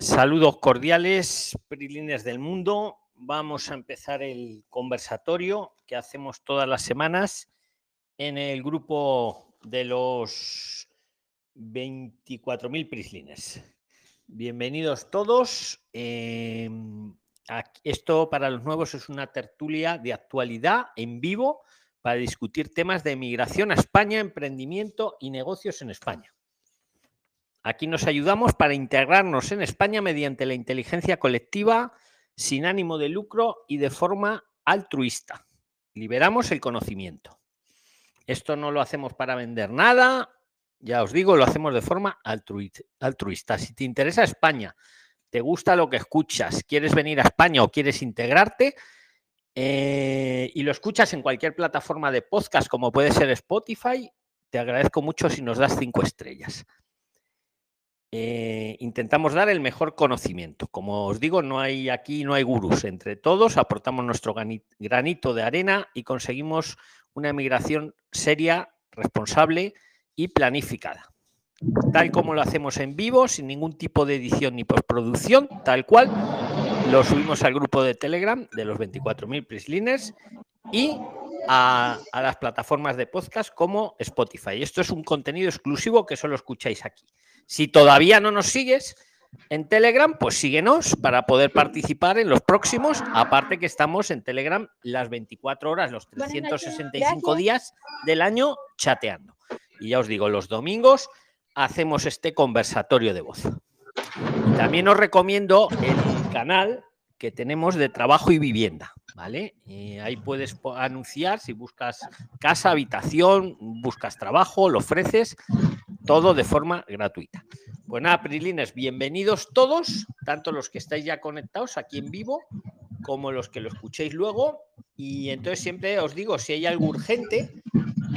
Saludos cordiales, PRILINES del mundo. Vamos a empezar el conversatorio que hacemos todas las semanas en el grupo de los 24.000 PRISLINES. Bienvenidos todos. Em, esto para los nuevos es una tertulia de actualidad en vivo para discutir temas de migración a España, emprendimiento y negocios en España. Aquí nos ayudamos para integrarnos en España mediante la inteligencia colectiva, sin ánimo de lucro y de forma altruista. Liberamos el conocimiento. Esto no lo hacemos para vender nada, ya os digo, lo hacemos de forma altruista. Si te interesa España, te gusta lo que escuchas, quieres venir a España o quieres integrarte, eh, y lo escuchas en cualquier plataforma de podcast como puede ser Spotify, te agradezco mucho si nos das cinco estrellas. Eh, intentamos dar el mejor conocimiento. Como os digo, no hay aquí, no hay gurús. Entre todos aportamos nuestro granito de arena y conseguimos una emigración seria, responsable y planificada. Tal como lo hacemos en vivo, sin ningún tipo de edición ni postproducción, tal cual, lo subimos al grupo de Telegram de los 24.000 Prisliners y a, a, las plataformas de podcast como Spotify. Esto es un contenido exclusivo que solo escucháis aquí. Si todavía no nos sigues en Telegram, pues síguenos para poder participar en los próximos. Aparte que estamos en Telegram las 24 horas, los 365 días del año chateando. Y ya os digo, los domingos hacemos este conversatorio de voz. También os recomiendo el canal que tenemos de trabajo y vivienda, ¿vale? Y ahí puedes anunciar si buscas casa, habitación, buscas trabajo, lo ofreces todo de forma gratuita. Pues nada, Prilines, bienvenidos todos, tanto los que estáis ya conectados aquí en vivo como los que lo escuchéis luego. Y entonces siempre os digo, si hay algo urgente,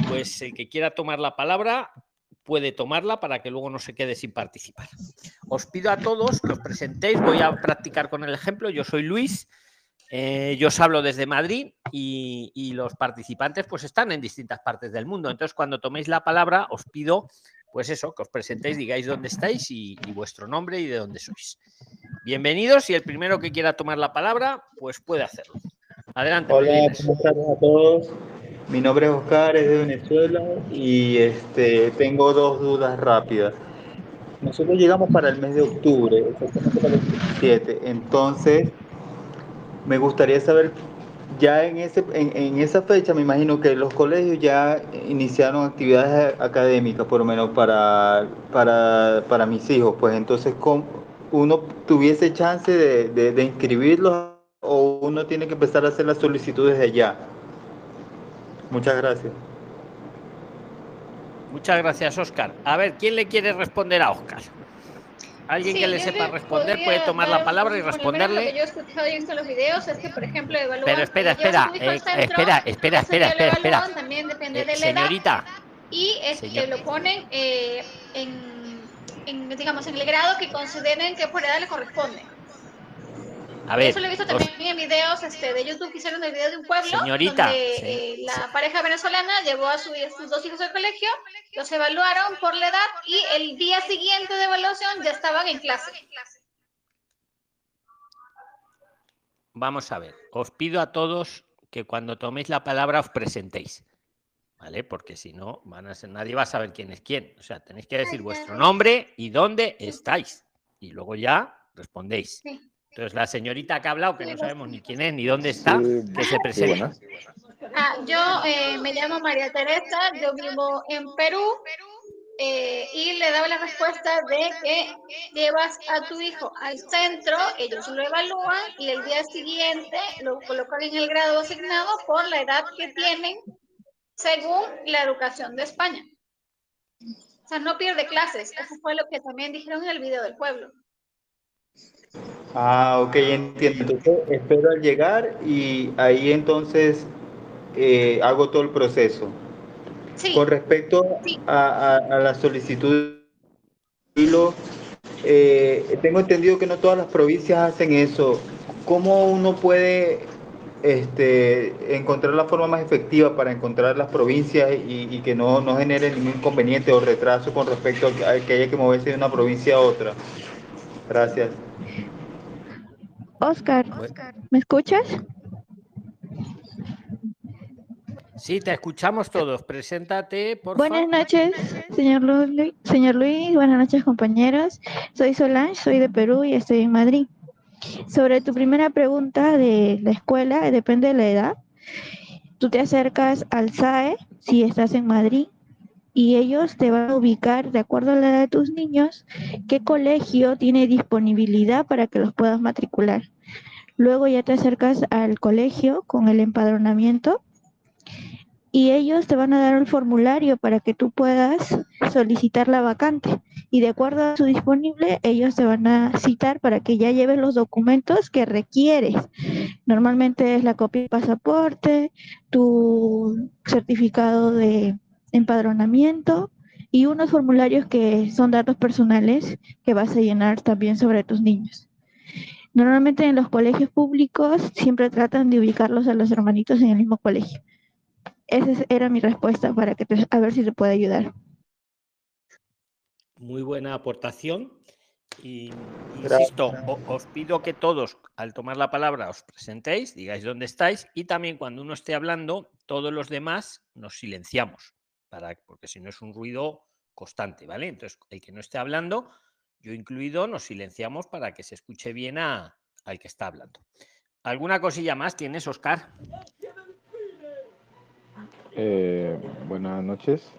pues el que quiera tomar la palabra puede tomarla para que luego no se quede sin participar. Os pido a todos que os presentéis, voy a practicar con el ejemplo. Yo soy Luis, eh, yo os hablo desde Madrid y, y, los participantes pues están en distintas partes del mundo. Entonces, cuando toméis la palabra, os pido pues eso, que os presentéis, digáis dónde estáis y, vuestro nombre y de dónde sois. Bienvenidos y el primero que quiera tomar la palabra, pues puede hacerlo. Adelante. Hola, ¿cómo están a todos? Mi nombre es Oscar, es de Venezuela y este, tengo dos dudas rápidas. Nosotros llegamos para el mes de octubre, exactamente para el 17, entonces me gustaría saber ya en, ese, en, esa fecha me imagino que los colegios ya iniciaron actividades académicas, por lo menos para, para, mis hijos. Pues entonces, ¿uno tuviese chance de, de, inscribirlos o uno tiene que empezar a hacer las solicitudes de allá? Muchas gracias. Muchas gracias, Oscar. A ver, ¿quién le quiere responder a Oscar? Alguien que le sepa responder puede tomar la palabra y responderle. Lo que yo he escuchado y visto los videos es que, por ejemplo, evalúan. Pero espera, espera, eh, espera, espera, espera, espera, espera. También depende de la señorita. Edad, y es que lo ponen eh, en, en, digamos, en el grado que consideren que por edad le corresponde. A ver, Eso lo he visto también en videos este, de YouTube que hicieron el video de un pueblo. Señorita. Donde, eh, la pareja venezolana llevó a, su, sus dos hijos al colegio, los evaluaron por la edad y el día siguiente de evaluación ya estaban en clase. Vamos a ver, os pido a todos que cuando toméis la palabra os presentéis. ¿Vale? Porque si no, van a ser, nadie va a saber quién es quién. O sea, tenéis que decir vuestro nombre y dónde estáis. Y luego ya respondéis. Sí. Entonces, la señorita que ha hablado, que no sabemos ni quién es ni dónde está, que se presente. Ah, yo eh, me llamo María Teresa, yo vivo en Perú eh, y le daba la respuesta de que llevas a tu hijo al centro, ellos lo evalúan y el día siguiente lo colocan en el grado asignado por la edad que tienen según la educación de España. O sea, no pierde clases. Eso fue lo que también dijeron en el video del pueblo. Ah, ok, entiendo. Entonces espero al llegar y ahí entonces eh, hago todo el proceso. Sí. Con respecto Sí. a, a- a la solicitud de eh, tengo entendido que no todas las provincias hacen eso. ¿Cómo uno puede este, encontrar la forma más efectiva para encontrar las provincias y, y que no, no genere ningún inconveniente o retraso con respecto a que haya que moverse de una provincia a otra? Gracias. Oscar, ¿me escuchas? Sí, te escuchamos todos. Preséntate, por Buenas noches, señor Luis, señor Luis. Buenas noches, compañeros. Soy Solange, soy de Perú y estoy en Madrid. Sobre tu primera pregunta de la escuela, depende de la edad. Tú te acercas al SAE si estás en Madrid y ellos te van a ubicar de acuerdo a la edad de tus niños qué colegio tiene disponibilidad para que los puedas matricular. Luego ya te acercas al colegio con el empadronamiento y ellos te van a dar el formulario para que tú puedas solicitar la vacante y de acuerdo a su disponible ellos te van a citar para que ya lleves los documentos que requieres. Normalmente es la copia de pasaporte, tu certificado de empadronamiento y unos formularios que son datos personales que vas a llenar también sobre tus niños. Normalmente en los colegios públicos siempre tratan de ubicarlos a los hermanitos en el mismo colegio. Esa era mi respuesta para que a ver si te puede ayudar. Muy buena aportación. Y insisto, os pido que todos, al tomar la palabra, os presentéis, digáis dónde estáis y también cuando uno esté hablando, todos los demás nos silenciamos porque si no es un ruido constante, ¿vale? Entonces, el que no esté hablando, yo incluido, nos silenciamos para que se escuche bien a, al que está hablando. ¿Alguna cosilla más tienes, Oscar? Eh, buenas noches.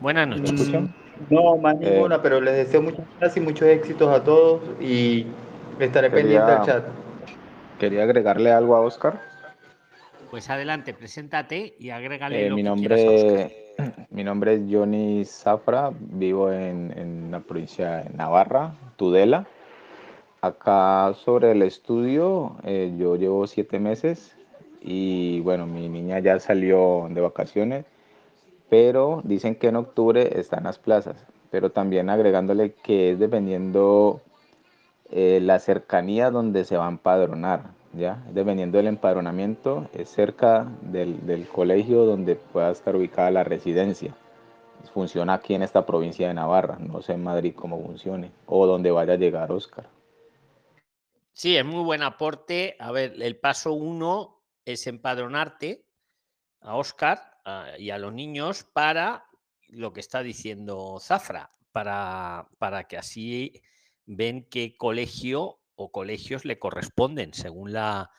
Buenas noches. No, más eh, ninguna, pero les deseo muchas gracias y muchos éxitos a todos y estaré pendiente del chat. Quería agregarle algo a Oscar. Pues adelante, preséntate y agrégale eh, lo mi que nombre, Mi nombre es Johnny Zafra, vivo en, la provincia de Navarra, Tudela. Acá sobre el estudio, eh, yo llevo siete meses y bueno, mi niña ya salió de vacaciones, pero dicen que en octubre están las plazas, pero también agregándole que es dependiendo eh, la cercanía donde se va a empadronar. ¿Ya? Dependiendo del empadronamiento, es cerca del, colegio donde pueda estar ubicada la residencia. Funciona aquí en esta provincia de Navarra, no sé en Madrid cómo funcione, o donde vaya a llegar Oscar. Sí, es muy buen aporte. A ver, el paso uno es empadronarte a Oscar y a los niños para lo que está diciendo Zafra, para, para que así ven qué colegio o colegios le corresponden según la,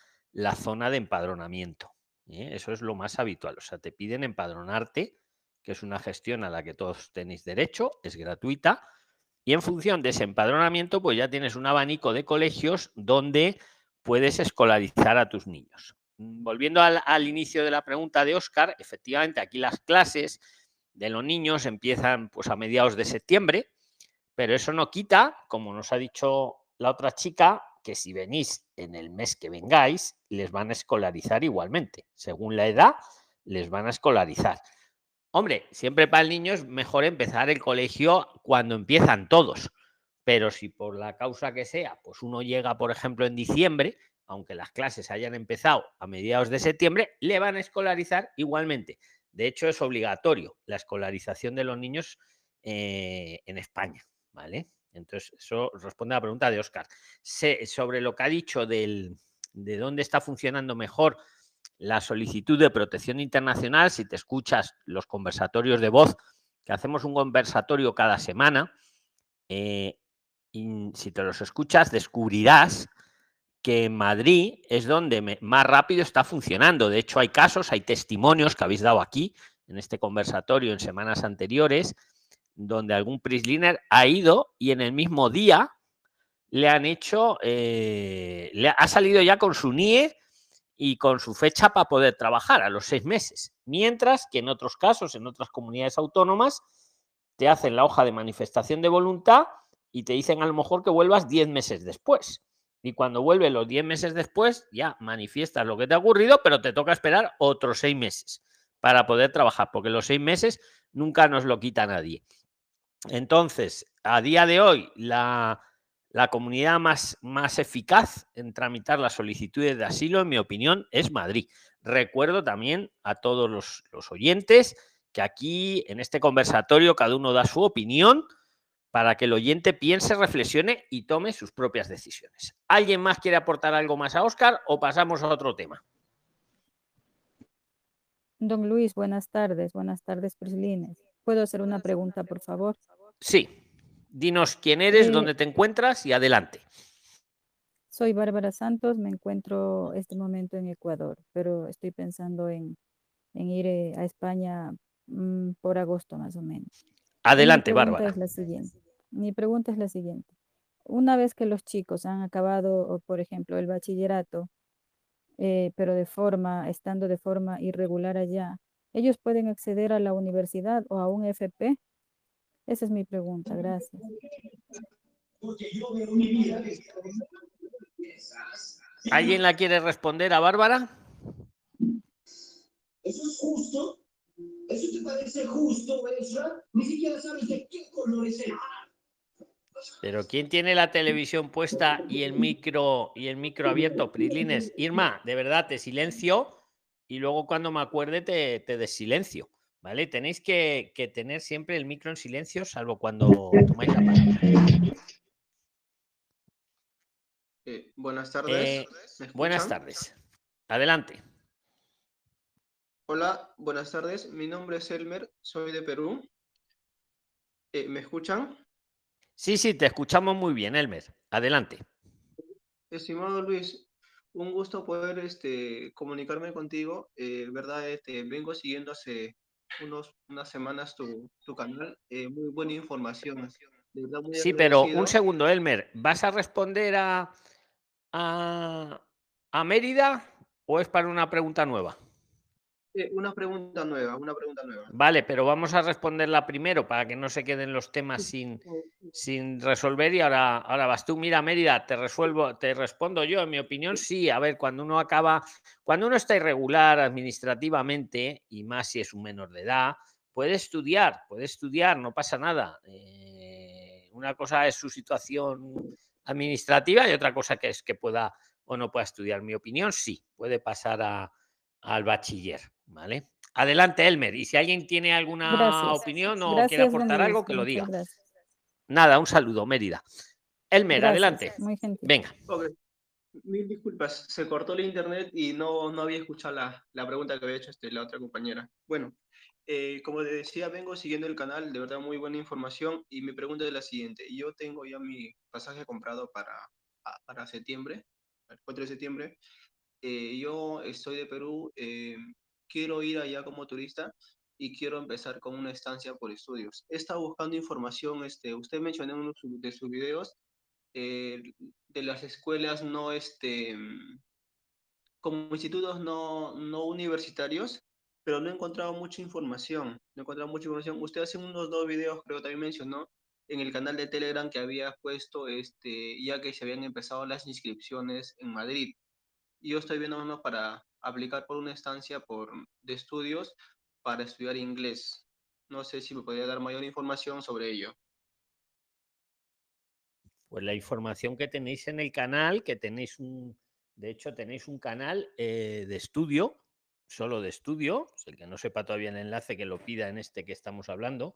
zona de empadronamiento. ¿eh? Eso es lo más habitual. O sea, te piden empadronarte, que es una gestión a la que todos tenéis derecho, es gratuita. Y en función de ese empadronamiento, pues ya tienes un abanico de colegios donde puedes escolarizar a tus niños. Mm, volviendo al, al inicio de la pregunta de Oscar, efectivamente aquí las clases de los niños empiezan pues a mediados de septiembre, pero eso no quita, como nos ha dicho la otra chica que si venís en el mes que vengáis, les van a escolarizar igualmente. Según la edad, les van a escolarizar. Hombre, siempre para el niño es mejor empezar el colegio cuando empiezan todos. Pero si por la causa que sea, pues uno llega, por ejemplo, en diciembre, aunque las clases hayan empezado a mediados de septiembre, le van a escolarizar igualmente. De hecho, es obligatorio la escolarización de los niños eh, en España, ¿vale? Entonces, eso responde a la pregunta de Oscar. sobre lo que ha dicho del, de dónde está funcionando mejor la solicitud de protección internacional, si te escuchas los conversatorios de voz, que hacemos un conversatorio cada semana, eh, y si te los escuchas, descubrirás que en Madrid es donde más rápido está funcionando. De hecho, hay casos, hay testimonios que habéis dado aquí en este conversatorio en semanas anteriores donde algún Prisliner ha ido y en el mismo día le han hecho, eh, le ha salido ya con su NIE y con su fecha para poder trabajar a los seis meses. Mientras que en otros casos, en otras comunidades autónomas, te hacen la hoja de manifestación de voluntad y te dicen a lo mejor que vuelvas diez meses después. Y cuando vuelve los diez meses después, ya manifiestas lo que te ha ocurrido, pero te toca esperar otros seis meses para poder trabajar, porque los seis meses nunca nos lo quita nadie. Entonces, a día de hoy, la, comunidad más, más eficaz en tramitar las solicitudes de asilo, en mi opinión, es Madrid. Recuerdo también a todos los, oyentes que aquí, en este conversatorio, cada uno da su opinión, para que el oyente piense, reflexione y tome sus propias decisiones. ¿Alguien más quiere aportar algo más a Oscar o pasamos a otro tema? Don Luis, buenas tardes. Buenas tardes, Prislines. ¿Puedo hacer una pregunta, por favor? Sí. Dinos quién eres, Eh, dónde te encuentras y adelante. Soy Bárbara Santos, me encuentro este momento en Ecuador, pero estoy pensando en, en ir eh, a España mm, por agosto más o menos. Adelante, Mi Bárbara. es la siguiente. Mi pregunta es la siguiente. Una vez que los chicos han acabado, por ejemplo, el bachillerato, eh, pero de forma, estando de forma irregular allá, ¿ellos pueden acceder a la universidad o a un FP? Esa es mi pregunta, gracias. ¿Alguien la quiere responder a Bárbara? ¿Eso es justo? ¿Eso te parece justo, Ezra? Ni siquiera sabes de qué color es el mar. Pero ¿quién tiene la televisión puesta y el micro y el micro abierto? Prislines. Irma, de verdad te silencio y luego cuando me acuerde te, te desilencio. ¿Vale? Tenéis que, que tener siempre el micro en silencio, salvo cuando tomáis la palabra. Eh, buenas tardes. Eh, ¿me buenas tardes. Adelante. Hola, buenas tardes. Mi nombre es Elmer, soy de Perú. Eh, ¿me escuchan? Sí, sí, te escuchamos muy bien, Elmer. Adelante. Estimado Luis, un gusto poder este, comunicarme contigo. Eh, verdad, este, vengo siguiendo hace unos, unas semanas tu, tu canal. Eh, muy buena información. De verdad, muy Sí, pero un segundo, Elmer. ¿Vas a responder a, a, a Mérida o es para una pregunta nueva? Eh, una pregunta nueva, una pregunta nueva. Vale, pero vamos a responderla primero para que no se queden los temas sin, sin resolver y ahora, ahora vas tú. Mira, Mérida, te resuelvo, te respondo yo. En mi opinión, sí. A ver, cuando uno acaba, cuando uno está irregular administrativamente, y más si es un menor de edad, puede estudiar, puede estudiar, no pasa nada. Eh, una cosa es su situación administrativa y otra cosa que es que pueda o no pueda estudiar. En mi opinión, sí, puede pasar a, al bachiller, ¿vale? Adelante, Elmer. Y si alguien tiene alguna Gracias. opinión o Gracias, quiere aportar algo, que lo diga. gracias. Nada, un saludo, Mérida. Elmer, Gracias, adelante. Muy gentil. Venga. Ok. Mil disculpas, se cortó el internet y no, no había escuchado la, la pregunta que había hecho este, la otra compañera. Bueno, eh, como les decía, vengo siguiendo el canal, de verdad muy buena información y mi pregunta es la siguiente. Yo tengo ya mi pasaje comprado para, para septiembre, el 4 de septiembre. Eh, yo estoy de Perú, eh, quiero ir allá como turista y quiero empezar con una estancia por estudios. He estado buscando información, este, usted mencionó en uno de sus- de sus videos eh, de las escuelas no, este, como institutos no, no universitarios, pero no he encontrado mucha información. No he encontrado mucha información. Usted hace unos dos videos, creo, también mencionó en el canal de Telegram que había puesto, este, ya que se habían empezado las inscripciones en Madrid. Yo estoy viendo uno para aplicar por una estancia por, de estudios para estudiar inglés. No sé si me podría dar mayor información sobre ello. Pues la información que tenéis en el canal, que tenéis un, de hecho, tenéis un canal eh, de estudio, solo de estudio. El que no sepa todavía el enlace, que lo pida en este que estamos hablando,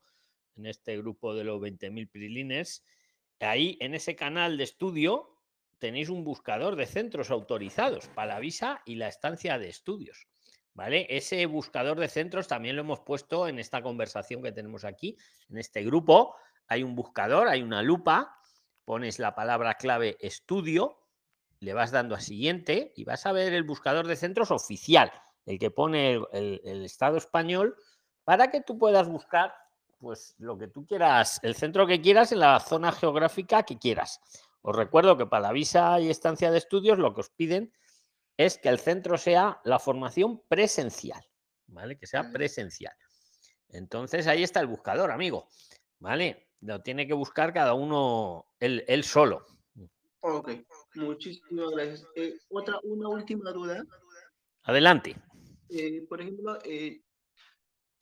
en este grupo de los 20.000 prilines. Ahí, en ese canal de estudio, tenéis un buscador de centros autorizados para la visa y la estancia de estudios. ¿Vale? Ese buscador de centros también lo hemos puesto en esta conversación que tenemos aquí, en este grupo. Hay un buscador, hay una lupa, pones la palabra clave estudio, le vas dando a siguiente y vas a ver el buscador de centros oficial, el que pone el, el- Estado español, para que tú puedas buscar pues lo que tú quieras, el centro que quieras en la zona geográfica que quieras. Os recuerdo que para la visa y estancia de estudios lo que os piden es que el centro sea la formación presencial, ¿vale? Que sea presencial. Entonces ahí está el buscador, amigo, ¿vale? Lo tiene que buscar cada uno él, él solo. Ok, muchísimas gracias. Eh, otra, una última duda. Adelante. Eh, por ejemplo, eh,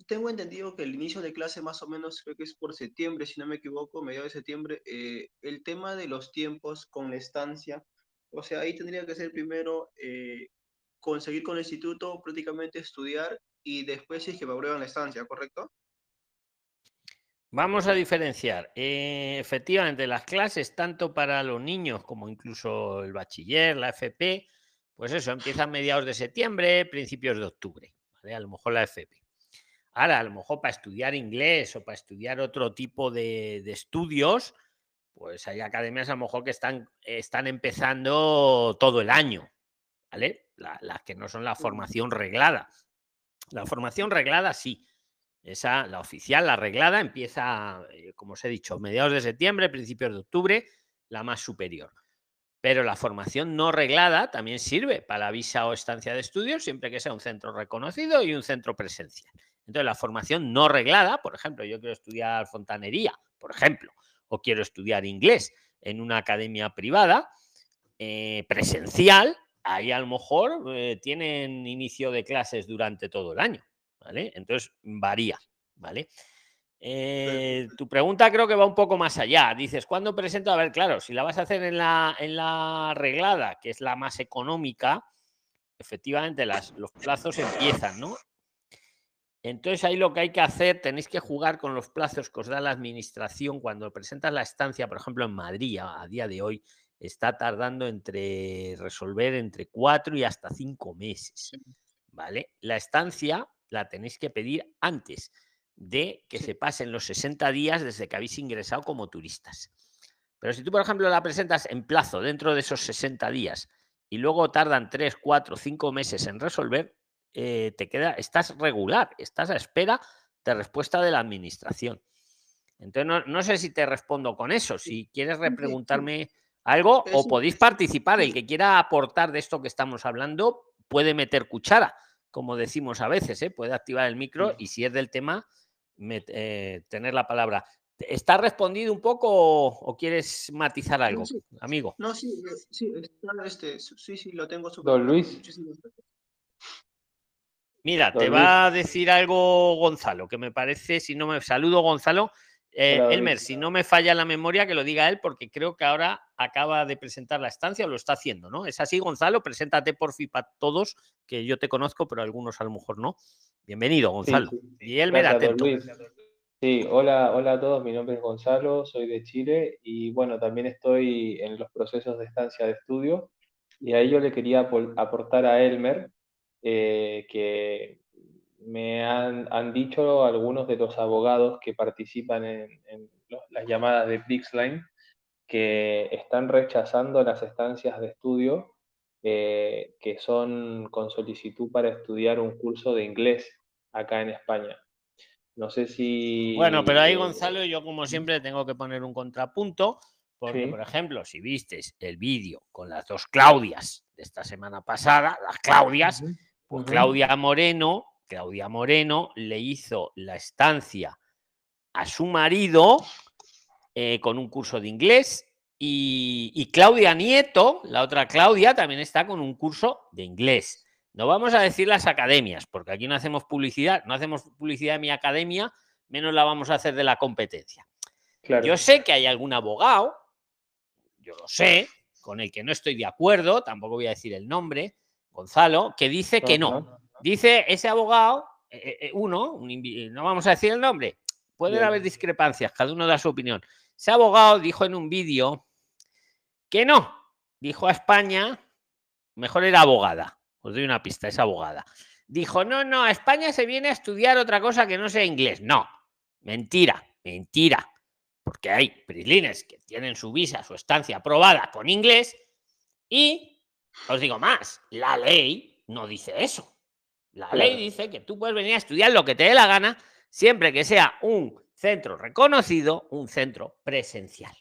tengo entendido que el inicio de clase más o menos creo que es por septiembre, si no me equivoco, mediados de septiembre. eh, el tema de los tiempos con la estancia, o sea, ahí tendría que ser primero eh, conseguir con el instituto, prácticamente estudiar y después si es que me aprueban la estancia, ¿correcto? Vamos a diferenciar. Eh, efectivamente, las clases, tanto para los niños como incluso el bachiller, la FP, pues eso, empiezan mediados de septiembre, principios de octubre. ¿vale? A lo mejor la FP. Ahora, a lo mejor para estudiar inglés o para estudiar otro tipo de, de estudios, pues hay academias a lo mejor que están, están empezando todo el año, ¿vale? La- Las que no son la formación reglada. La formación reglada sí. Esa, la oficial, la reglada, empieza, eh, como os he dicho, mediados de septiembre, principios de octubre, la más superior. Pero la formación no reglada también sirve para la visa o estancia de estudios, siempre que sea un centro reconocido y un centro presencial. Entonces, la formación no reglada, por ejemplo, yo quiero estudiar fontanería, por ejemplo, o quiero estudiar inglés en una academia privada, eh, presencial, ahí a lo mejor eh, tienen inicio de clases durante todo el año, ¿vale? Entonces varía, ¿vale? Eh, tu pregunta creo que va un poco más allá. Dices, ¿cuándo presento? A ver, claro, si la vas a hacer en la, en la reglada, que es la más económica, efectivamente las, los plazos empiezan, ¿no? Entonces ahí lo que hay que hacer, tenéis que jugar con los plazos que os da la administración cuando presentas la estancia, por ejemplo, en Madrid, a, día de hoy, está tardando entre resolver entre cuatro y hasta cinco meses. ¿Vale? La estancia la tenéis que pedir antes de que se pasen los 60 días desde que habéis ingresado como turistas. Pero si tú, por ejemplo, la presentas en plazo dentro de esos 60 días y luego tardan 3, 4, 5 meses en resolver, eh, te queda, estás regular, estás a espera de respuesta de la administración. Entonces, no, no sé si te respondo con eso. Si quieres repreguntarme algo o podéis participar. El que quiera aportar de esto que estamos hablando puede meter cuchara, como decimos a veces, ¿eh? puede activar el micro y si es del tema, met- eh, tener la palabra. ¿Está respondido un poco o, o quieres matizar algo, sí. amigo? No, sí, sí, está, este, sí, sí, lo tengo súper Don. Luis. Muchísimas gracias. Mira, te va a decir algo Gonzalo, que me parece, si no me saludo Gonzalo, eh, Elmer, si no me falla la memoria, que lo diga él, porque creo que ahora acaba de presentar la estancia o lo está haciendo, ¿no? Es así, Gonzalo, preséntate por fin para todos, que yo te conozco, pero algunos a lo mejor no. Bienvenido, Gonzalo. sí. Y Elmer, Gracias, atento. Luis. Sí, hola, hola a todos, mi nombre es Gonzalo, soy de Chile y bueno, también estoy en los procesos de estancia de estudio y ahí yo le quería aportar a Elmer eh, que me han, han dicho algunos de los abogados que participan en, en las llamadas de Prixline que están rechazando las estancias de estudio eh, que son con solicitud para estudiar un curso de inglés acá en España. No sé si... Bueno, pero ahí, Gonzalo, yo como siempre tengo que poner un contrapunto, porque, Sí. por ejemplo, si vistes el vídeo con las dos Claudias de esta semana pasada, las Claudias, pues. Claudia Moreno, Claudia Moreno le hizo la estancia a su marido eh, con un curso de inglés y, y Claudia Nieto, la otra Claudia, también está con un curso de inglés. No vamos a decir las academias, porque aquí no hacemos publicidad, no hacemos publicidad de mi academia, menos la vamos a hacer de la competencia. Claro. Yo sé que hay algún abogado, yo lo sé, con el que no estoy de acuerdo, tampoco voy a decir el nombre, Gonzalo, que dice que no. Dice ese abogado, eh, eh, uno, un invi- no vamos a decir el nombre, pueden Bien. haber discrepancias, cada uno da su opinión. Ese abogado dijo en un vídeo que no, dijo a España, mejor era abogada, os doy una pista, es abogada. Dijo, no, no, a España se viene a estudiar otra cosa que no sea inglés. No, mentira, mentira. Porque hay prislines que tienen su visa, su estancia aprobada con inglés y, os digo más, la ley no dice eso. La ley dice que tú puedes venir a estudiar lo que te dé la gana siempre que sea un centro reconocido, un centro presencial.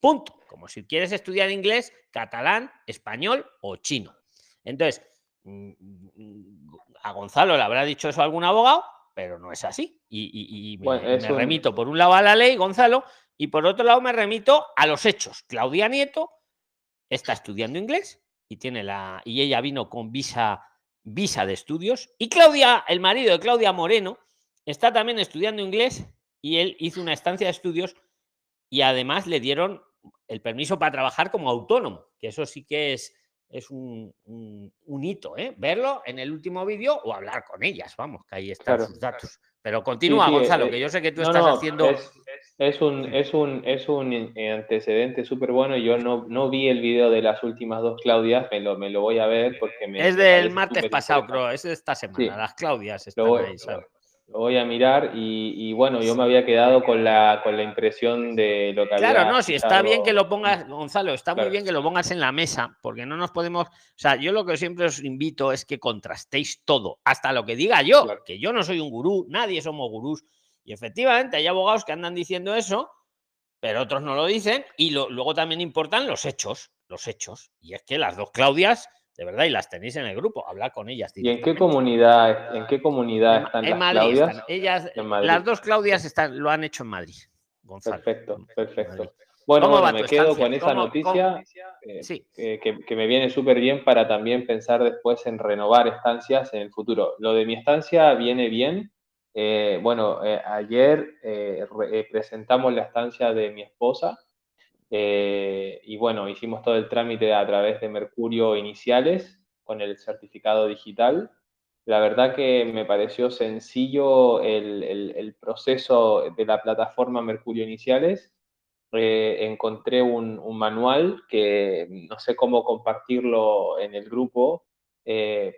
Punto. Como si quieres estudiar inglés, catalán, español o chino. Entonces, mm, mm, a Gonzalo le habrá dicho eso algún abogado, pero no es así. Y, y- y me, Bueno, es me un- remito por un lado a la ley, Gonzalo, y por otro lado me remito a los hechos. Claudia Nieto está estudiando inglés y tiene la y ella vino con visa visa de estudios y Claudia, el marido de Claudia Moreno, está también estudiando inglés y él hizo una estancia de estudios y además le dieron el permiso para trabajar como autónomo, que eso sí que es es un, un- un hito, ¿eh? verlo en el último vídeo o hablar con ellas, vamos, que ahí están Claro. sus datos. Pero continúa, sí, Gonzalo, eh, que yo sé que tú no, estás no, haciendo es- Es un, es un, es un antecedente súper bueno. Yo no, no vi el video de las últimas dos Claudias, me lo, me lo voy a ver porque me. Es del martes pasado, creo. Es de esta semana. Sí. Las Claudias están voy, ahí, ¿sabes? Lo voy a mirar y, y bueno, yo me había quedado con la, con la impresión de lo que Claro, había no, si está bien que lo pongas, Gonzalo, está muy bien que lo pongas en la mesa, porque no nos podemos. O sea, yo lo que siempre os invito es que contrastéis todo, hasta lo que diga yo, Claro. que yo no soy un gurú, nadie somos gurús. Y efectivamente hay abogados que andan diciendo eso, pero otros no lo dicen. Y lo- luego también importan los hechos, los hechos. Y es que las dos Claudias, de verdad, y las tenéis en el grupo, habla con ellas. ¿Y en qué comunidad, en qué comunidad están en las Madrid Claudias? están. Ellas, En Madrid. las dos Claudias están, lo han hecho en Madrid, Gonzalo. Perfecto, perfecto. Bueno, ¿Cómo bueno, me quedo estancia? con esa ¿Cómo- noticia eh, Sí. que, que- que me viene súper bien para también pensar después en renovar estancias en el futuro. Lo de mi estancia viene bien. Eh, bueno, eh, ayer re- presentamos la estancia de mi esposa eh, y bueno, hicimos todo el trámite a través de Mercurio Iniciales con el certificado digital. La verdad que me pareció sencillo el, el- proceso de la plataforma Mercurio Iniciales. Eh, encontré un, manual que no sé cómo compartirlo en el grupo eh,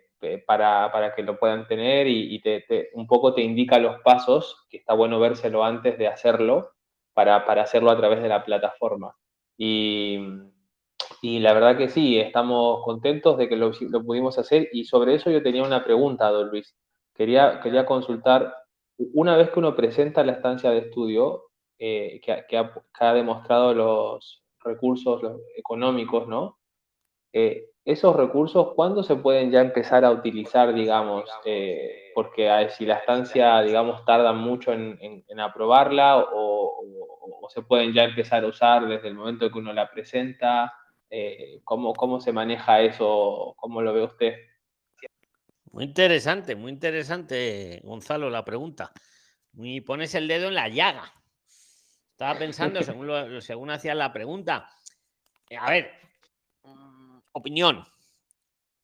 para, para que lo puedan tener y, te- un poco te indica los pasos, que está bueno vérselo antes de hacerlo, para, para hacerlo a través de la plataforma. Y, y la verdad que sí, estamos contentos de que lo, pudimos hacer y sobre eso yo tenía una pregunta, don Luis. Quería, quería consultar, una vez que uno presenta la estancia de estudio, eh, que, que ha, demostrado los recursos los económicos, ¿no? Eh, esos recursos, ¿cuándo se pueden ya empezar a utilizar, digamos? Eh, porque si la estancia, digamos, tarda mucho en, en- aprobarla o se pueden ya empezar a usar desde el momento que uno la presenta. Eh, ¿cómo, ¿Cómo se maneja eso? ¿Cómo lo ve usted? Muy interesante, muy interesante, Gonzalo, la pregunta. Y pones el dedo en la llaga. Estaba pensando, según, lo- según hacías la pregunta. eh, A ver, mm, opinión.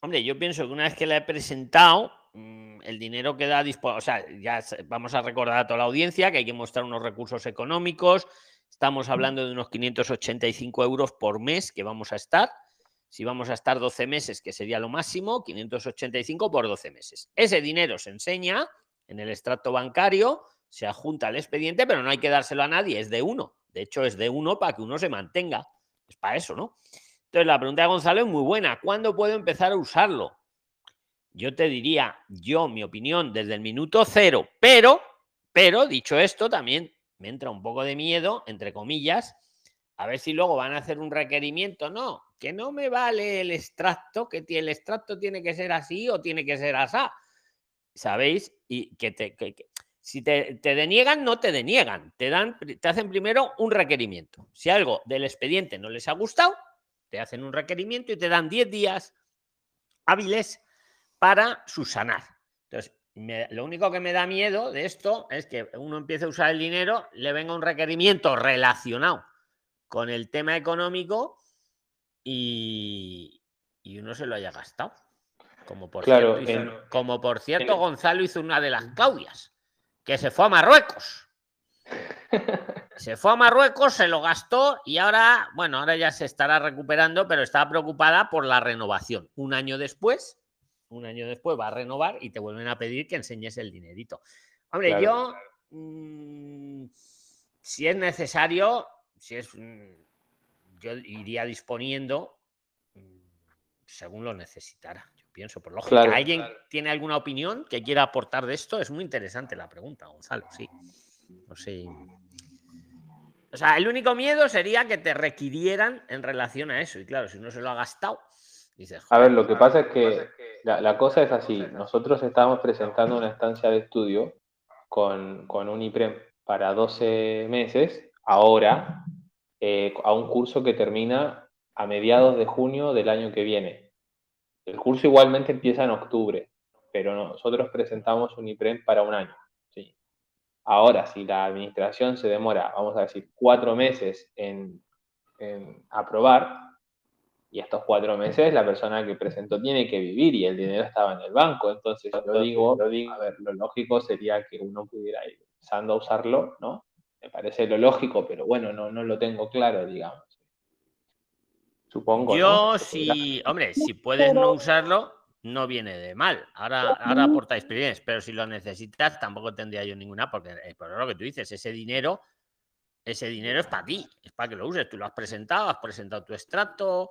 Hombre, yo pienso que una vez que la he presentado, mm, el dinero queda disponible. O sea, ya vamos a recordar a toda la audiencia que hay que mostrar unos recursos económicos. Estamos hablando de unos 585 euros por mes que vamos a estar. Si vamos a estar 12 meses, que sería lo máximo, 585 por 12 meses. Ese dinero se enseña en el extracto bancario, se adjunta al expediente, pero no hay que dárselo a nadie, es de uno. De hecho, es de uno para que uno se mantenga. Es para eso, ¿no? Entonces, la pregunta de Gonzalo es muy buena. ¿Cuándo puedo empezar a usarlo? Yo te diría, yo, mi opinión, desde el minuto cero, pero, pero, dicho esto, también me entra un poco de miedo, entre comillas, a ver si luego van a hacer un requerimiento. No, que no me vale el extracto, que el extracto tiene que ser así o tiene que ser así. ¿Sabéis? Y que te, si te, te deniegan, no te deniegan. Te, dan, te hacen primero un requerimiento. Si algo del expediente no les ha gustado, te hacen un requerimiento y te dan 10 días hábiles para subsanar. Entonces, me- lo único que me da miedo de esto es que uno empiece a usar el dinero, le venga un requerimiento relacionado con el tema económico y, y uno se lo haya gastado. Como por, Claro, cierto, hizo- como por cierto, en- Gonzalo hizo una de las Claudias, que se fue a Marruecos. Se fue a Marruecos, se lo gastó y ahora, bueno, ahora ya se estará recuperando, pero estaba preocupada por la renovación. Un año después, un año después va a renovar y te vuelven a pedir que enseñes el dinerito. Hombre, Claro. yo, mm, si es necesario, si es, mm, yo iría disponiendo mm, según lo necesitara. Yo pienso, por lógica. Claro. ¿Alguien tiene alguna opinión que quiera aportar de esto? Es muy interesante la pregunta, Gonzalo, sí. No sé. O sea, el único miedo sería que te requirieran en relación a eso. Y claro, si uno se lo ha gastado, dices, A ver, "Joder, lo que pasa es que la, la cosa es así. Nosotros estábamos presentando una estancia de estudio con, con un IPREM para 12 meses, ahora, eh, a un curso que termina a mediados de junio del año que viene. El curso igualmente empieza en octubre, pero nosotros presentamos un IPREM para un año. ¿sí? Ahora, si la administración se demora, vamos a decir, cuatro meses en, en aprobar, y estos cuatro meses la persona que presentó tiene que vivir y el dinero estaba en el banco. Entonces, yo digo, a ver, lo lógico sería que uno pudiera ir empezando a usarlo, ¿no? Me parece lo lógico, pero bueno, no, no lo tengo claro, digamos. Supongo. Yo ¿no? sí, hombre, si puedes no usarlo, no viene de mal. Ahora, ahora aporta experiencia, pero si lo necesitas, tampoco tendría yo ninguna, porque eh, por lo que tú dices, ese dinero, ese dinero es para ti, es para que lo uses. Tú lo has presentado, has presentado tu extracto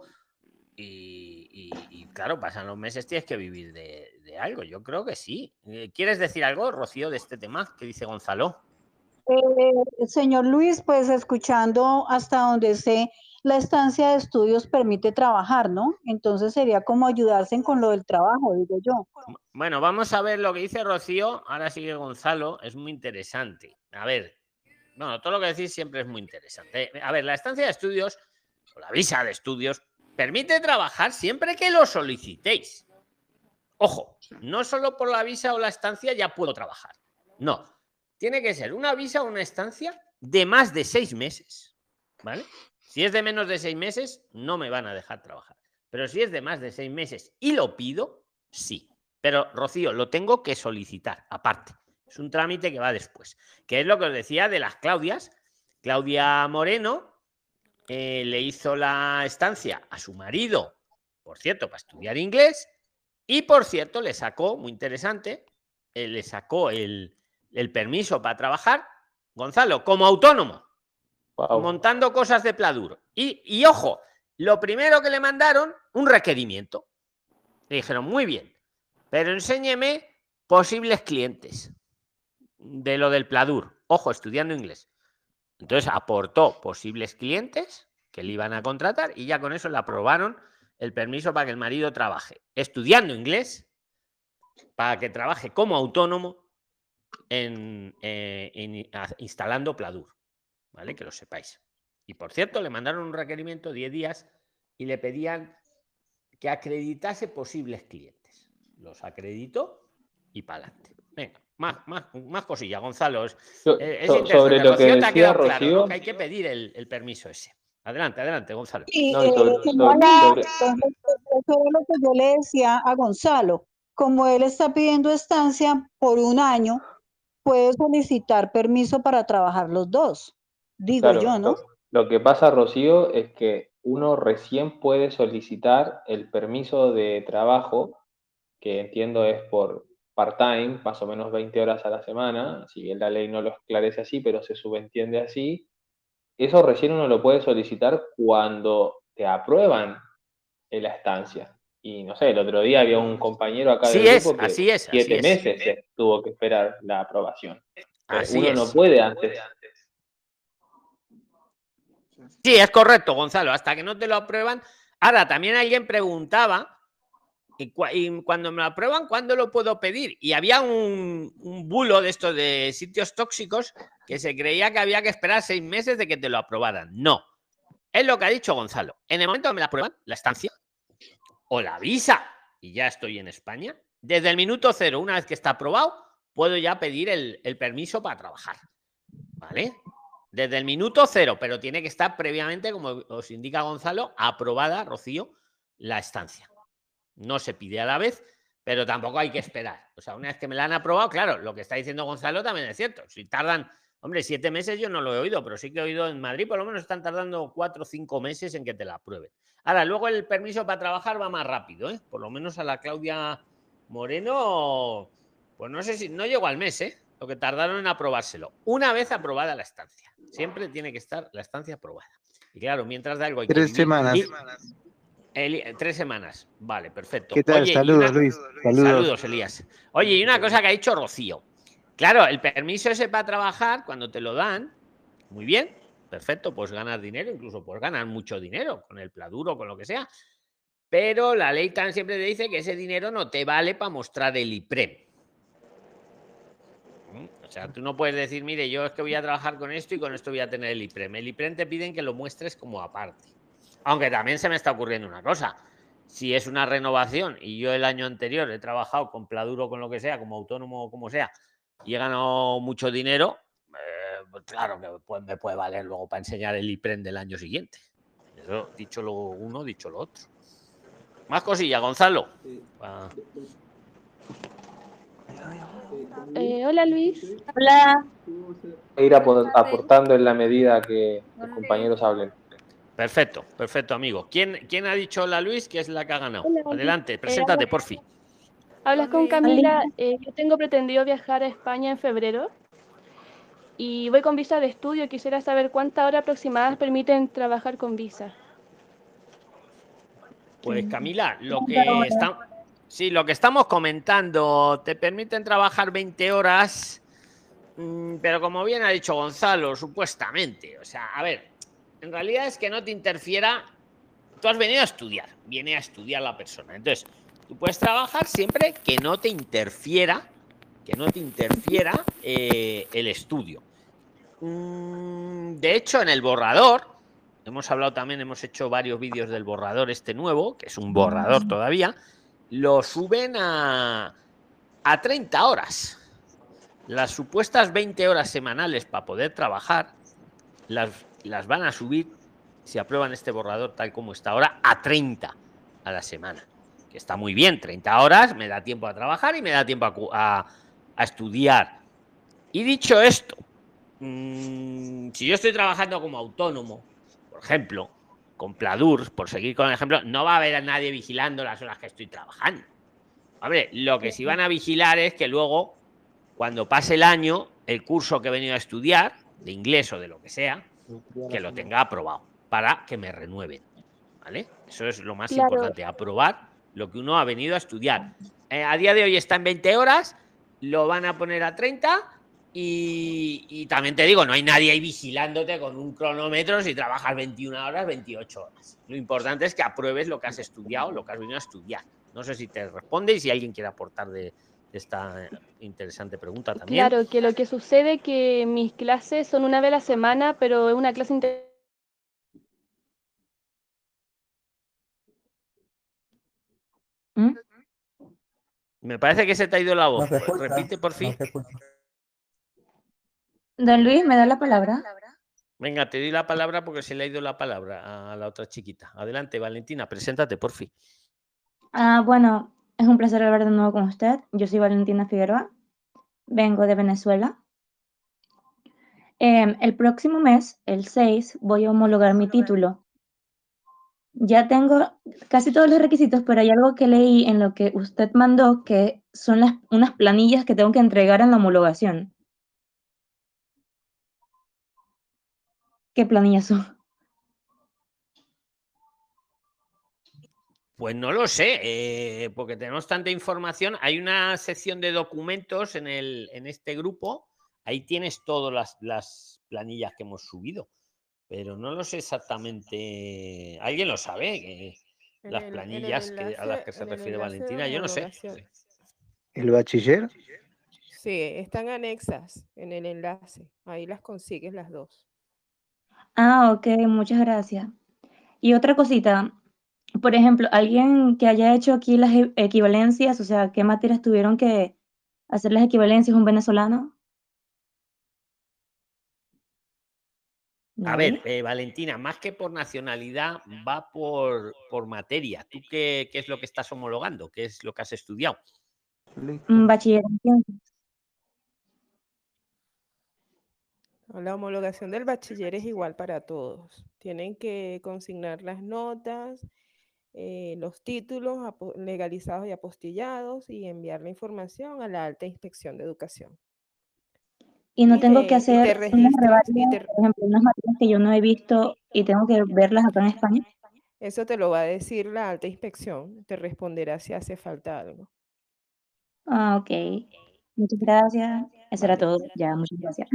y, y- y, claro, pasan los meses, tienes que vivir de, de algo. Yo creo que sí. Eh, ¿Quieres decir algo, Rocío, de este tema que dice Gonzalo? Eh, señor Luis, pues escuchando hasta donde sé, la estancia de estudios permite trabajar, ¿no? Entonces sería como ayudarse con lo del trabajo, digo yo. Bueno, vamos a ver lo que dice Rocío. Ahora sigue Gonzalo. Es muy interesante. A ver, bueno, todo lo que decís siempre es muy interesante. A ver, la estancia de estudios, o la visa de estudios, permite trabajar siempre que lo solicitéis. Ojo, no solo por la visa o la estancia ya puedo trabajar. No, tiene que ser una visa o una estancia de más de seis meses. ¿Vale? Si es de menos de seis meses, no me van a dejar trabajar. Pero si es de más de seis meses y lo pido, sí. Pero, Rocío, lo tengo que solicitar aparte. Es un trámite que va después. Que es lo que os decía de las Claudias. Claudia Moreno eh, le hizo la estancia a su marido, por cierto, para estudiar inglés. Y, por cierto, le sacó, muy interesante, eh, le sacó el, el permiso para trabajar, Gonzalo, como autónomo montando cosas de Pladur. Y, y ojo, lo primero que le mandaron, un requerimiento. Le dijeron, muy bien, pero enséñeme posibles clientes de lo del Pladur. Ojo, estudiando inglés. Entonces aportó posibles clientes que le iban a contratar y ya con eso le aprobaron el permiso para que el marido trabaje estudiando inglés, para que trabaje como autónomo en, eh, instalando Pladur. ¿vale? Que lo sepáis. Y por cierto, le mandaron un requerimiento 10 días y le pedían que acreditase posibles clientes. Los acreditó y para adelante. Venga, más, más, más cosillas, Gonzalo. Es, So- eh, es so- sobre lo que Rocío, te ha decía quedado claro, que hay que pedir el, el permiso ese. Adelante, adelante, Gonzalo. No, eh, sobre- sobre- lo que yo le decía a Gonzalo. Como él está pidiendo estancia por un año, puede solicitar permiso para trabajar los dos. Digo Claro, yo, ¿no? Lo, lo que pasa, Rocío, es que uno recién puede solicitar el permiso de trabajo, que entiendo es por part-time, más o menos 20 horas a la semana, si bien la ley no lo esclarece así, pero se subentiende así. Eso recién uno lo puede solicitar cuando te aprueban en la estancia. Y no sé, el otro día había un compañero acá Sí del es, grupo que así es, así siete es. meses se tuvo que esperar la aprobación. Así uno es. no puede antes. Sí, es correcto, Gonzalo. Hasta que no te lo aprueban. Ahora, también alguien preguntaba, y, cua- y cuando me lo aprueban, ¿cuándo lo puedo pedir? Y había un, bulo de estos de sitios tóxicos que se creía que había que esperar seis meses de que te lo aprobaran. No. Es lo que ha dicho Gonzalo. En el momento que me la aprueban, la estancia o la visa, y ya estoy en España, desde el minuto cero, una vez que está aprobado, puedo ya pedir el permiso para trabajar. ¿Vale? Desde el minuto cero, pero tiene que estar previamente, como os indica Gonzalo, aprobada, Rocío, la estancia. No se pide a la vez, pero tampoco hay que esperar. O sea, una vez que me la han aprobado, claro, lo que está diciendo Gonzalo también es cierto. Si tardan, hombre, siete meses yo no lo he oído, pero sí que he oído en Madrid, por lo menos están tardando cuatro o cinco meses en que te la aprueben. Ahora, luego el permiso para trabajar va más rápido, ¿eh? Por lo menos a la Claudia Moreno, pues no sé si, no llegó al mes, ¿eh? Lo que tardaron en aprobárselo. Una vez aprobada la estancia. Siempre tiene que estar la estancia aprobada. Y claro, mientras de algo hay que Tres vivir. semanas. Y- Eli- tres semanas. Vale, perfecto. ¿Qué tal? Oye, Saludos, una- Luis. Saludos. Saludos. Elías. Oye, y una cosa que ha dicho Rocío. Claro, el permiso ese para trabajar, cuando te lo dan, muy bien, perfecto, pues ganas dinero, incluso pues ganar mucho dinero con el pladuro, con lo que sea. Pero la ley tan siempre te dice que ese dinero no te vale para mostrar el IPREM. ¿Mm? O sea, tú no puedes decir, mire, yo es que voy a trabajar con esto y con esto voy a tener el IPREM. El IPREM te piden que lo muestres como aparte. Aunque también se me está ocurriendo una cosa. Si es una renovación y yo el año anterior he trabajado con Pladuro, con lo que sea, como autónomo o como sea, y he ganado mucho dinero, eh, pues claro que pues me puede valer luego para enseñar el IPREM del año siguiente. Eso, dicho lo uno, dicho lo otro. Más cosillas, Gonzalo. Pa- Eh, hola Luis. Hola. Ir apo- aportando en la medida que los compañeros hablen. Perfecto, perfecto, amigo. ¿Quién, quién ha dicho hola Luis, que es la que ha ganado? Hola. Adelante, Eh, preséntate, habla- porfi. Hablas con Camila. Eh, yo tengo pretendido viajar a España en febrero y voy con visa de estudio. Quisiera saber cuántas horas aproximadas permiten trabajar con visa. Pues Camila, lo que está, sí, lo que estamos comentando, te permiten trabajar 20 horas, mm, pero como bien ha dicho Gonzalo, supuestamente, o sea, a ver, en realidad es que no te interfiera, tú has venido a estudiar, viene a estudiar la persona, entonces tú puedes trabajar siempre que no te interfiera, que no te interfiera eh, el estudio. Mm, De hecho, en el borrador, hemos hablado también, hemos hecho varios vídeos del borrador este nuevo, que es un borrador todavía, lo suben a, a 30 horas. Las supuestas 20 horas semanales para poder trabajar, las, las van a subir, si aprueban este borrador tal como está ahora, a 30 a la semana. Que está muy bien, 30 horas, me da tiempo a trabajar y me da tiempo a, estudiar. Y dicho esto, mm, si yo estoy trabajando como autónomo, por ejemplo, con Pladur, por seguir con el ejemplo, no va a haber a nadie vigilando las horas que estoy trabajando. Hombre, lo que sí van a vigilar es que luego, cuando pase el año, el curso que he venido a estudiar, de inglés o de lo que sea, que lo tenga aprobado para que me renueven. ¿Vale? Eso es lo más Claro. importante, aprobar lo que uno ha venido a estudiar. Eh, a día de hoy está en 20 horas, lo van a poner a 30 y, y también te digo, no hay nadie ahí vigilándote con un cronómetro si trabajas 21 horas, 28 horas. Lo importante es que apruebes lo que has estudiado, lo que has venido a estudiar. No sé si te responde y si alguien quiere aportar de, de esta eh, interesante pregunta también. Claro, que lo que sucede que mis clases son una vez a la semana, pero es una clase inter- Me parece que se te ha ido la voz. No se escucha, Repite por fin. no. Don Luis, ¿me da la palabra? Venga, te doy la palabra porque se le ha ido la palabra a la otra chiquita. Adelante, Valentina, preséntate, por fin. Ah, bueno, es un placer hablar de nuevo con usted. Yo soy Valentina Figueroa, vengo de Venezuela. Em, el próximo mes, el 6, voy a homologar mi título. Ya tengo casi todos los requisitos, pero hay algo que leí en lo que usted mandó que son unas planillas que tengo que entregar en la homologación. ¿Qué planillas son? Pues no lo sé, eh, porque tenemos tanta información. Hay una sección de documentos en, el, en este grupo. Ahí tienes todas las, las planillas que hemos subido. Pero no lo sé exactamente. ¿Alguien lo sabe? Las el- en el planillas que- a las que se refiere Valentina, yo no sé. ¿El bachiller? Sí, están anexas en el enlace. Ahí las consigues las dos. Ah, ok, muchas gracias. Y otra cosita, por ejemplo, alguien que haya hecho aquí las e- equivalencias, o sea, ¿qué materias tuvieron que hacer las equivalencias un venezolano? A ver, eh, Valentina, más que por nacionalidad, va por, por materia. ¿Tú qué, qué es lo que estás homologando? ¿Qué es lo que has estudiado? Bachiller en ciencias. La homologación del bachiller es igual para todos. Tienen que consignar las notas, eh, los títulos legalizados y apostillados y enviar la información a la alta inspección de educación. Y no Y tengo te- que hacer unas reválida, te- por ejemplo, unas materias que yo no he visto y tengo que verlas acá en España. Eso te lo va a decir la alta inspección, te responderá si hace falta algo. Ah, ok. Muchas gracias. Eso era todo. Ya, muchas gracias.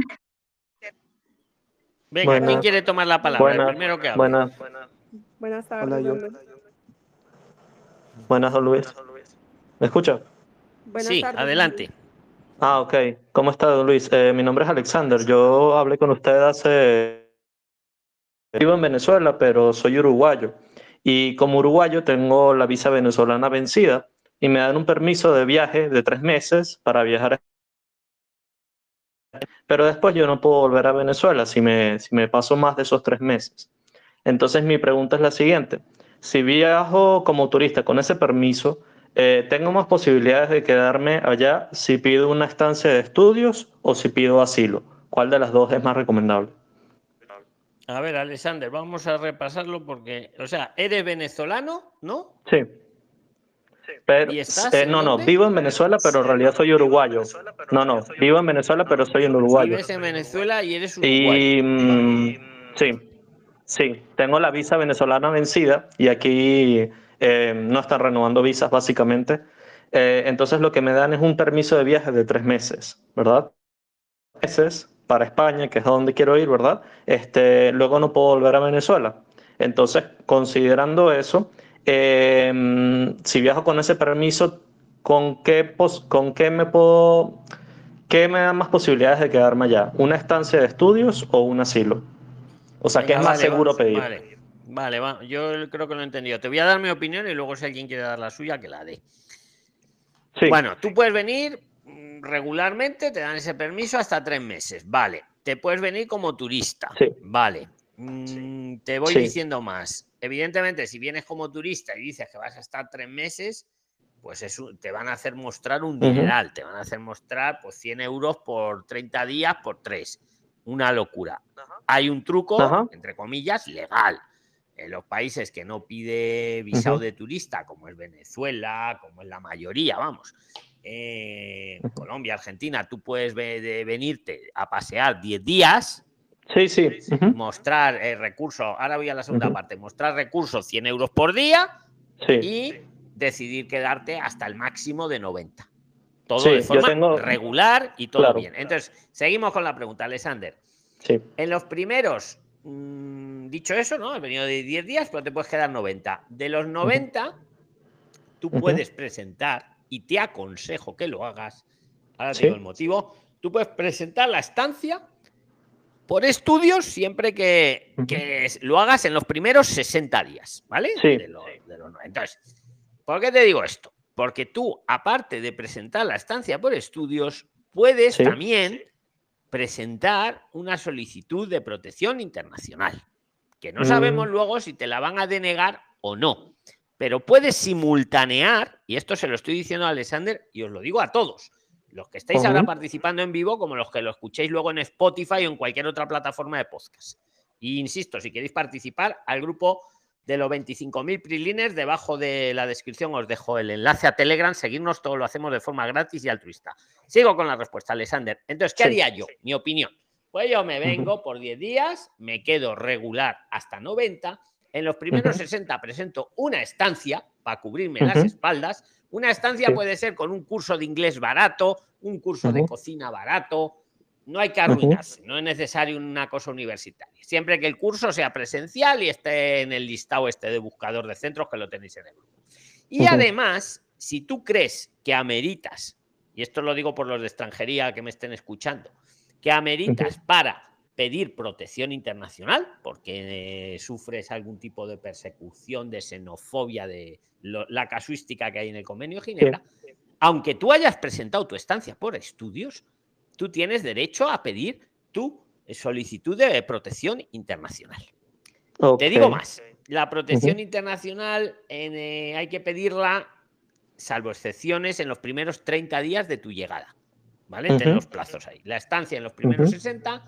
Venga, ¿quién Buenas. quiere tomar la palabra? Buenas, el primero que hable. buenas, Buenas tardes. Hola, yo. Don Luis. buenas, don Luis. ¿Me escucha? Buenas Sí, tardes, adelante. Luis. Ah, ok. ¿Cómo está, don Luis? Eh, mi nombre es Alexander. Yo hablé con usted hace... Vivo en Venezuela, pero soy uruguayo. Y como uruguayo tengo la visa venezolana vencida y me dan un permiso de viaje de tres meses para viajar. a- Pero después yo no puedo volver a Venezuela si me, si me paso más de esos tres meses. Entonces mi pregunta es la siguiente. Si viajo como turista con ese permiso, eh, ¿tengo más posibilidades de quedarme allá si pido una estancia de estudios o si pido asilo? ¿Cuál de las dos es más recomendable? A ver, Alexander, vamos a repasarlo porque, o sea, eres venezolano, ¿no? Sí. Pero, ¿Y estás eh, no, no, vivo en Venezuela, pero en realidad soy uruguayo. No, no, vivo en Venezuela, pero soy un uruguayo. Vives en Venezuela y eres uruguayo. Y mm, sí, sí, tengo la visa venezolana vencida y aquí eh, no están renovando visas básicamente. Eh, entonces lo que me dan es un permiso de viaje de tres meses, ¿verdad? Meses para España, que es a donde quiero ir, ¿verdad? Este, luego no puedo volver a Venezuela. Entonces, considerando eso, eh, si viajo con ese permiso, ¿con qué, pos- ¿con qué me puedo, qué me da más posibilidades de quedarme allá? ¿Una estancia de estudios o un asilo? O sea, ¿qué es más vale, seguro va- pedir? Vale, vale, va. yo creo que lo he entendido. Te voy a dar mi opinión y luego si alguien quiere dar la suya, que la dé. Sí. Bueno, tú puedes venir regularmente, te dan ese permiso hasta tres meses, vale. Te puedes venir como turista, Sí. vale. Mm, Te voy Sí. diciendo más. Evidentemente, si vienes como turista y dices que vas a estar tres meses, pues eso, te van a hacer mostrar un dineral, te van a hacer mostrar pues 100 euros por 30 días por tres. Una locura. Hay un truco, Ajá. entre comillas, legal. En los países que no pide visado de turista, como es Venezuela, como es la mayoría, vamos. eh, Colombia, Argentina, tú puedes ve- de venirte a pasear 10 días, Sí, sí. mostrar eh, recursos, ahora voy a la segunda parte, mostrar recursos 100 euros por día Sí. y decidir quedarte hasta el máximo de 90. Todo Sí, de forma tengo- regular y todo Claro. bien. Entonces, seguimos con la pregunta, Alexander. Sí. En los primeros, mm, dicho eso, ¿no? Has venido de 10 días, pero te puedes quedar 90. De los 90, tú puedes presentar, y te aconsejo que lo hagas, ahora te Sí. digo el motivo, tú puedes presentar la estancia por estudios siempre que, que lo hagas en los primeros 60 días, ¿vale? Sí. De Entonces, ¿por qué te digo esto? Porque tú, aparte de presentar la estancia por estudios, puedes Sí. también presentar una solicitud de protección internacional, que no sabemos Mm. luego si te la van a denegar o no, pero puedes simultanear, y esto se lo estoy diciendo a Alexander y os lo digo a todos, los que estáis ahora participando en vivo, como los que lo escuchéis luego en Spotify o en cualquier otra plataforma de podcast. Y insisto, si queréis participar al grupo de los 25.000 PRILINERS, debajo de la descripción os dejo el enlace a Telegram, seguirnos, todo lo hacemos de forma gratis y altruista. Sigo con la respuesta, Alexander. Entonces, ¿qué Sí. haría yo? Mi opinión. Pues yo me vengo por 10 días, me quedo regular hasta 90. En los primeros Ujú. 60 presento una estancia para cubrirme las espaldas. Una estancia Sí. puede ser con un curso de inglés barato, un curso de cocina barato. No hay que arruinarse, no es necesario una cosa universitaria. Siempre que el curso sea presencial y esté en el listado este de buscador de centros que lo tenéis en el grupo. Y además, si tú crees que ameritas, y esto lo digo por los de extranjería que me estén escuchando, que ameritas para pedir protección internacional, porque eh, sufres algún tipo de persecución, de xenofobia, de lo- la casuística que hay en el convenio de Ginebra, aunque tú hayas presentado tu estancia por estudios, tú tienes derecho a pedir tu solicitud de protección internacional. Te digo más, la protección internacional eh, hay que pedirla, salvo excepciones, en los primeros 30 días de tu llegada. ¿Vale? Ten Ujú. los plazos ahí. La estancia en los primeros Ujú. 60,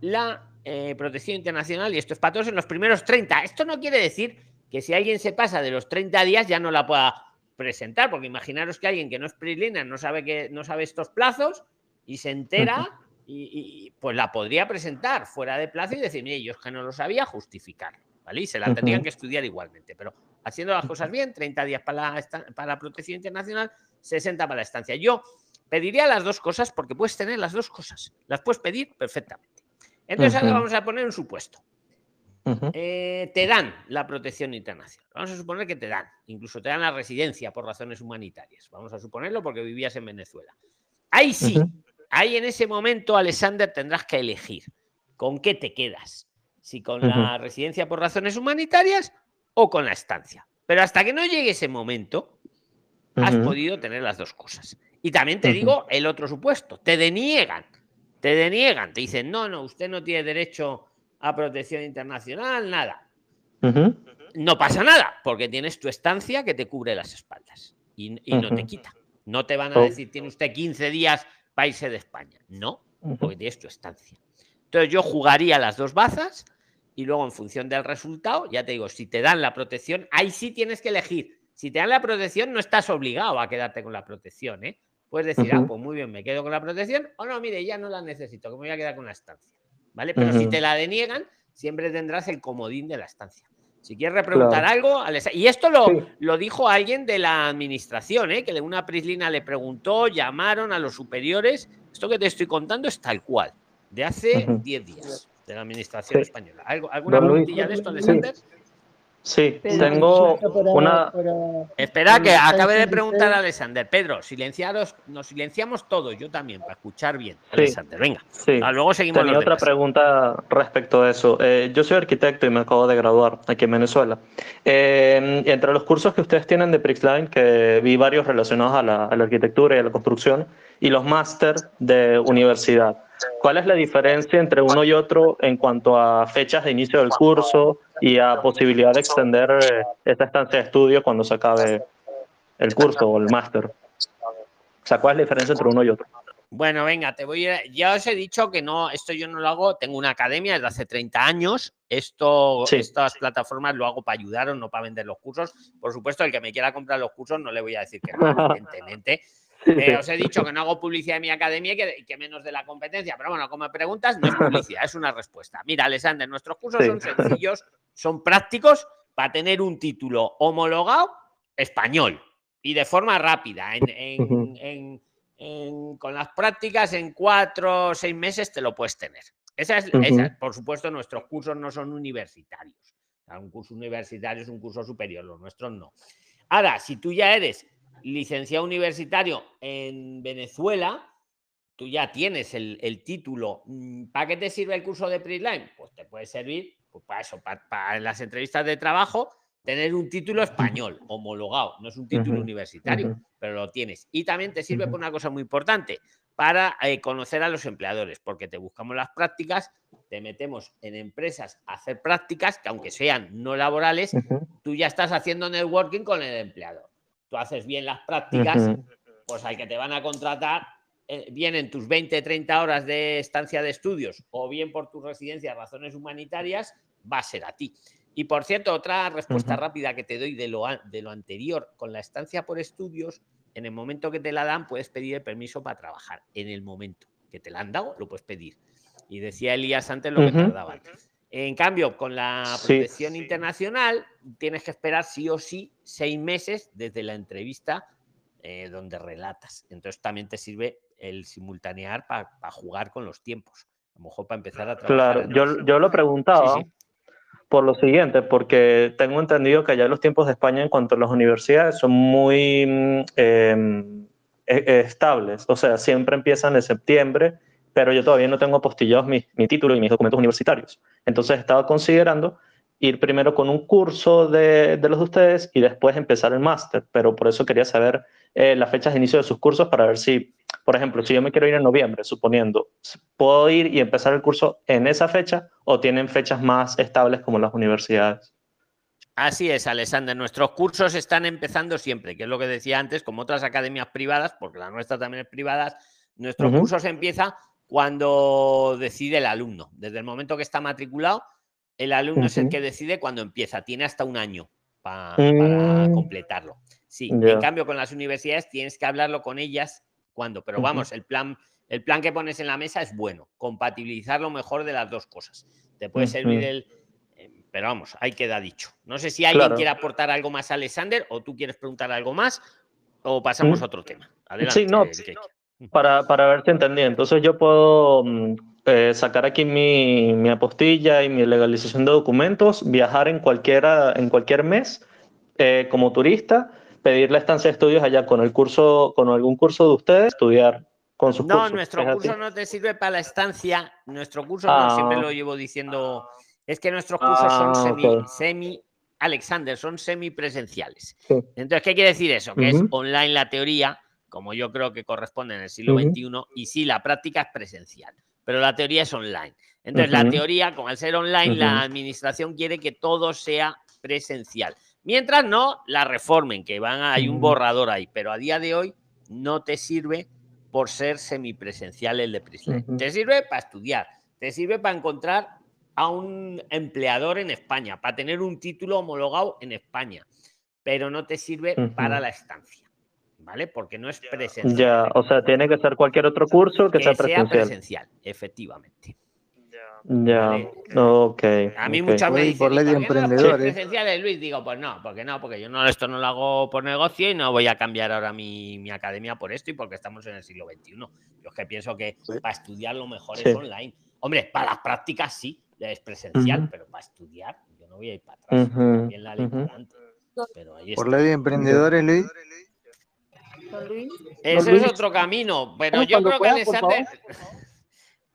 la eh, protección internacional, y esto es para todos en los primeros 30. Esto no quiere decir que si alguien se pasa de los 30 días ya no la pueda presentar, porque imaginaros que alguien que no es PRILINER no sabe que no sabe estos plazos y se entera y, y, pues la podría presentar fuera de plazo y decir, mire, yo es que no lo sabía, justificar, ¿vale? Y se la tendrían que estudiar igualmente, pero haciendo las cosas bien, 30 días para la, para la protección internacional, 60 para la estancia. Yo pediría las dos cosas porque puedes tener las dos cosas, las puedes pedir perfectamente. Entonces ahora vamos a poner un supuesto. Eh, te dan la protección internacional. Vamos a suponer que te dan. Incluso te dan la residencia por razones humanitarias. Vamos a suponerlo porque vivías en Venezuela. Ahí sí. Ahí en ese momento, Alexander, tendrás que elegir con qué te quedas. Si con la residencia por razones humanitarias o con la estancia. Pero hasta que no llegue ese momento, has podido tener las dos cosas. Y también te digo el otro supuesto, te deniegan, te deniegan, te dicen, no, no, usted no tiene derecho a protección internacional, nada. No pasa nada, porque tienes tu estancia que te cubre las espaldas. y, y no te quita. No te van a Oh. decir, tiene usted 15 días irse de España. No, porque tienes tu estancia. Entonces yo jugaría las dos bazas y luego en función del resultado, ya te digo, si te dan la protección, ahí sí tienes que elegir. Si te dan la protección, no estás obligado a quedarte con la protección, ¿eh? Puedes decir, ah, pues muy bien, me quedo con la protección, o no, mire, ya no la necesito, que me voy a quedar con la estancia. ¿Vale? Pero si te la deniegan, siempre tendrás el comodín de la estancia. Si quieres repreguntar Claro. algo, Alesa- y esto lo, Sí. lo dijo alguien de la administración, ¿eh? que de una prislina le preguntó, llamaron a los superiores. Esto que te estoy contando es tal cual, de hace Ujú. 10 días, de la administración Sí. española. ¿Algo- ¿Alguna preguntilla de esto. Alexander? Sí, Pedro. tengo una... Espera, que acabe de preguntar a Alexander. Pedro, silenciaros, nos silenciamos todos, yo también, para escuchar bien. Sí. Alexander, venga. Sí. Ah, luego seguimos Tenía otra demás. pregunta respecto a eso. Eh, yo soy arquitecto y me acabo de graduar aquí en Venezuela. Eh, entre los cursos que ustedes tienen de Prixline, que vi varios relacionados a la, a la arquitectura y a la construcción, y los máster de universidad, ¿cuál es la diferencia entre uno y otro en cuanto a fechas de inicio del curso y a posibilidad de extender eh, esta estancia de estudio cuando se acabe el curso o el máster? O sea, ¿cuál es la diferencia entre uno y otro? Bueno, venga, te voy a... Ya os he dicho que no, esto yo no lo hago, tengo una academia desde hace 30 años, esto, Sí. estas plataformas lo hago para ayudaros, no para vender los cursos. Por supuesto, el que me quiera comprar los cursos no le voy a decir que no, evidentemente. Eh, os he dicho que no hago publicidad en mi academia y que, menos de la competencia, pero bueno, como me preguntas, no es publicidad, es una respuesta. Mira, Alexander, nuestros cursos Sí. son sencillos, son prácticos para tener un título homologado español y de forma rápida. En, en- Ujú. en- en- con las prácticas, en cuatro o seis meses te lo puedes tener. Esa es, Ujú. esa- por supuesto, nuestros cursos no son universitarios. O sea, un curso universitario es un curso superior, los nuestros no. Ahora, si tú ya eres licenciado universitario en Venezuela, tú ya tienes el, el título. Mm, ¿Para qué te sirve el curso de Prisline? Pues te puede servir pues, para eso, para, para las entrevistas de trabajo, tener un título español homologado. No es un título universitario, pero lo tienes. Y también te sirve por una cosa muy importante, para eh, conocer a los empleadores, porque te buscamos las prácticas, te metemos en empresas a hacer prácticas que aunque sean no laborales, tú ya estás haciendo networking con el empleador. Tú haces bien las prácticas, pues al que te van a contratar, eh, vienen tus 20, 30 horas de estancia de estudios o bien por tu residencia, razones humanitarias, va a ser a ti. Y por cierto, otra respuesta rápida que te doy de lo, de lo anterior, con la estancia por estudios, en el momento que te la dan, puedes pedir el permiso para trabajar. En el momento que te la han dado, lo puedes pedir. Y decía Elías antes lo que Ujú. tardaban. En cambio, con la Sí. protección internacional, tienes que esperar sí o sí seis meses desde la entrevista eh, donde relatas. Entonces también te sirve el simultanear para jugar con los tiempos. A lo mejor para empezar a trabajar. Claro, yo, yo lo preguntaba Sí, sí. por lo siguiente, porque tengo entendido que allá los tiempos de España en cuanto a las universidades son muy mm, em, e- e- estables, o sea, siempre empiezan en septiembre, pero yo todavía no tengo apostillados mi, mi título y mis documentos universitarios. Entonces estaba considerando ir primero con un curso de, de los de ustedes y después empezar el máster, pero por eso quería saber eh, las fechas de inicio de sus cursos para ver si, por ejemplo, si yo me quiero ir en noviembre, suponiendo, ¿puedo ir y empezar el curso en esa fecha o tienen fechas más estables como las universidades? Así es, Alexander. Nuestros cursos están empezando siempre, que es lo que decía antes, como otras academias privadas, porque la nuestra también es privada, nuestro Ujú. curso se empieza cuando decide el alumno. Desde el momento que está matriculado, el alumno es el que decide cuando empieza. Tiene hasta un año pa- Mm. para completarlo. Sí, en cambio con las universidades tienes que hablarlo con ellas cuando, pero vamos, el plan, el plan que pones en la mesa es bueno, compatibilizar lo mejor de las dos cosas. Te puede servir el, eh, pero vamos, ahí queda dicho. No sé si alguien Claro. quiere aportar algo más, Alexander, o tú quieres preguntar algo más, o pasamos a otro tema. Adelante. Sí, no, que- que- para, para ver si entendí. Entonces yo puedo mm, eh, sacar aquí mi, mi apostilla y mi legalización de documentos, viajar en, cualquiera, en cualquier mes eh, como turista, pedir la estancia de estudios allá con el curso, con algún curso de ustedes, estudiar con sus No, cursos. nuestro curso no te sirve para la estancia. Nuestro curso Ah. no, siempre lo llevo diciendo. Es que nuestros cursos son Ah, semi, semi, Alexander, son semipresenciales. Sí. Entonces, ¿qué quiere decir eso? Que es online la teoría, como yo creo que corresponde en el siglo. XXI, y sí, la práctica es presencial, pero la teoría es online. Entonces, la teoría, como al ser online, la administración quiere que todo sea presencial. Mientras no la reformen, que van a- hay un borrador ahí, pero a día de hoy no te sirve por ser semipresencial el de Prisline. Te sirve para estudiar, te sirve para encontrar a un empleador en España, para tener un título homologado en España, pero no te sirve para la estancia, ¿vale? Porque no es presencial. Ya, o sea, tiene que ser cualquier otro curso que, que sea sea presencial. presencial, efectivamente. Ya, Vale. ok. A mí muchas veces dicen, por "¿Y ley de pones emprendedores. presenciales, Luis? Digo, pues no, porque no, porque yo no, esto no lo hago por negocio y no voy a cambiar ahora mi, mi academia por esto y porque estamos en el siglo XXI. Yo es que pienso que para estudiar lo mejor Sí. es online. Hombre, para las prácticas sí, es presencial, pero para estudiar yo no voy a ir para atrás. También la ley para adelante. Pero ahí Por ley de emprendedores, Luis. Ese Luis. es otro camino, Vamos yo creo que pueda, Alexander.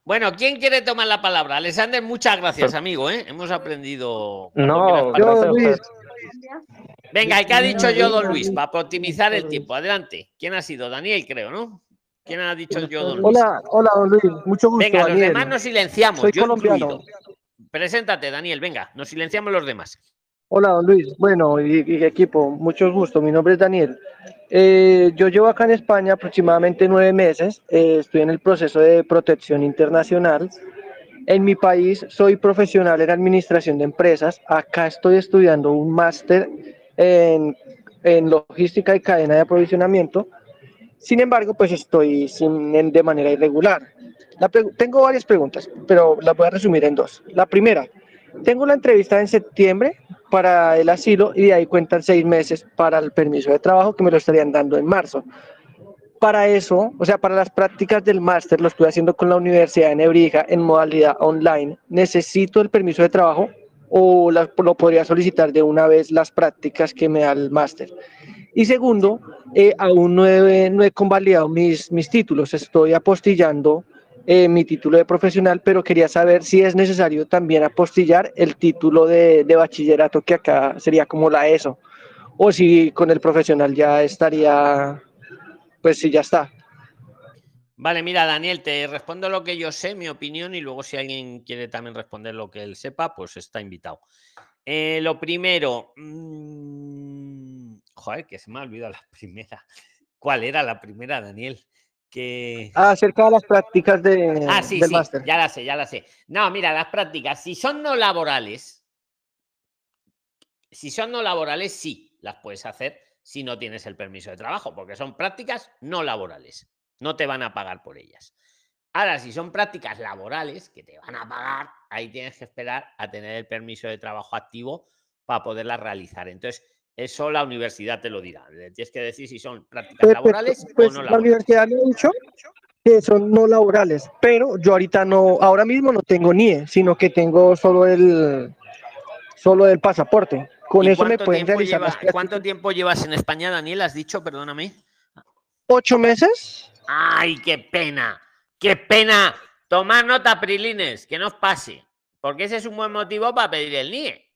Bueno, ¿quién quiere tomar la palabra? Alexander, muchas gracias, amigo. ¿eh? Hemos aprendido. No, participar. usted. Venga, ¿y qué ha dicho yo, don Luis? Para optimizar el tiempo. Adelante. ¿Quién ha sido? Daniel, creo, ¿no? ¿Quién ha dicho yo, don Luis? Hola, hola, don Luis. Mucho gusto, Venga, los demás nos silenciamos. Soy yo colombiano. incluido. Preséntate, Daniel. Venga, nos silenciamos los demás. Hola, don Luis. Bueno, y, y equipo, mucho gusto. Mi nombre es Daniel. Eh, yo llevo acá en España aproximadamente nueve meses. Eh, estoy en el proceso de protección internacional. En mi país soy profesional en administración de empresas. Acá estoy estudiando un máster en, en logística y cadena de aprovisionamiento. Sin embargo, pues estoy sin- en- de manera irregular. La tengo varias preguntas, pero las voy a resumir en dos. La primera, tengo la entrevista en septiembre para el asilo y de ahí cuentan seis meses para el permiso de trabajo que me lo estarían dando en marzo. Para eso, o sea, para las prácticas del máster, lo estoy haciendo con la Universidad de Nebrija en modalidad online. ¿Necesito el permiso de trabajo o lo podría solicitar de una vez las prácticas que me da el máster? Y segundo, eh, aún no he, no he convalidado mis, mis títulos, estoy apostillando eh, mi título de profesional, pero quería saber si es necesario también apostillar el título de, de bachillerato, que acá sería como la ESO, o si con el profesional ya estaría, pues si ya está. Vale, mira, Daniel, te respondo lo que yo sé, mi opinión, y luego si alguien quiere también responder lo que él sepa, pues está invitado. Eh, lo primero, mm, joder, que se me ha olvidado la primera. ¿Cuál era la primera, Daniel? Que... Acerca de las prácticas de, Ah, sí, del sí, máster. ya la sé, ya la sé. No, mira, las prácticas, si son no laborales, si son no laborales, sí, las puedes hacer si no tienes el permiso de trabajo, porque son prácticas no laborales. No te van a pagar por ellas. Ahora, si son prácticas laborales que te van a pagar, ahí tienes que esperar a tener el permiso de trabajo activo para poderlas realizar. Entonces, eso la universidad te lo dirá. Tienes que decir si son prácticas Pues, pues, laborales pues, o no la laborales. universidad me ha dicho que son no laborales, pero yo ahorita no, ahora mismo no tengo NIE, sino que tengo solo el, solo el pasaporte. Con ¿Y eso me pueden realizar lleva- las. ¿Cuánto tiempo llevas en España, Daniel? ¿Has dicho? Perdóname. ¿Ocho meses? ¡Ay, qué pena! ¡Qué pena! Tomar nota, Prilines, que no os pase. Porque ese es un buen motivo para pedir el NIE.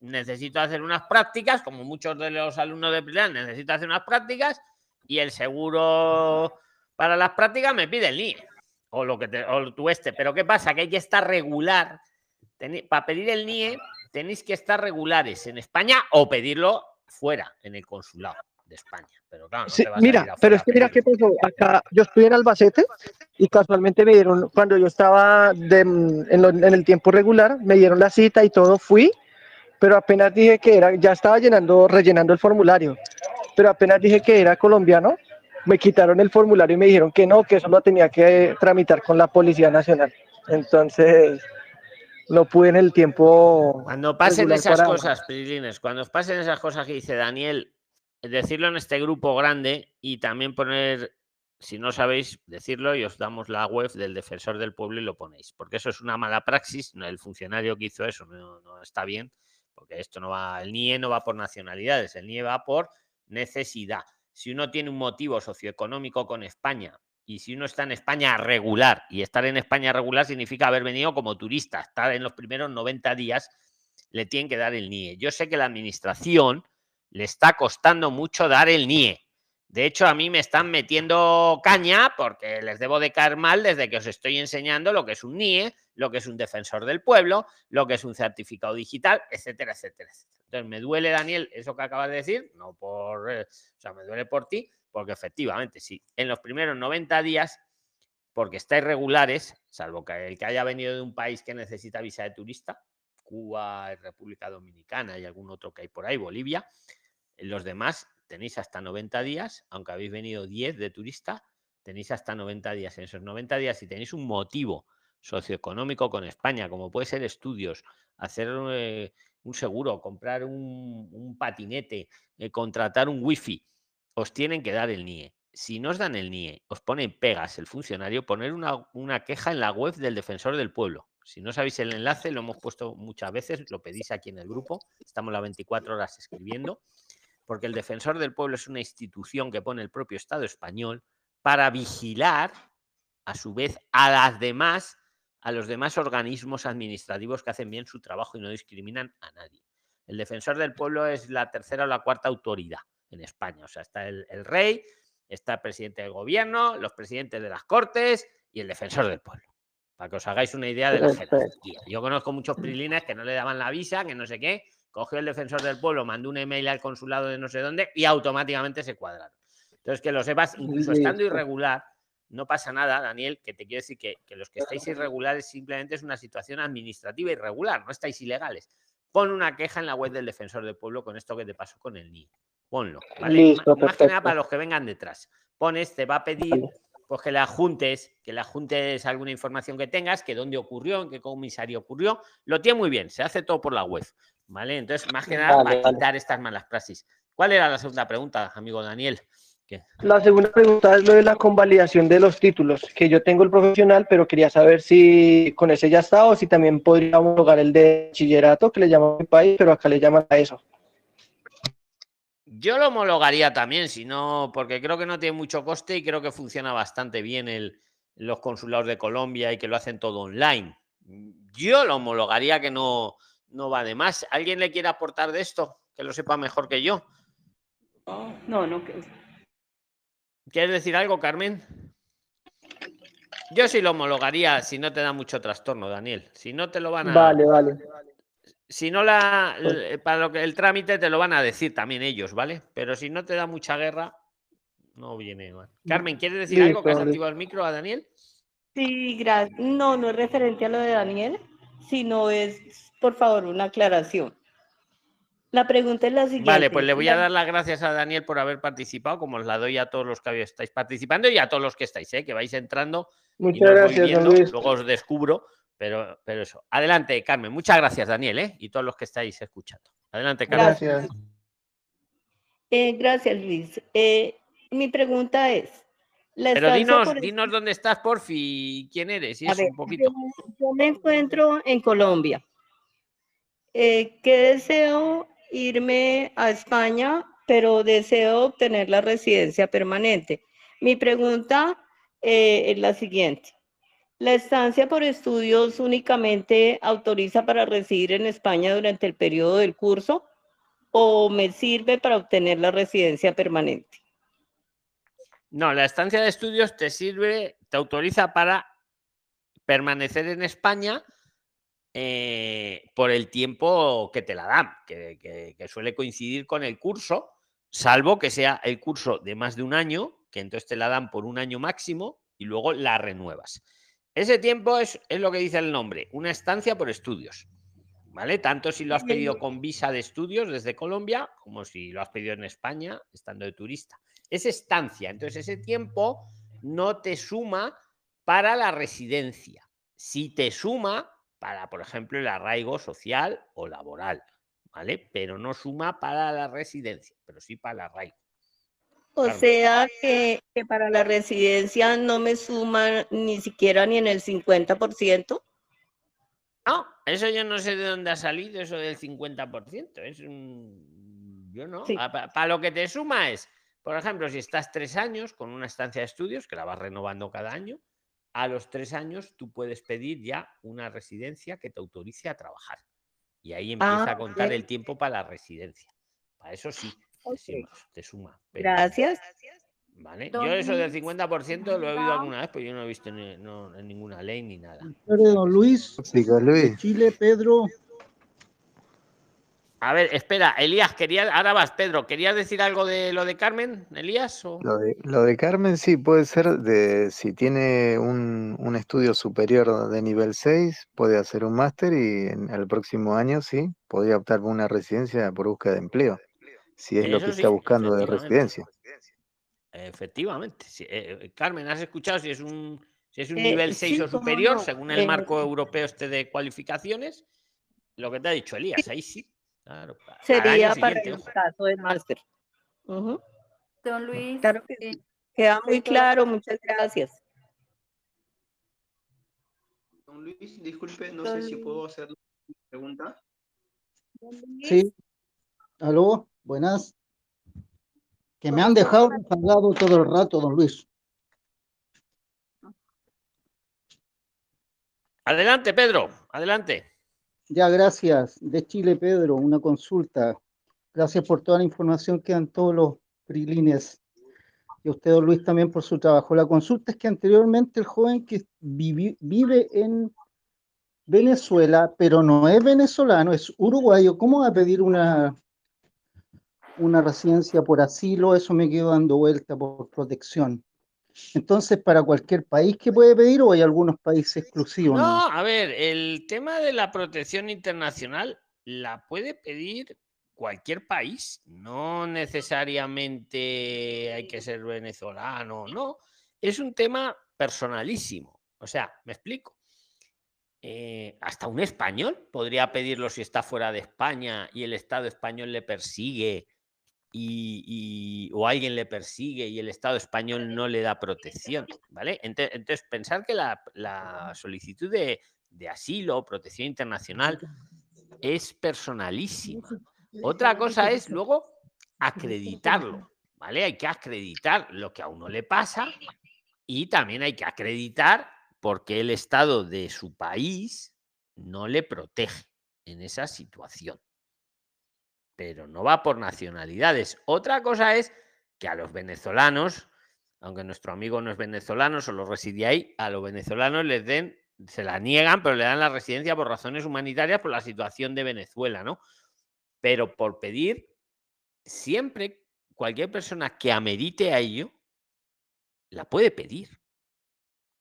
Necesito hacer unas prácticas, como muchos de los alumnos de Prilines, necesito hacer unas prácticas y el seguro para las prácticas me pide el NIE. O lo que te, o tu este. Pero ¿qué pasa? Que hay que estar regular. Para pedir el NIE tenéis que estar regulares en España o pedirlo fuera, en el consulado de España. Pero claro, no Sí, te vas a ir mira, pero es que mira qué pasó. Acá yo estoy en Albacete y casualmente me dieron, cuando yo estaba de- en, lo- en el tiempo regular, me dieron la cita y todo, fui, pero apenas dije que era, ya estaba llenando, rellenando el formulario, pero apenas dije que era colombiano, me quitaron el formulario y me dijeron que no, que eso lo tenía que tramitar con la Policía Nacional. Entonces, no pude en el tiempo. Cuando pasen esas para- cosas, Prilines, cuando os pasen esas cosas que dice Daniel, decirlo en este grupo grande y también poner, si no sabéis, decirlo y os damos la web del defensor del pueblo y lo ponéis, porque eso es una mala praxis, el funcionario que hizo eso no, no está bien, porque esto no va, el NIE no va por nacionalidades, el NIE va por necesidad. Si uno tiene un motivo socioeconómico con España y si uno está en España regular, y estar en España regular significa haber venido como turista, estar en los primeros 90 días, le tienen que dar el NIE. Yo sé que la administración le está costando mucho dar el NIE, De hecho, a mí me están metiendo caña porque les debo de caer mal desde que os estoy enseñando lo que es un NIE, lo que es un defensor del pueblo, lo que es un certificado digital, etcétera, etcétera. Entonces, me duele, Daniel, eso que acabas de decir, no por, eh, o sea, me duele por ti, porque efectivamente, sí, en los primeros 90 días, porque estáis regulares, salvo que el que haya venido de un país que necesita visa de turista, Cuba, República Dominicana y algún otro que hay por ahí, Bolivia, los demás tenéis hasta 90 días, aunque habéis venido 10 de turista, tenéis hasta 90 días. En esos 90 días, si tenéis un motivo socioeconómico con España, como puede ser estudios, hacer eh, un seguro, comprar un, patinete, eh, contratar un wifi, os tienen que dar el NIE. Si no os dan el NIE, os ponen pegas el funcionario, poner una, una queja en la web del defensor del pueblo. Si no sabéis el enlace, lo hemos puesto muchas veces, lo pedís aquí en el grupo, estamos las 24 horas escribiendo, porque el defensor del pueblo es una institución que pone el propio Estado español para vigilar, a su vez, a las demás, a los demás organismos administrativos que hacen bien su trabajo y no discriminan a nadie. El defensor del pueblo es la tercera o la cuarta autoridad en España. O sea, está el, el rey, está el presidente del gobierno, los presidentes de las cortes y el defensor del pueblo. Para que os hagáis una idea de la jerarquía. Yo conozco muchos prilines que no le daban la visa, que no sé qué. Cogió el defensor del pueblo, mandó un email al consulado de no sé dónde y automáticamente se cuadraron. Entonces, que lo sepas, incluso estando irregular, no pasa nada, Daniel, que te quiero decir que, que los que estáis irregulares simplemente es una situación administrativa irregular, no estáis ilegales. Pon una queja en la web del defensor del pueblo con esto que te pasó con el NIE. Ponlo, ¿vale? Listo, más que nada para los que vengan detrás. Pones, te va a pedir pues que le adjuntes, que le adjuntes alguna información que tengas, que dónde ocurrió, en qué comisario ocurrió. Lo tiene muy bien, se hace todo por la web. ¿Vale? Entonces, más que nada, Vale, para vale. quitar estas malas praxis. ¿Cuál era la segunda pregunta, amigo Daniel? ¿Qué? La segunda pregunta es lo de la convalidación de los títulos, que yo tengo el profesional, pero quería saber si con ese ya está o si también podría homologar el de bachillerato, que le llaman en mi país, pero acá le llaman a eso. Yo lo homologaría también, si no, porque creo que no tiene mucho coste y creo que funciona bastante bien el, los consulados de Colombia y que lo hacen todo online. Yo lo homologaría que no, no va de más. ¿Alguien le quiere aportar de esto? Que lo sepa mejor que yo. No, no. ¿Quieres decir algo, Carmen? Yo sí lo homologaría si no te da mucho trastorno, Daniel. Si no te lo van a. Vale, vale. Si no la. Pues el- Para lo que el trámite te lo van a decir también ellos, ¿vale? Pero si no te da mucha guerra, no viene mal. Carmen, ¿quieres decir algo que has activado el micro a Daniel? Sí, gracias. No, no es referente a lo de Daniel, sino es, por favor, una aclaración. La pregunta es la siguiente. Vale, pues le voy a dar las gracias a Daniel por haber participado, como os la doy a todos los que estáis participando y a todos los que estáis, ¿eh? que vais entrando. Muchas gracias, viendo, Luis. Luego os descubro, pero, pero eso. Adelante, Carmen. Muchas gracias, Daniel, ¿eh? y todos los que estáis escuchando. Adelante, Carmen. Gracias. Eh, gracias, Luis. Eh, mi pregunta es, la Pero dinos, por- dinos dónde estás, porfi, y quién eres, y eso ver, un poquito. yo, me encuentro en Colombia. Eh, ¿qué deseo irme a España, pero deseo obtener la residencia permanente? Mi pregunta eh, es la siguiente. ¿La estancia por estudios únicamente autoriza para residir en España durante el periodo del curso o me sirve para obtener la residencia permanente? No, la estancia de estudios te sirve, te autoriza para permanecer en España eh, por el tiempo que te la dan, que, suele coincidir con el curso, salvo que sea el curso de más de un año, que entonces te la dan por un año máximo y luego la renuevas. Ese tiempo es, es lo que dice el nombre, una estancia por estudios. ¿Vale? Tanto si lo has pedido con visa de estudios desde Colombia, como si lo has pedido en España estando de turista. Es estancia. Entonces, ese tiempo no te suma para la residencia. Si te suma para, por ejemplo, el arraigo social o laboral, ¿vale? Pero no suma para la residencia, pero sí para el arraigo. O Claro. sea que, que para la residencia no me suman ni siquiera ni en el 50%. No, eso yo no sé de dónde ha salido eso del 50%. Es un... Yo no. Sí. Para lo que te suma es, por ejemplo, si estás tres años con una estancia de estudios, que la vas renovando cada año, a los tres años tú puedes pedir ya una residencia que te autorice a trabajar. Y ahí empieza Ah, a contar el tiempo para la residencia. Para eso sí. Te suma, te suma, pero- Gracias. ¿vale? Yo eso del Luis, 50% lo he oído alguna vez, pero yo no he visto ni- no, en ninguna ley ni nada. Nombre de don Luis, Luis. Chile, Pedro. A ver, espera, Elías, quería, ahora vas, Pedro, ¿querías decir algo de lo de Carmen, Elías? O... Lo de, lo de Carmen sí puede ser de si tiene un, un estudio superior de nivel 6, puede hacer un máster y en el próximo año sí, podría optar por una residencia por búsqueda de empleo, si es lo que sí, está buscando de residencia. Efectivamente. sí, eh, eh, Carmen, ¿has escuchado si es un, si es un Eh, nivel 6 sí, o superior, no. según el Eh, marco europeo este de cualificaciones? Lo que te ha dicho Elías, ahí sí. Claro, Sería para el caso de máster. Don Luis, Claro que sí. Queda muy claro, muchas gracias. Don Luis, disculpe, no sé si puedo hacer una pregunta. Sí. Aló, buenas. Que me han dejado rezagado todo el rato, don Luis. Adelante, Pedro, adelante. Ya, gracias. De Chile, Pedro, una consulta. Gracias por toda la información que dan todos los prilines. Y a usted, don Luis, también por su trabajo. La consulta es que anteriormente el joven que vivi- vive en Venezuela, pero no es venezolano, es uruguayo, ¿cómo va a pedir una, una residencia por asilo? Eso me quedo dando vuelta por protección. Entonces, para cualquier país que puede pedir o hay algunos países exclusivos. No, a ver, el tema de la protección internacional la puede pedir cualquier país, no necesariamente hay que ser venezolano, no, es un tema personalísimo. O sea, me explico. Eh, hasta un español podría pedirlo si está fuera de España y el Estado español le persigue y, o alguien le persigue y el Estado español no le da protección, ¿vale? Entonces, pensar que la, solicitud de, de asilo o protección internacional es personalísima. Otra cosa es luego acreditarlo, ¿vale? Hay que acreditar lo que a uno le pasa y también hay que acreditar por qué el Estado de su país no le protege en esa situación pero no va por nacionalidades. Otra cosa es que a los venezolanos, aunque nuestro amigo no es venezolano, solo residía ahí, a los venezolanos les den, se la niegan, pero le dan la residencia por razones humanitarias por la situación de Venezuela, ¿no? Pero por pedir, siempre cualquier persona que amerite a ello, la puede pedir.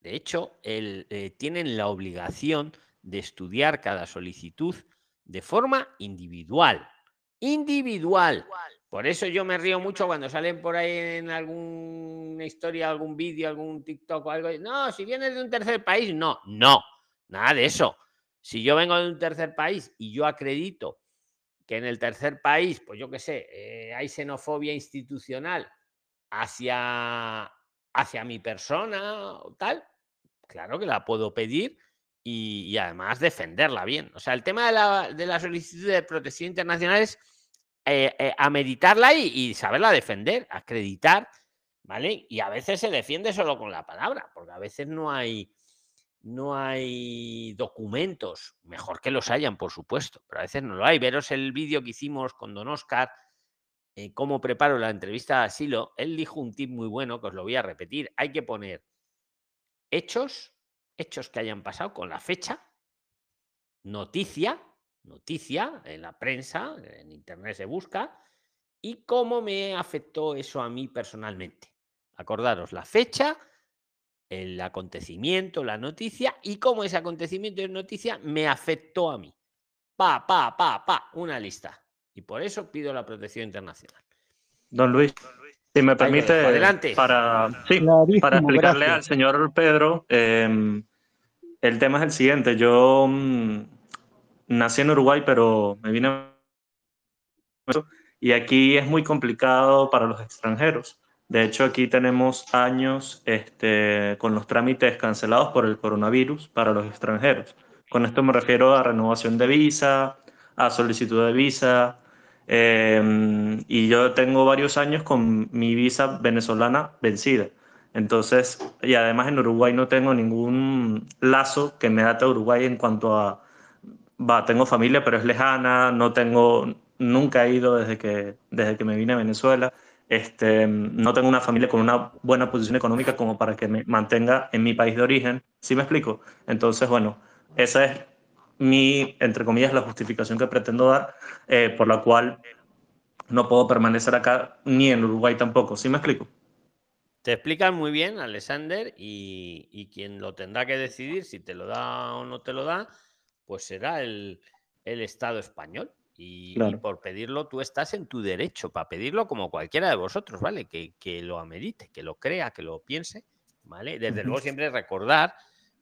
De hecho, el, eh, tienen la obligación de estudiar cada solicitud de forma individual. Individual. Por eso yo me río mucho cuando salen por ahí en alguna historia, algún vídeo, algún TikTok o algo. No, si vienes de un tercer país, no, no, nada de eso. Si yo vengo de un tercer país y yo acredito que en el tercer país, pues yo qué sé, eh, hay xenofobia institucional hacia, hacia mi persona o tal, claro que la puedo pedir y, y además defenderla bien. O sea, el tema de la, de la solicitud de protección internacional es eh, eh, ameritarla y, y saberla defender, acreditar, ¿vale? Y a veces se defiende solo con la palabra, porque a veces no hay, no hay documentos, mejor que los hayan, por supuesto, pero a veces no lo hay. Veros el vídeo que hicimos con Don Oscar, eh, cómo preparo la entrevista de asilo, él dijo un tip muy bueno que os lo voy a repetir. Hay que poner hechos, hechos que hayan pasado con la fecha, noticia, noticia en la prensa, en internet se busca, y cómo me afectó eso a mí personalmente. Acordaros la fecha, el acontecimiento, la noticia y cómo ese acontecimiento y noticia me afectó a mí. Pa, pa, pa, pa, una lista. Y por eso pido la protección internacional. Don Luis, si me permite. Adelante. para, sí, para explicarle gracias. al señor Pedro, eh, el tema es el siguiente. Yo mm, nací en Uruguay, pero me vine y aquí es muy complicado para los extranjeros. De hecho, aquí tenemos años este, con los trámites cancelados por el coronavirus para los extranjeros. Con esto me refiero a renovación de visa, a solicitud de visa. eh, y yo tengo varios años con mi visa venezolana vencida. Entonces, y además en Uruguay no tengo ningún lazo que me ate a Uruguay en cuanto a, va, tengo familia, pero es lejana, no tengo nunca he ido desde que, desde que me vine a Venezuela. Este, no tengo una familia con una buena posición económica como para que me mantenga en mi país de origen. ¿Sí me explico? Entonces, bueno, esa es mi, entre comillas, la justificación que pretendo dar, eh, por la cual no puedo permanecer acá ni en Uruguay tampoco. ¿Sí me explico? Te explican muy bien, Alexander, y, y quien lo tendrá que decidir si te lo da o no te lo da, pues será el, el Estado español. Y, por pedirlo, tú estás en tu derecho para pedirlo como cualquiera de vosotros, ¿vale? Que, que lo amerite, que lo crea, que lo piense, ¿vale? Desde luego, siempre recordar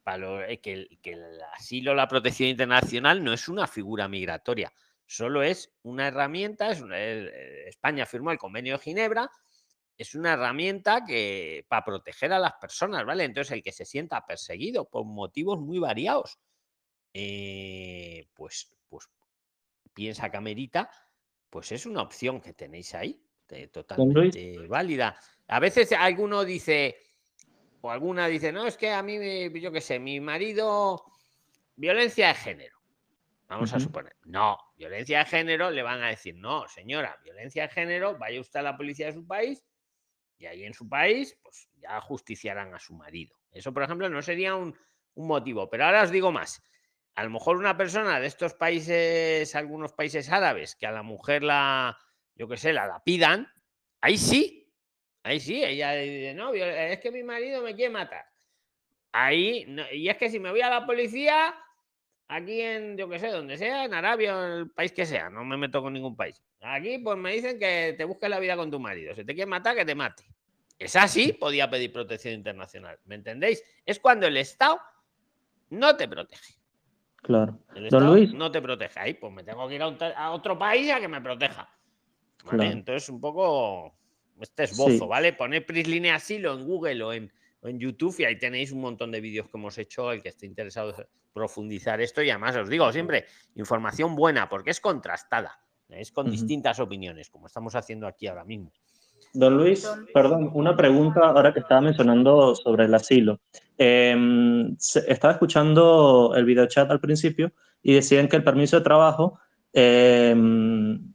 para lo- eh, que, el, que el asilo, la protección internacional no es una figura migratoria, solo es una herramienta. Es una- el- eh, España firmó el convenio de Ginebra, es una herramienta que para proteger a las personas, ¿vale? Entonces, el que se sienta perseguido por motivos muy variados, eh, pues, pues piensa que amerita, pues es una opción que tenéis ahí, eh, Luis. totalmente válida. A veces alguno dice, o alguna dice, no, es que a mí, me- yo qué sé, mi marido, violencia de género. Vamos a suponer. No, violencia de género le van a decir, no, señora, violencia de género, vaya usted a la policía de su país y ahí en su país, pues ya justiciarán a su marido. Eso, por ejemplo, no sería un, un motivo. Pero ahora os digo más. A lo mejor una persona de estos países, algunos países árabes, que a la mujer la, yo qué sé, la, la pidan, ahí sí, ahí sí, ella dice, no, es que mi marido me quiere matar. Ahí, no- y es que si me voy a la policía, aquí en, yo qué sé, donde sea, en Arabia o en el país que sea, no me meto con ningún país. Aquí, pues me dicen que te busques la vida con tu marido. Si te quiere matar, que te mate. Es así, podía pedir protección internacional. ¿Me entendéis? Es cuando el Estado no te protege. Claro. El Don Luis. no te protege. Ahí, pues me tengo que ir a, un a otro país a que me proteja. ¿vale? Claro. Entonces, un poco este esbozo, Sí. ¿vale? Poned Prisline Asilo en Google o en, o en YouTube y ahí tenéis un montón de vídeos que hemos hecho. El que esté interesado en profundizar esto y además os digo siempre, información buena porque es contrastada. Es con distintas opiniones, como estamos haciendo aquí ahora mismo. Don Luis, perdón, una pregunta ahora que estaba mencionando sobre el asilo. Se- estaba escuchando el videochat al principio y decían que el permiso de trabajo em,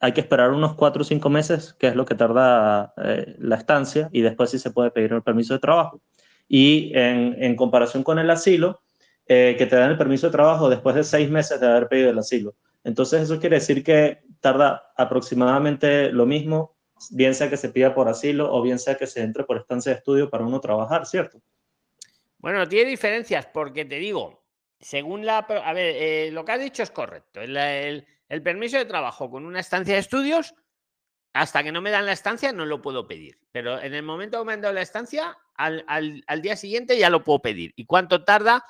hay que esperar unos cuatro o cinco meses, que es lo que tarda eh, la estancia, y después sí se puede pedir el permiso de trabajo. Y en, en comparación con el asilo, eh, que te dan el permiso de trabajo después de seis meses de haber pedido el asilo. Entonces eso quiere decir que tarda aproximadamente lo mismo, bien sea que se pida por asilo o bien sea que se entre por estancia de estudio para uno trabajar, ¿cierto? Bueno, tiene diferencias porque te digo, según la... A ver, eh, lo que has dicho es correcto. El, el- permiso de trabajo con una estancia de estudios, hasta que no me dan la estancia, no lo puedo pedir. Pero en el momento que me han dado la estancia, al, al- al día siguiente ya lo puedo pedir. ¿Y cuánto tarda?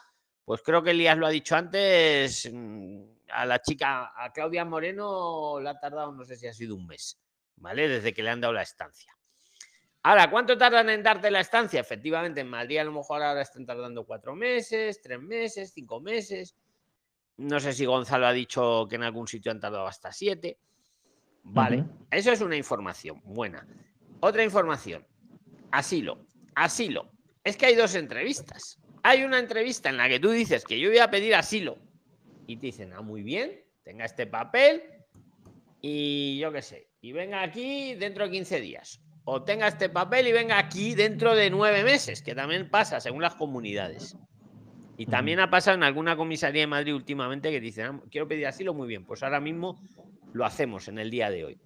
Pues creo que Elías lo ha dicho antes. mm, A la chica, a Claudia Moreno, le ha tardado, no sé si ha sido un mes, ¿vale? Desde que le han dado la estancia. Ahora, ¿cuánto tardan en darte la estancia? Efectivamente, en Madrid a lo mejor ahora están tardando cuatro meses, tres meses, cinco meses. No sé si Gonzalo ha dicho que en algún sitio han tardado hasta siete. Vale, eso es una información buena. Otra información, asilo. Asilo. Es que hay dos entrevistas. Hay una entrevista en la que tú dices que yo voy a pedir asilo y te dicen, ah, muy bien, tenga este papel y yo qué sé, y venga aquí dentro de 15 días. O tenga este papel y venga aquí dentro de nueve meses, que también pasa según las comunidades. Y también ha pasado en alguna comisaría de Madrid últimamente que dicen, "Ah, quiero pedir asilo, muy bien, pues ahora mismo lo hacemos en el día de hoy.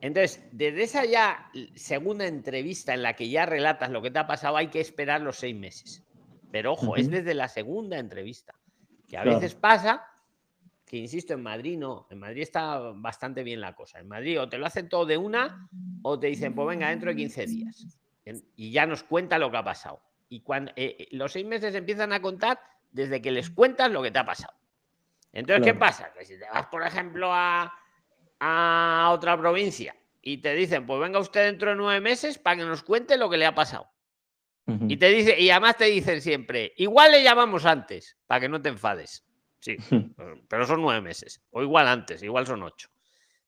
Entonces, desde esa ya segunda entrevista en la que ya relatas lo que te ha pasado, hay que esperar los seis meses. Pero ojo, es desde la segunda entrevista, que a Claro. veces pasa que, insisto, en Madrid no, en Madrid está bastante bien la cosa. En Madrid o te lo hacen todo de una o te dicen, pues venga, dentro de 15 días. Y ya nos cuenta lo que ha pasado. Y cuando eh, los seis meses empiezan a contar desde que les cuentas lo que te ha pasado. Entonces, ¿qué pasa? Que si te vas, por ejemplo, a, a otra provincia y te dicen, pues venga usted dentro de nueve meses para que nos cuente lo que le ha pasado. Y te dice, y además te dicen siempre, igual le llamamos antes, para que no te enfades. Sí, pero son nueve meses. O igual antes, igual son ocho.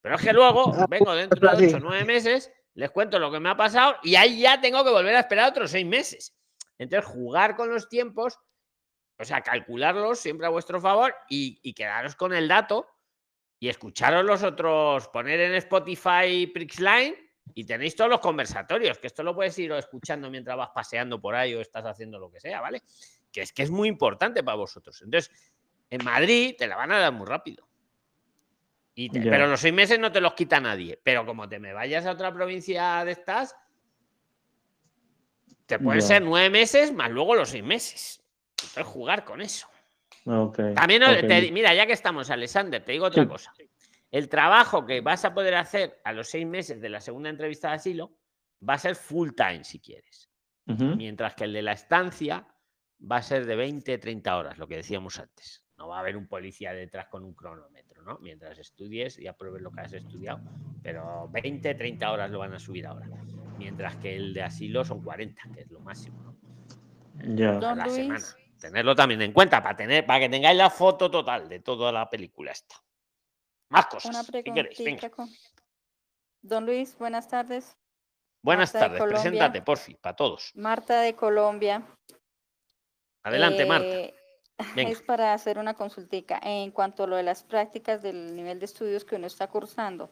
Pero es que luego vengo dentro de ocho, nueve meses, les cuento lo que me ha pasado y ahí ya tengo que volver a esperar otros seis meses. Entonces, jugar con los tiempos, o sea, calcularlos siempre a vuestro favor y, y quedaros con el dato y escucharos los otros, poner en Spotify Prixline y tenéis todos los conversatorios, que esto lo puedes ir escuchando mientras vas paseando por ahí o estás haciendo lo que sea, ¿vale? Que es que es muy importante para vosotros. Entonces, en Madrid te la van a dar muy rápido. Y te-. Pero los seis meses no te los quita nadie. Pero como te me vayas a otra provincia de estas, te pueden Ya. ser nueve meses más luego los seis meses. Entonces, jugar con eso. También, ok. te- mira, ya que estamos, Alexander, te digo otra Sí. cosa. El trabajo que vas a poder hacer a los seis meses de la segunda entrevista de asilo va a ser full time, si quieres. Mientras que el de la estancia va a ser de 20, 30 horas, lo que decíamos antes. No va a haber un policía detrás con un cronómetro, ¿no? Mientras estudies y apruebes lo que has estudiado. Pero 20, 30 horas lo van a subir ahora. Mientras que el de asilo son 40, que es lo máximo, ¿no? Ya. la semana. Tenerlo también en cuenta para tener, para que tengáis la foto total de toda la película esta. Más cosas. Una si queréis, venga. Don Luis, buenas tardes. Buenas Marta tardes, preséntate, porfi, para todos. Marta de Colombia. Adelante, Marta. Venga. Es para hacer una consultica en cuanto a lo de las prácticas del nivel de estudios que uno está cursando.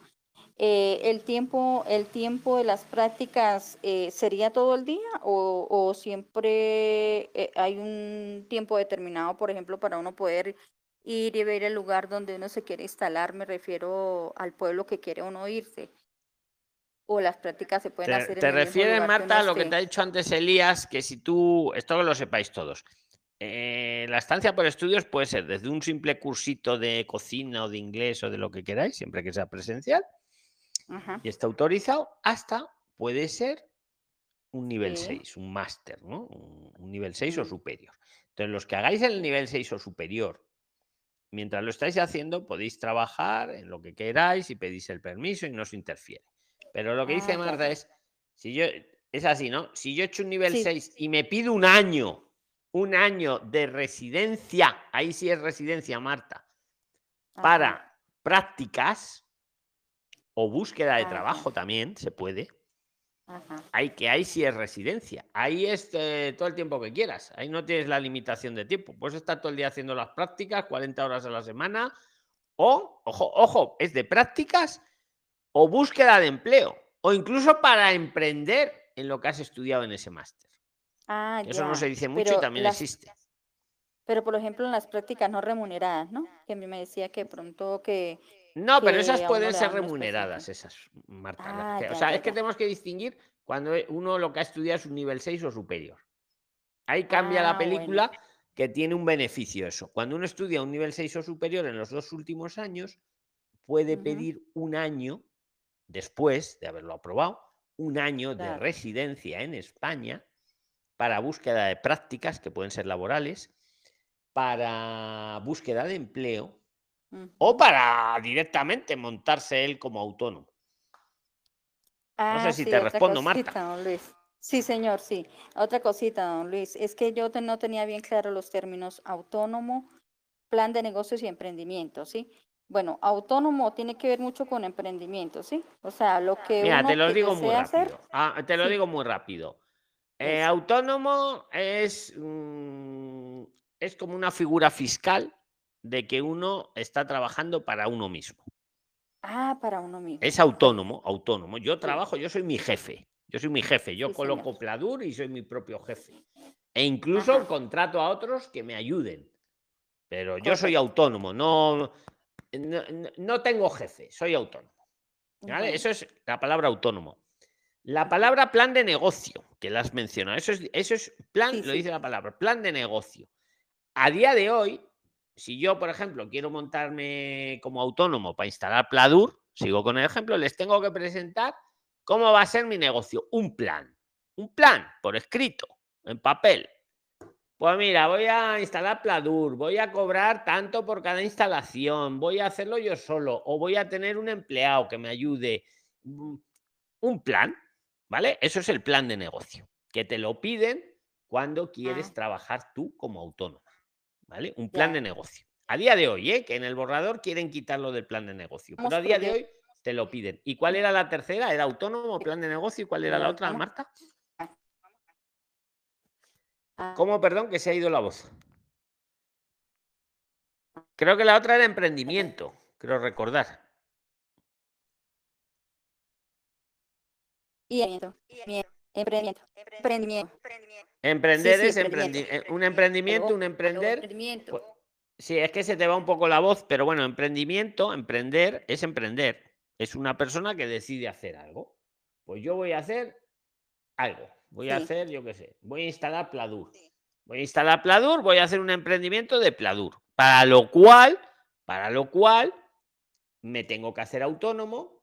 Eh, el tiempo, el tiempo de las prácticas eh, sería todo el día o, o siempre eh, hay un tiempo determinado, por ejemplo, para uno poder ir y ver el lugar donde uno se quiere instalar. Me refiero al pueblo que quiere uno irse. O las prácticas se pueden Te, hacer en te refieres, Marta, a lo que te ha dicho antes Elías, que si tú, esto que lo sepáis todos, eh, la estancia por estudios puede ser desde un simple cursito de cocina o de inglés o de lo que queráis, siempre que sea presencial y está autorizado, hasta puede ser un nivel Sí. 6, un máster, ¿no? Un, un nivel 6 o Mm. superior. Entonces, los que hagáis el nivel 6 o superior, mientras lo estáis haciendo, podéis trabajar en lo que queráis y pedís el permiso y no os interfiere. Pero lo que Ah, dice Marta es, si yo, es así, ¿no? Si yo he hecho un nivel Sí. 6 y me pido un año, un año de residencia, ahí sí es residencia, Marta, para prácticas o búsqueda de Ajá. trabajo también, se puede. Hay que ahí sí es residencia. Ahí es eh, todo el tiempo que quieras. Ahí no tienes la limitación de tiempo. Puedes estar todo el día haciendo las prácticas, 40 horas a la semana. O, ojo, ojo, es de prácticas o búsqueda de empleo. O incluso para emprender en lo que has estudiado en ese máster. Ah, Eso no se dice mucho y Pero también las- existe. Pero por ejemplo en las prácticas no remuneradas, ¿no? Que a mí me decía que pronto que... No, pero esas pueden ser remuneradas, esas, Marta. Ah, que- o sea, ya, es que tenemos que distinguir cuando e- uno lo que ha estudiado es un nivel 6 o superior. Ahí cambia Ah, la bueno. película que tiene un beneficio eso. Cuando uno estudia un nivel 6 o superior en los dos últimos años, puede pedir un año después de haberlo aprobado, un año de residencia en España para búsqueda de prácticas que pueden ser laborales, para búsqueda de empleo o para directamente montarse él como autónomo. Ah, sé si sí, te respondo, Marta. cosita, don Luis. Sí, señor, sí. Otra cosita, don Luis. Es que yo te- no tenía bien claro los términos autónomo, plan de negocios y emprendimiento, ¿sí? Bueno, autónomo tiene que ver mucho con emprendimiento, ¿sí? O sea, lo que Mira, uno te lo digo muy hacer, rápido. Ah, te lo Sí. digo muy rápido. Eh, autónomo es, mm, es como una figura fiscal de que uno está trabajando para uno mismo. Ah, para uno mismo. Es autónomo, autónomo. Yo trabajo, yo soy mi jefe. Yo soy mi jefe. Yo Sí, coloco señor. Pladur y soy mi propio jefe. E incluso contrato a otros que me ayuden. Pero yo soy autónomo, no, no, no- tengo jefe, soy autónomo. ¿vale? Eso es la palabra autónomo. La palabra plan de negocio, que la has mencionado, eso es, eso es plan, Sí, lo sí. dice la palabra, plan de negocio. A día de hoy, si yo, por ejemplo, quiero montarme como autónomo para instalar Pladur, sigo con el ejemplo, les tengo que presentar cómo va a ser mi negocio. Un plan. Un plan por escrito, en papel. Pues mira, voy a instalar Pladur, voy a cobrar tanto por cada instalación, voy a hacerlo yo solo o voy a tener un empleado que me ayude. Mm, Un plan, ¿vale? Eso es el plan de negocio, que te lo piden cuando quieres Ah. trabajar tú como autónomo, ¿vale? Un plan de negocio. A día de hoy, ¿eh? Que en el borrador quieren quitarlo del plan de negocio, pero a día de hoy te lo piden. ¿Y cuál era la tercera? ¿Era autónomo, plan de negocio? ¿Y cuál era la otra, Marta? Ah, ¿Cómo, perdón, que se ha ido la voz? Creo que la otra era emprendimiento. creo recordar. Y emprendimiento. Emprendimiento. Emprender es emprendi- eh, un emprendimiento, un emprender. Emprendimiento. Pues, sí, es que se te va un poco la voz, pero bueno, emprendimiento, emprender es emprender. Es una persona que decide hacer algo. Pues yo voy a hacer algo. Voy a hacer, yo qué sé, voy a instalar Pladur. Voy a instalar Pladur, voy a hacer un emprendimiento de Pladur. Para lo cual, para lo cual, me tengo que hacer autónomo,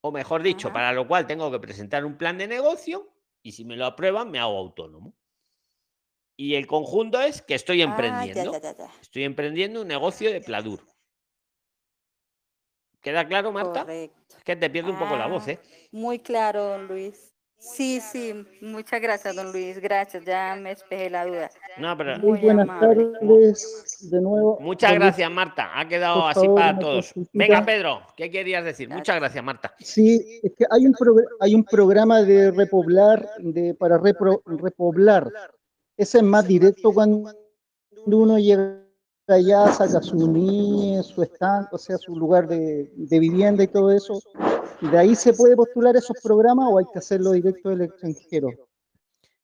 o mejor dicho, Ajá. para lo cual tengo que presentar un plan de negocio y si me lo aprueban, me hago autónomo. Y el conjunto es que estoy Ah, ya, emprendiendo. ya, ya, ya. Estoy emprendiendo un negocio de Pladur. ¿Queda claro, Marta? Correcto. Es que te pierdo un poco la voz, Ah, ¿eh? Muy claro, Luis. Sí, sí, muchas gracias, don Luis. Gracias, ya me despejé la duda. No, pero Muy buenas amable. tardes de nuevo. muchas gracias, Marta. Ha quedado por así favor, para todos. Venga, Pedro, ¿qué querías decir? Muchas gracias, Marta. Sí, es que hay un, hay un programa de repoblar, de, para repro- repoblar. Ese es más directo cuando uno llega allá, saca su NIE, su stand, o sea, su lugar de, de vivienda y todo eso. ¿De ahí se puede postular esos programas o hay que hacerlo directo del extranjero?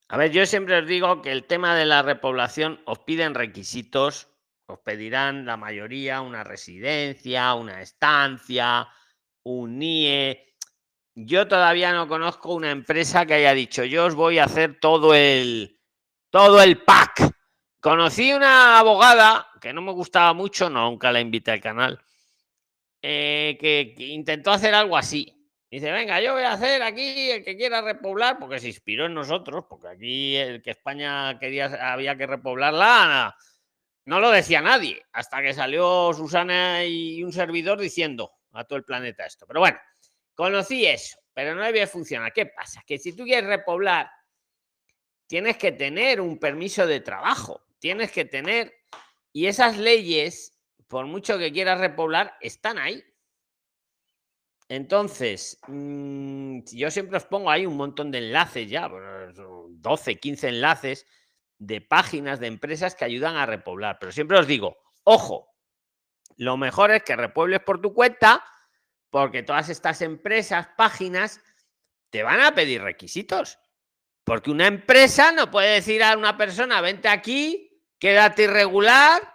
A ver, yo siempre os digo que el tema de la repoblación os piden requisitos, os pedirán la mayoría una residencia, una estancia, un NIE. Yo todavía no conozco una empresa que haya dicho, yo os voy a hacer todo el todo el pack. Conocí una abogada que no me gustaba mucho, no, nunca la invité al canal, eh, que, intentó hacer algo así. Dice, venga, yo voy a hacer aquí el que quiera repoblar, porque se inspiró en nosotros, porque aquí el que España quería, había que repoblarla, no lo decía nadie, hasta que salió Susana y un servidor diciendo a todo el planeta esto. Pero bueno, conocí eso, pero no debía funcionar. ¿Qué pasa? Que si tú quieres repoblar, tienes que tener un permiso de trabajo, tienes que tener, y esas leyes, por mucho que quieras repoblar, están ahí. Entonces, mm, yo siempre os pongo ahí un montón de enlaces ya, bueno, son 12, 15 enlaces de páginas de empresas que ayudan a repoblar. Pero siempre os digo, ojo, lo mejor es que repuebles por tu cuenta, porque todas estas empresas, páginas, te van a pedir requisitos. Porque una empresa no puede decir a una persona, vente aquí, quédate irregular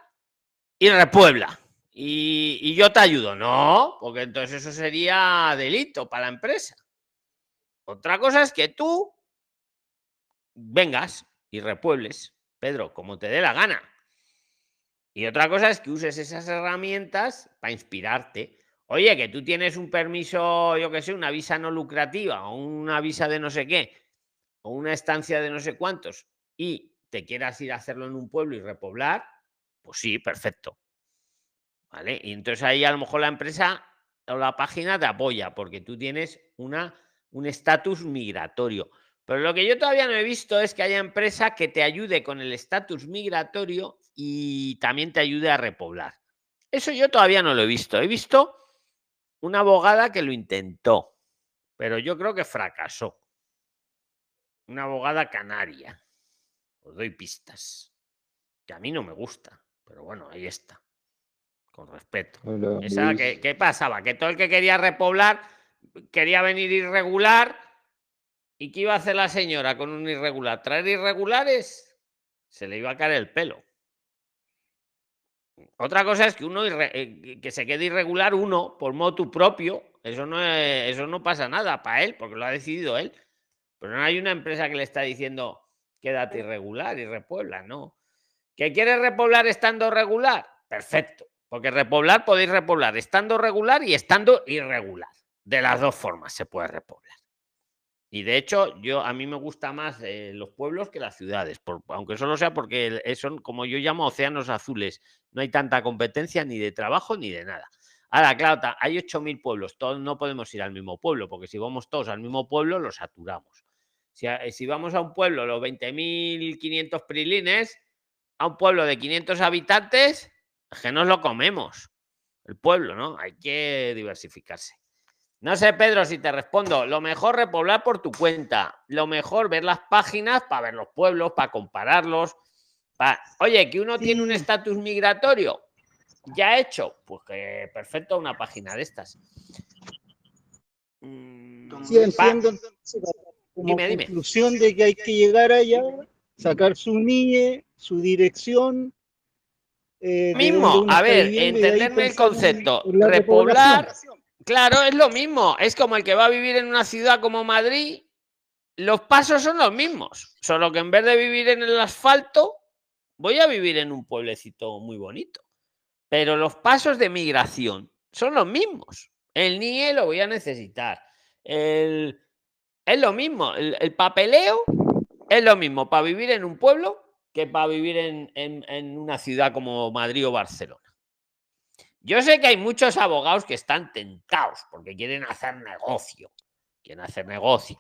y repuebla. Y, y yo te ayudo. No, porque entonces eso sería delito para la empresa. Otra cosa es que tú vengas y repuebles, Pedro, como te dé la gana. Y otra cosa es que uses esas herramientas para inspirarte. Oye, que tú tienes un permiso, yo que sé, una visa no lucrativa o una visa de no sé qué, o una estancia de no sé cuántos, y te quieras ir a hacerlo en un pueblo y repoblar, pues sí, perfecto. ¿Vale? Y entonces ahí a lo mejor la empresa o la página te apoya porque tú tienes una, un estatus migratorio. Pero lo que yo todavía no he visto es que haya empresa que te ayude con el estatus migratorio y también te ayude a repoblar. Eso yo todavía no lo he visto. He visto una abogada que lo intentó, pero yo creo que fracasó. Una abogada canaria. Os doy pistas. Que a mí no me gusta, pero bueno, ahí está. Con respeto. Hola, Esa. ¿qué, qué pasaba? Que todo el que quería repoblar quería venir irregular. ¿Y qué iba a hacer la señora con un irregular? ¿Traer irregulares? Se le iba a caer el pelo. Otra cosa es que uno eh, que se quede irregular uno por motu propio. Eso no, es- eso no pasa nada para él, porque lo ha decidido él. Pero no hay una empresa que le está diciendo quédate irregular y repuebla, no. ¿Que quieres repoblar estando regular? Perfecto. Porque repoblar podéis repoblar estando regular y estando irregular. De las dos formas se puede repoblar. Y de hecho, yo a mí me gusta más eh, los pueblos que las ciudades, aunque solo sea porque eh, son como yo llamo océanos azules. No hay tanta competencia ni de trabajo ni de nada. Ahora, claro, hay 8.000 pueblos, todos no podemos ir al mismo pueblo, porque si vamos todos al mismo pueblo, lo saturamos. Si, eh, si vamos a un pueblo, los 20.500 prilines, a un pueblo de 500 habitantes, es que nos lo comemos. El pueblo, ¿no? Hay que diversificarse. No sé, Pedro, si te respondo. Lo mejor repoblar por tu cuenta. Lo mejor ver las páginas para ver los pueblos, para compararlos. pa- Oye, que uno tiene un estatus migratorio. ya hecho, pues que perfecto, una página de estas. Mm, Sí, entiendo como Dime, dime. conclusión de que hay que llegar allá, sacar su NIE, su dirección. eh, Mismo, a ver, entenderme el en- concepto. en Repoblar, claro, es lo mismo. Es como el que va a vivir en una ciudad como Madrid. Los pasos son los mismos, solo que en vez de vivir en el asfalto, voy a vivir en un pueblecito muy bonito. Pero los pasos de migración son los mismos. El NIE lo voy a necesitar. El, es lo mismo. El, el papeleo es lo mismo para vivir en un pueblo que para vivir en, en- en una ciudad como Madrid o Barcelona. Yo sé que hay muchos abogados que están tentados porque quieren hacer negocio. Quieren hacer negocio.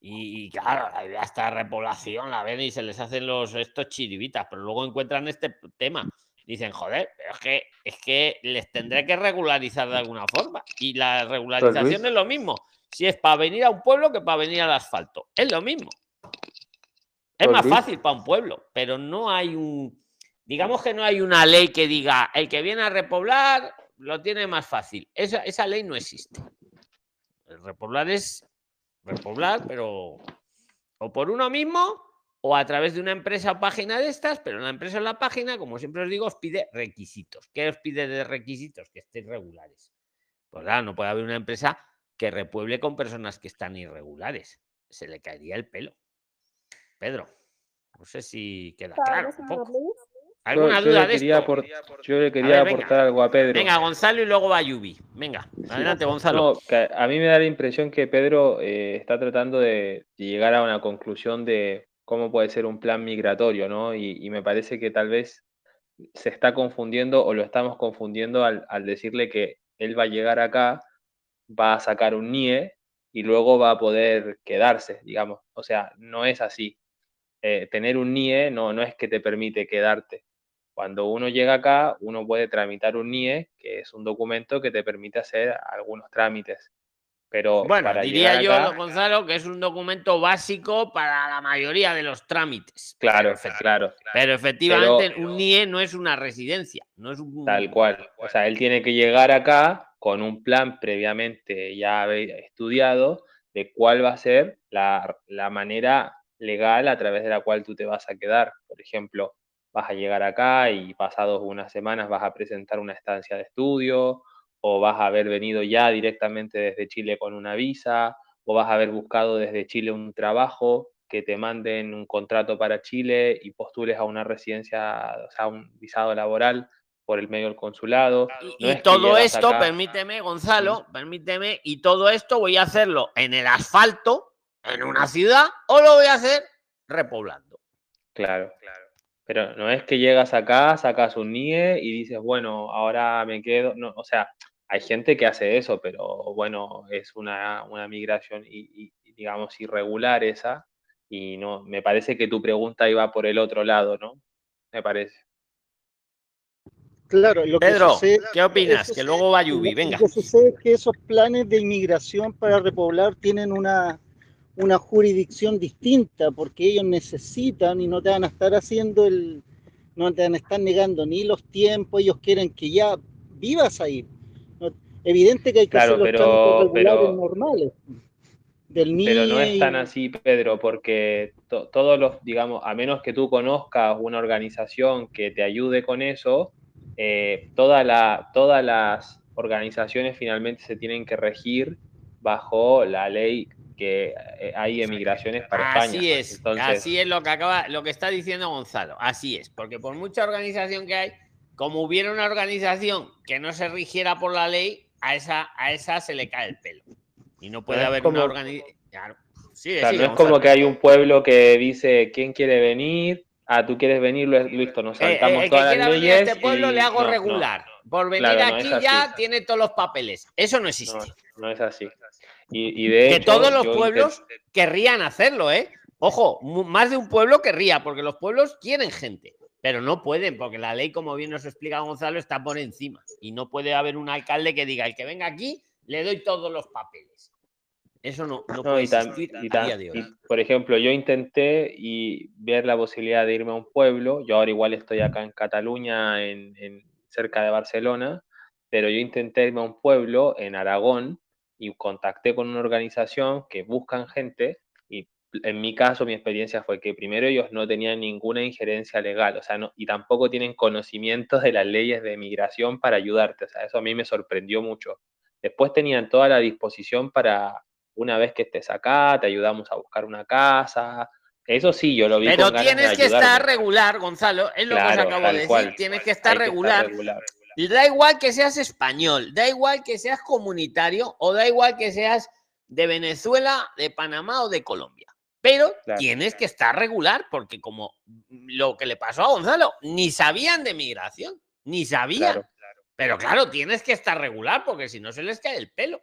Y, y claro, la idea esta repoblación la ven y se les hacen los estos chiribitas, pero luego encuentran este tema. Dicen, joder, pero es que, es que les tendré que regularizar de alguna forma. Y la regularización Luis. es lo mismo. Si es para venir a un pueblo que para venir al asfalto. Es lo mismo. Es más fácil para un pueblo, pero no hay un. Digamos que no hay una ley que diga el que viene a repoblar lo tiene más fácil. Esa, esa ley no existe. El repoblar es repoblar, pero o por uno mismo o a través de una empresa o página de estas, pero la empresa en la página, como siempre os digo, os pide requisitos. ¿Qué os pide de requisitos? Que estéis regulares. Pues claro, no puede haber una empresa que repueble con personas que están irregulares. Se le caería el pelo. Pedro, no sé si queda claro un poco. ¿Alguna Yo- yo duda le de quería esto? yo le A quería venga. aportar algo a Pedro. Venga, Gonzalo y luego va Yubi. Venga, adelante, Gonzalo. No, a mí me da la impresión que Pedro eh, está tratando de llegar a una conclusión de cómo puede ser un plan migratorio, ¿no? Y, y me parece que tal vez se está confundiendo o lo estamos confundiendo al, al decirle que él va a llegar acá, va a sacar un NIE y luego va a poder quedarse, digamos. O sea, no es así. Eh, tener un NIE no, no es que te permite quedarte. Cuando uno llega acá, uno puede tramitar un NIE, que es un documento que te permite hacer algunos trámites. Pero Bueno, para diría yo, acá, Gonzalo, que es un documento básico para la mayoría de los trámites. claro, claro. Pero efectivamente, Pero- un NIE no es una residencia, no es un. Tal cual. O sea, él tiene que llegar acá con un plan previamente ya estudiado de cuál va a ser la, la manera legal a través de la cual tú te vas a quedar. Por ejemplo, vas a llegar acá y pasados unas semanas vas a presentar una estancia de estudio o vas a haber venido ya directamente desde Chile con una visa o vas a haber buscado desde Chile un trabajo que te manden un contrato para Chile y postules a una residencia, o sea, un visado laboral por el medio del consulado. No y es todo esto, acá- permíteme, Gonzalo, permíteme, y todo esto voy a hacerlo en el asfalto, en una ciudad, o lo voy a hacer repoblando. Claro, Pero no es que llegas acá, sacas un NIE y dices, bueno, ahora me quedo. No, o sea, hay gente que hace eso, pero bueno, es una, una migración y, y, digamos irregular esa. Y no, me parece que tu pregunta iba por el otro lado, ¿no? Me parece. Claro, lo que Pedro, sucede- ¿qué opinas? Que luego va Yubi, venga. Lo que sucede es que esos planes de inmigración para repoblar tienen una, una jurisdicción distinta, porque ellos necesitan y no te van a estar haciendo el, no te van a estar negando ni los tiempos, ellos quieren que ya vivas ahí. No- evidente que hay que Claro, hacer pero- regulares pero- normales. Del Pero no NIE es tan así, Pedro, porque to- todos los, digamos, a menos que tú conozcas una organización que te ayude con eso, eh, toda la, todas las organizaciones finalmente se tienen que regir bajo la ley que eh, hay emigraciones para España. Así es, Entonces, así es lo que acaba, lo que está diciendo Gonzalo. Así es, porque por mucha organización que hay, como hubiera una organización que no se rigiera por la ley, a esa, a esa se le cae el pelo. Y no puede No haber como- una organización. Claro. O sea, no es como que hay un pueblo que dice quién quiere venir, ah, tú quieres venir, listo, nos Eh, eh, saltamos el que todas las venir a leyes. este pueblo y- le hago no, no, regular. Por venir Claro, no aquí así. ya tiene todos los papeles. Eso no existe. no es así. Y, y de que hecho, todos los pueblos querrían hacerlo, ¿eh? Ojo, más de un pueblo querría, porque los pueblos quieren gente, pero no pueden, porque la ley, como bien nos explica Gonzalo, está por encima. Y no puede haber un alcalde que diga, el que venga aquí, le doy todos los papeles. Eso no, no, No, puede y y, por ejemplo, yo intenté y ver la posibilidad de irme a un pueblo. Yo ahora igual estoy acá en Cataluña, en, en cerca de Barcelona, pero yo intenté irme a un pueblo en Aragón y contacté con una organización que buscan gente y en mi caso mi experiencia fue que primero ellos no tenían ninguna injerencia legal, o sea, no, y tampoco tienen conocimientos de las leyes de migración para ayudarte, o sea, eso a mí me sorprendió mucho. Después tenían toda la disposición para, una vez que estés acá, te ayudamos a buscar una casa. Eso sí, yo lo vi. Pero con ganas de tienes que estar regular, Gonzalo, es lo que os acabo de decir. cual. Tienes que estar Hay que estar regular. Da igual que seas español, da igual que seas comunitario o da igual que seas de Venezuela, de Panamá o de Colombia. Pero Claro. tienes que estar regular porque como lo que le pasó a Gonzalo, ni sabían de migración, ni sabían. Claro. Pero claro, tienes que estar regular porque si no se les cae el pelo.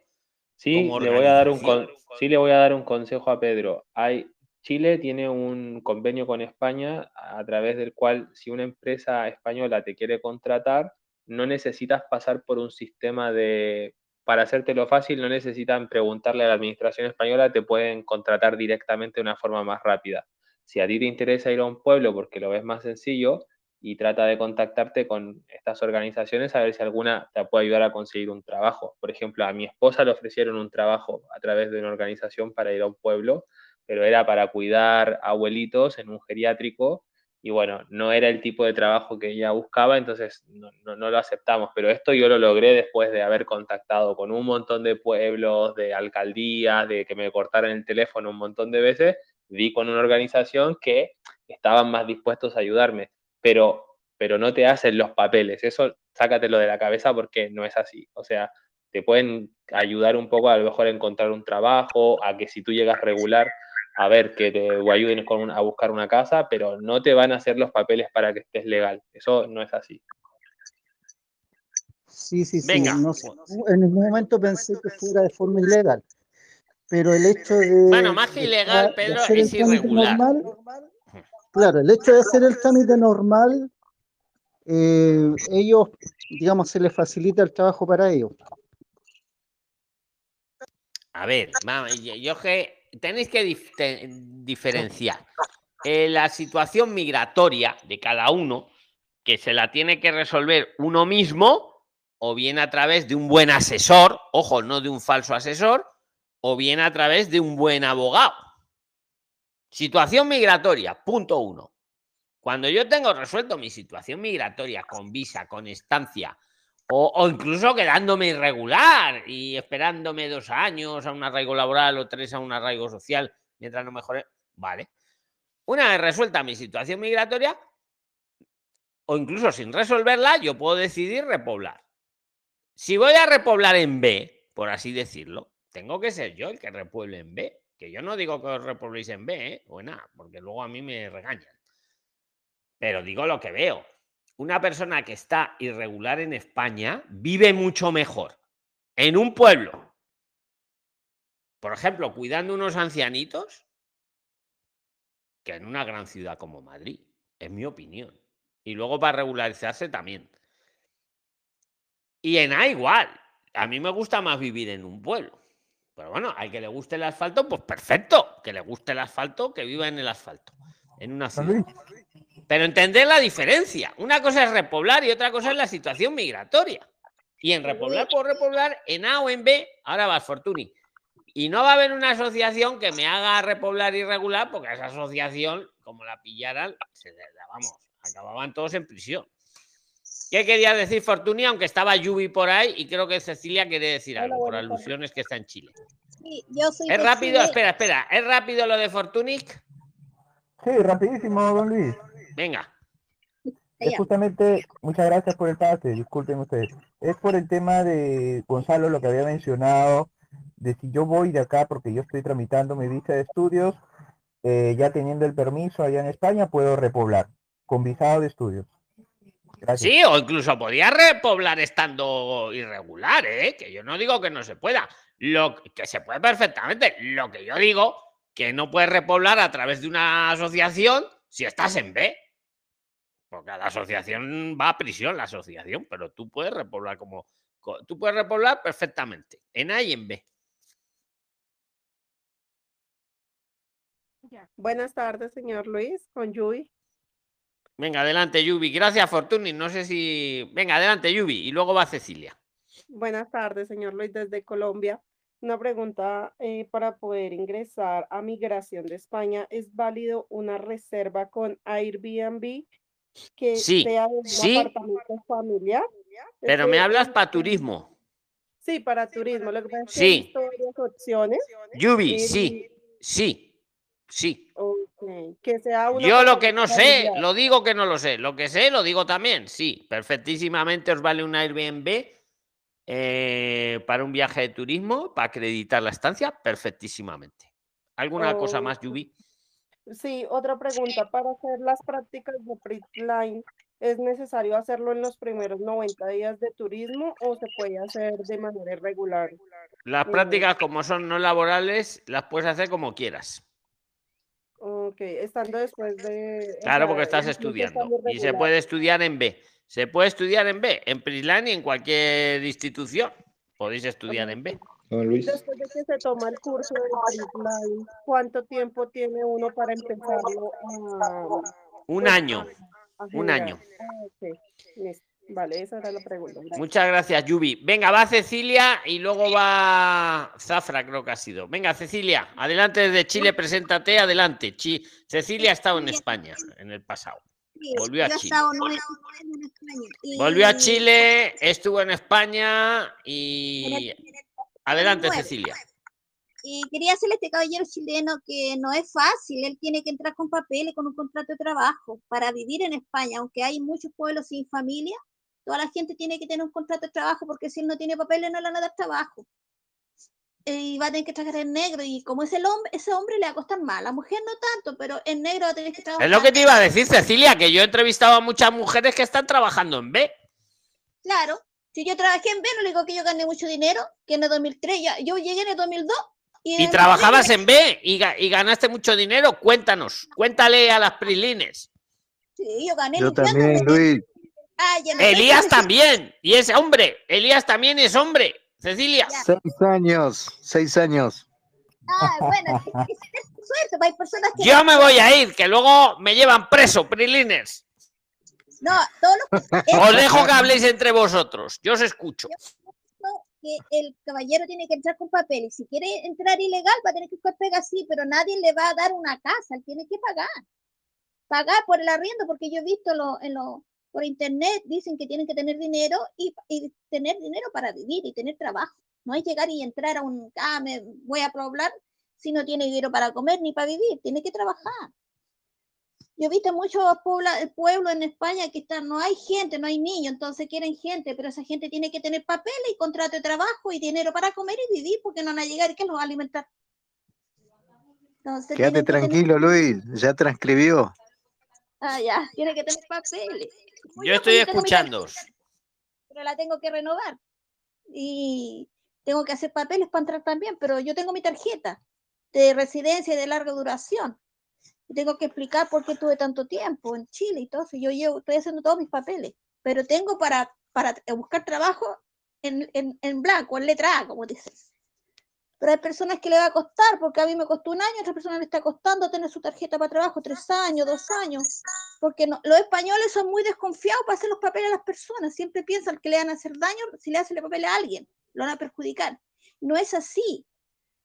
Sí, le voy a dar un con- sí le voy a dar un consejo a Pedro. Hay, Chile tiene un convenio con España a través del cual si una empresa española te quiere contratar, no necesitas pasar por un sistema de, para hacértelo fácil, no necesitan preguntarle a la administración española, te pueden contratar directamente de una forma más rápida. Si a ti te interesa ir a un pueblo porque lo ves más sencillo, y trata de contactarte con estas organizaciones a ver si alguna te puede ayudar a conseguir un trabajo. Por ejemplo, a mi esposa le ofrecieron un trabajo a través de una organización para ir a un pueblo, pero era para cuidar abuelitos en un geriátrico y bueno, no era el tipo de trabajo que ella buscaba, entonces no, no- no lo aceptamos. Pero esto yo lo logré después de haber contactado con un montón de pueblos, de alcaldías, de que me cortaran el teléfono un montón de veces, di con una organización que estaban más dispuestos a ayudarme pero, pero no te hacen los papeles. Eso sácatelo de la cabeza porque no es así. O sea, te pueden ayudar un poco a lo mejor a encontrar un trabajo, a que si tú llegas regular, a ver, que te ayuden con un- a buscar una casa, pero no te van a hacer los papeles para que estés legal. Eso no es así. Sí, sí, sí. Venga. no en ningún momento pensé que fuera de forma ilegal. Pero el hecho de. Bueno, más que ilegal, Pedro, hacer el es trámite irregular. normal, claro, el hecho de hacer el trámite normal, eh, ellos, digamos, se les facilita el trabajo para ellos. A ver, vamos, yo, yo que tenéis que dif- diferenciar eh, la situación migratoria de cada uno, que se la tiene que resolver uno mismo, o bien a través de un buen asesor, ojo, no de un falso asesor, o bien a través de un buen abogado. Situación migratoria, punto uno. Cuando yo tengo resuelto mi situación migratoria con visa, con estancia, o, incluso quedándome irregular y esperándome dos años a un arraigo laboral o tres a un arraigo social mientras no mejore, vale. Una vez resuelta mi situación migratoria, o incluso sin resolverla, yo puedo decidir repoblar. Si voy a repoblar en B, por así decirlo, tengo que ser yo el que repueble en B. Que yo no digo que os repobléis en B, ¿eh? o en porque luego a mí me regañan. Pero digo lo que veo. Una persona que está irregular en España vive mucho mejor en un pueblo, por ejemplo, cuidando unos ancianitos, que en una gran ciudad como Madrid, es mi opinión. Y luego para regularizarse también. Y en A igual. A mí me gusta más vivir en un pueblo. Pero bueno, al que le guste el asfalto, pues perfecto. Que le guste el asfalto, que viva en el asfalto. En una ciudad. Pero entender la diferencia. Una cosa es repoblar y otra cosa es la situación migratoria. Y en repoblar por repoblar, en A o en B, ahora vas Fortuny. Y no va a haber una asociación que me haga repoblar irregular, porque esa asociación, como la pillaran, se vamos, acababan todos en prisión. ¿Qué quería decir Fortuny? Aunque estaba Yubi por ahí y creo que Cecilia quiere decir algo por alusiones que está en Chile. Sí, yo soy Es rápido, Chile. espera, espera. ¿Es rápido lo de Fortunic? Sí, rapidísimo, don Luis. Venga. Es justamente, muchas gracias por el pase, disculpen ustedes. Es por el tema de Gonzalo, lo que había mencionado, de si yo voy de acá porque yo estoy tramitando mi visa de estudios, eh, ya teniendo el permiso allá en España, puedo repoblar con visado de estudios. Gracias. Sí, o incluso podía repoblar estando irregular, ¿eh? Que yo no digo que no se pueda. Lo que se puede perfectamente. Lo que yo digo, que no puedes repoblar a través de una asociación si estás en B. Porque la asociación va a prisión, la asociación, pero tú puedes repoblar como. co- Tú puedes repoblar perfectamente, en A y en B. Buenas tardes, señor Luis, con Yui. Venga, adelante, Yubi. Gracias, Fortuny. No sé si. Venga, adelante, Yubi. Y luego va Cecilia. Buenas tardes, señor Luis, desde Colombia. Una pregunta eh, para poder ingresar a migración de España, ¿es válido una reserva con Airbnb que Sí, sea un sí. apartamento familiar? Pero me hablas para turismo. Sí, para turismo. Lo que pasa es que he Sí. varias opciones. Yubi, sí. Sí. Sí. Que sea Yo lo que no sé, familiar. lo digo que no lo sé. Lo que sé, lo digo también. Sí, perfectísimamente os vale un Airbnb eh, para un viaje de turismo, para acreditar la estancia, perfectísimamente. ¿Alguna cosa más. Yubi? Sí, otra pregunta. Para hacer las prácticas de Printline, ¿es necesario hacerlo en los primeros 90 días de turismo o se puede hacer de manera irregular? Las Eh, prácticas, como son no laborales, las puedes hacer como quieras. Ok, estando después de... Claro, porque estás estudiando. Y se puede estudiar en B. Se puede estudiar en B, en Prisline y en cualquier institución. Podéis estudiar en B. Don Luis. Después de que se toma el curso de Printline, ¿cuánto tiempo tiene uno para empezarlo a... Un año. a Un año. Vale, esa era la pregunta. gracias. Muchas gracias, Yubi. Venga, va Cecilia y luego va Zafra, creo que ha sido. Venga, Cecilia, adelante desde Chile, preséntate, adelante. Chi- Cecilia ha estado en España en el pasado. Volvió a Chile. Volvió a Chile, estuvo en España y... Adelante. Cecilia. Y quería hacerle a este caballero chileno que no es fácil, él tiene que entrar con papeles, con un contrato de trabajo para vivir en España, aunque hay muchos pueblos sin familia, toda la gente tiene que tener un contrato de trabajo porque si él no tiene papeles no le van a dar trabajo. Y va a tener que trabajar en negro y como es el hombre, ese hombre le va a costar más, la mujer no tanto, pero en negro va a tener que trabajar. Es lo que te iba a decir, Cecilia, que yo he entrevistado a muchas mujeres que están trabajando en B. Claro, si yo trabajé en B, no le digo que yo gané mucho dinero, que en el 2003, ya, yo llegué en el 2002. Y, en Y el trabajabas 2003 en B y, ga- y ganaste mucho dinero. Cuéntanos, cuéntale a las prislines. Sí, yo gané Yo también, Luis. Ah, no Elías sé. también. Y es hombre. Elías también es hombre. Cecilia. Seis años, seis años. Ah, bueno, es que es suerte, hay personas que. Yo me voy a ir, que luego me llevan preso, prislines. No, todos los. Os dejo que habléis entre vosotros. Yo os escucho. que el caballero tiene que entrar con papel y si quiere entrar ilegal va a tener que buscar pega sí, pero nadie le va a dar una casa, él tiene que pagar. Pagar por el arriendo, porque yo he visto lo, en lo, por internet, dicen que tienen que tener dinero y, y tener dinero para vivir y tener trabajo. No es llegar y entrar a un, ah, me voy a poblar si no tiene dinero para comer ni para vivir, tiene que trabajar. Yo he visto muchos pueblos en España que están, no hay gente, no hay niños, entonces quieren gente, pero esa gente tiene que tener papeles y contrato de trabajo y dinero para comer y vivir, porque no van a llegar y que los va a alimentar. Entonces Quédate tener- tranquilo, Luis. Ya transcribió. Ah, ya, tiene que tener papeles. Yo estoy escuchando. Pero la tengo que renovar. Y tengo que hacer papeles para entrar también, pero yo tengo mi tarjeta de residencia y de larga duración. Tengo que explicar por qué tuve tanto tiempo en Chile y todo eso. Yo llevo, estoy haciendo todos mis papeles, pero tengo para, para buscar trabajo en, en, en blanco, en letra A, como dices. Pero hay personas que le va a costar, porque a mí me costó un año, a otra persona le está costando tener su tarjeta para trabajo, tres años, dos años, porque no- los españoles son muy desconfiados para hacer los papeles a las personas, siempre piensan que le van a hacer daño si le hacen el papel a alguien, lo van a perjudicar. No es así.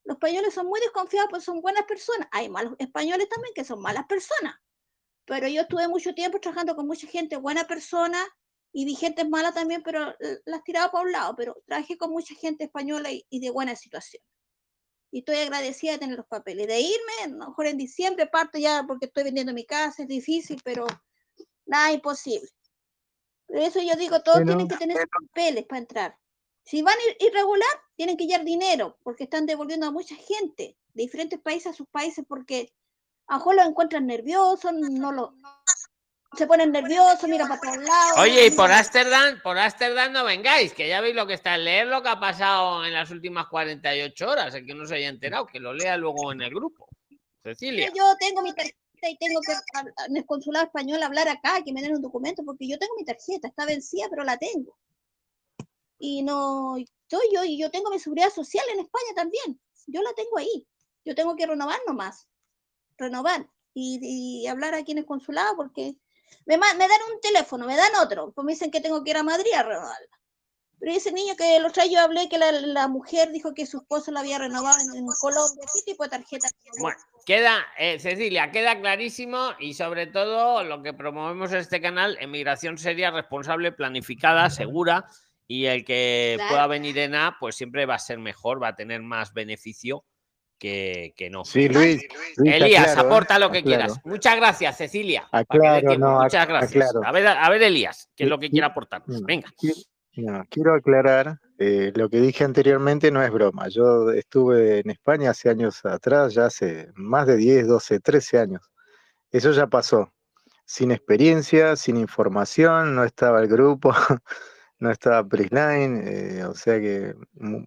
Los españoles son muy desconfiados, pues son buenas personas. Hay malos españoles también que son malas personas. Pero yo estuve mucho tiempo trabajando con mucha gente buena persona y vi gente mala también, pero eh, las tiraba para un lado. Pero trabajé con mucha gente española y, y de buena situación. Y estoy agradecida de tener los papeles. De irme, a lo mejor en diciembre parto ya porque estoy vendiendo mi casa, es difícil, pero nada imposible. Por eso yo digo, todos Bueno. tienen que tener sus papeles para entrar. Si van ir- irregular, tienen que llevar dinero, porque están devolviendo a mucha gente de diferentes países a sus países, porque a lo encuentran nerviosos, no lo, se ponen nerviosos, miran para todos lados. Oye, y por Ámsterdam, por Ámsterdam no vengáis, que ya veis lo que está en leer lo que ha pasado en las últimas 48 horas, el que no se haya enterado, que lo lea luego en el grupo. Cecilia. Yo tengo mi tarjeta y tengo que en el consulado español hablar acá, que me den un documento, porque yo tengo mi tarjeta, está vencida, pero la tengo. Y no, yo, yo, y yo tengo mi seguridad social en España también, yo la tengo ahí. Yo tengo que renovar nomás, renovar y, y hablar aquí en el consulado, porque Me, me dan un teléfono, me dan otro, pues me dicen que tengo que ir a Madrid a renovarla. Pero ese niño que otro día yo hablé que la, la mujer dijo que su esposo la había renovado en, en Colombia, ¿qué tipo de tarjeta? Bueno, queda, eh, Cecilia, queda clarísimo y sobre todo lo que promovemos en este canal, emigración seria, responsable, planificada, segura y el que Claro. pueda venir en A, pues siempre va a ser mejor, va a tener más beneficio que, que no. Sí, Luis. Luis, Elías, aclaro, ¿eh? aporta lo que Aclaro. quieras. Muchas gracias, Cecilia. Aclaro, no, Muchas gracias. A ver, a ver, Elías, qué es lo que sí. quiere aportarnos. No, Venga. no, quiero aclarar, eh, lo que dije anteriormente no es broma. Yo estuve en España hace años atrás, ya hace más de 10, 12, 13 años. Eso ya pasó. Sin experiencia, sin información, no estaba el grupo, no estaba Prisline, eh, o sea que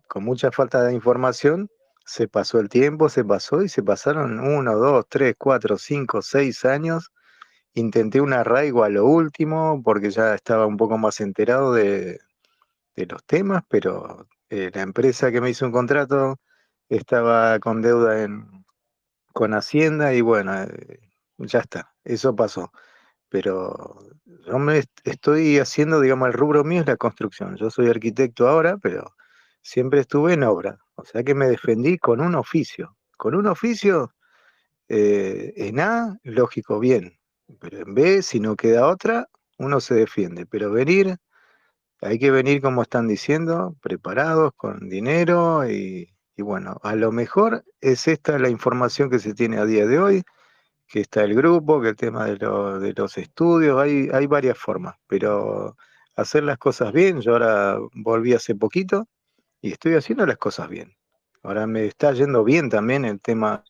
con mucha falta de información se pasó el tiempo, se pasó y se pasaron uno, dos, tres, cuatro, cinco, seis años intenté un arraigo a lo último porque ya estaba un poco más enterado de, de los temas, pero eh, la empresa que me hizo un contrato estaba con deuda en, con Hacienda y bueno, eh, ya está, eso pasó. Pero yo me est- estoy haciendo, digamos, el rubro mío es la construcción. Yo soy arquitecto ahora, pero siempre estuve en obra. O sea que me defendí con un oficio. Con un oficio, eh, en A, lógico, bien. Pero en B, si no queda otra, uno se defiende. Pero venir, hay que venir, como están diciendo, preparados, con dinero y, y bueno, a lo mejor es esta la información que se tiene a día de hoy, que está el grupo, que el tema de, de los estudios, hay, hay varias formas, pero hacer las cosas bien, yo ahora volví hace poquito y estoy haciendo las cosas bien. Ahora me está yendo bien también el tema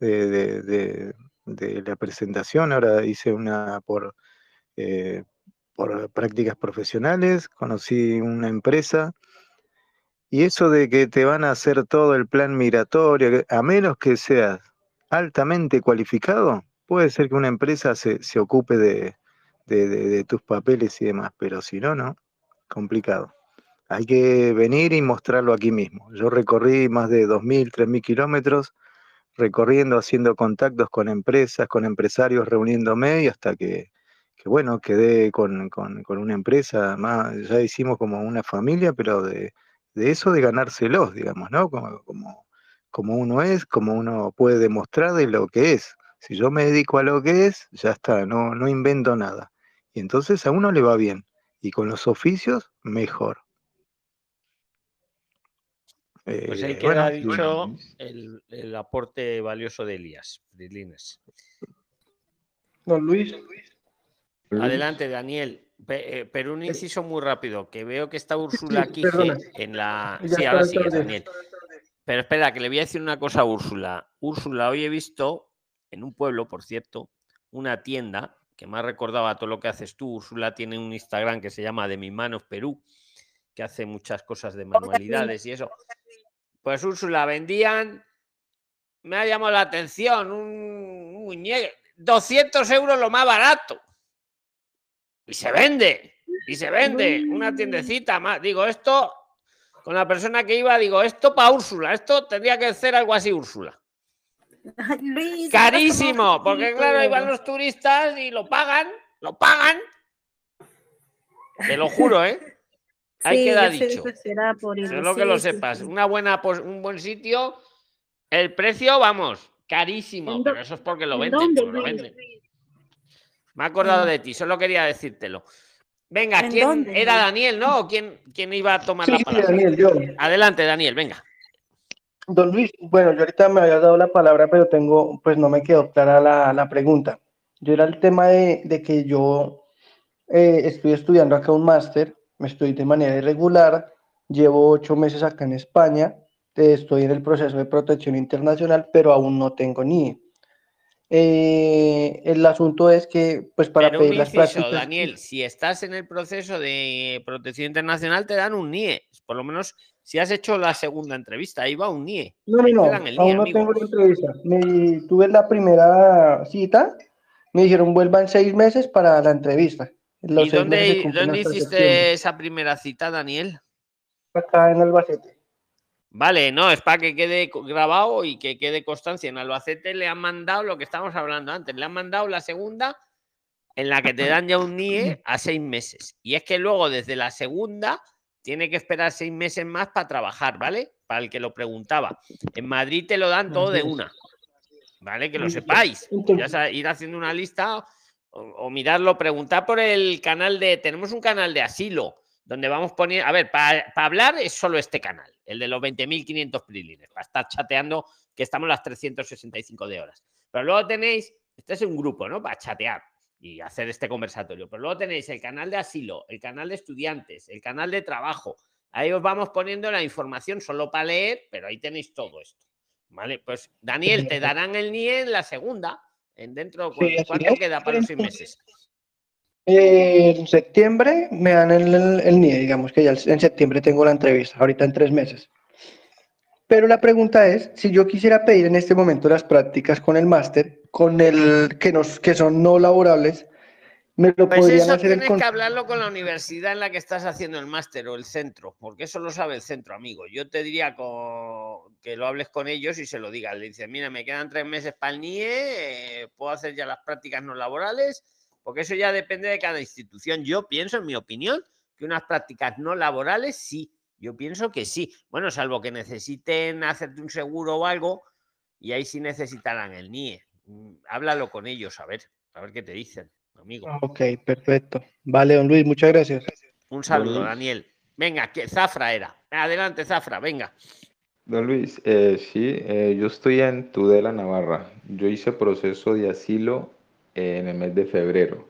de, de- la presentación, ahora hice una por, eh, por prácticas profesionales, conocí una empresa y eso de que te van a hacer todo el plan migratorio, a menos que seas altamente cualificado, puede ser que una empresa se, se ocupe de, de- tus papeles y demás, pero si no, no, complicado. Hay que venir y mostrarlo aquí mismo. Yo recorrí más de 2.000, 3.000 kilómetros recorriendo, haciendo contactos con empresas, con empresarios, reuniéndome y hasta que, que, bueno, quedé con, con- con una empresa, más, ya hicimos como una familia, pero de, de eso de ganárselos, digamos, ¿no? Como, como, como uno es, como uno puede demostrar de lo que es. Si yo me dedico a lo que es, ya está, no, no invento nada. Y entonces a uno le va bien. Y con los oficios, mejor. Pues ahí Eh, queda bueno, dicho el, el aporte valioso de Elías. Prilines. Don Luis. Adelante, Daniel. Pe- pero un inciso muy rápido, que veo que está Úrsula sí, perdona. en la... Sí, ahora sigue. Daniel. Pero espera, que le voy a decir una cosa a Úrsula. Úrsula, hoy he visto en un pueblo, por cierto, una tienda que me ha recordado a todo lo que haces tú. Úrsula tiene un Instagram que se llama De mis manos Perú, que hace muchas cosas de manualidades y eso. Pues Úrsula, vendían, me ha llamado la atención, un, muñeco, 200 euros lo más barato. Y se vende, y se vende, una tiendecita más. Digo, esto, con la persona que iba, digo, esto para Úrsula, esto tendría que ser algo así, Úrsula. Luis, Carísimo, porque claro, ahí van los turistas y lo pagan, lo pagan. Te lo juro, ¿eh? Ahí Sí, queda dicho. Solo que lo sí, sepas. sí. Una buena, un buen sitio. El precio, vamos, carísimo. ¿En dó- Pero eso es porque lo en venden. dónde, lo venden. Me he acordado En- de ti, solo quería decírtelo. Venga, ¿En ¿quién dónde, era? Daniel, no? ¿O ¿Quién, quién iba a tomar Sí, la sí, palabra? Daniel, yo. Adelante, Daniel, venga. Don Luis, bueno, yo ahorita me había dado la palabra, pero tengo, pues no me quedó clara la, la pregunta. Yo era el tema de, de que yo eh, estoy estudiando acá un máster, me estoy de manera irregular, llevo ocho meses acá en España, eh, estoy en el proceso de protección internacional, pero aún no tengo ni. Eh, el asunto es que, pues para Pero pedir las inciso, prácticas, Daniel, si estás en el proceso de protección internacional, te dan un NIE. Por lo menos si has hecho la segunda entrevista, ahí va un NIE. No, no, no, NIE, aún no amigo. tengo la entrevista. Me, tuve la primera cita, me dijeron vuelvan seis meses para la entrevista. Los ¿Y dónde, dónde hiciste esa primera cita, Daniel? Acá en Albacete. Vale, no, es para que quede grabado y que quede constancia. En Albacete le han mandado lo que estábamos hablando antes, le han mandado la segunda en la que te dan ya un NIE a seis meses. Y es que luego desde la segunda tiene que esperar seis meses más para trabajar, ¿vale? Para el que lo preguntaba. En Madrid te lo dan todo de una. ¿Vale? Que lo sepáis. Ya ir haciendo una lista o, o mirarlo, preguntar por el canal de. Tenemos un canal de asilo donde vamos poniendo. A ver, para hablar es solo este canal, el de los 20.500 prilines, para estar chateando, que estamos las 365 de horas. Pero luego tenéis. Este es un grupo, ¿no? Para chatear y hacer este conversatorio. Pero luego tenéis el canal de asilo, el canal de estudiantes, el canal de trabajo. Ahí os vamos poniendo la información solo para leer, pero ahí tenéis todo esto. ¿Vale? Pues Daniel, te darán el NIE en la segunda. En dentro, ¿cuánto queda para los seis meses? Eh, en septiembre me dan el, el, el NIE, digamos que ya en septiembre tengo la entrevista, ahorita en tres meses. Pero la pregunta es, si yo quisiera pedir en este momento las prácticas con el máster, con el que, nos, que son no laborables, ¿me lo Pues podrían eso hacer el tienes con- que hablarlo con la universidad en la que estás haciendo el máster o el centro, porque eso lo sabe el centro, amigo. Yo te diría que lo hables con ellos y se lo digas. Le dices, mira, me quedan tres meses para el NIE, eh, puedo hacer ya las prácticas no laborales, porque eso ya depende de cada institución. Yo pienso, en mi opinión, que unas prácticas no laborales sí. Yo pienso que sí. Bueno, salvo que necesiten hacerte un seguro o algo, y ahí sí necesitarán el NIE. Mm, Háblalo con ellos, a ver, a ver qué te dicen, amigo. Ok, perfecto. Vale, don Luis, muchas gracias. Un saludo, Luis. Daniel. Venga, que Zafra era. Adelante, Zafra, venga. Don Luis, eh, sí, eh, yo estoy en Tudela, Navarra. Yo hice proceso de asilo en el mes de febrero.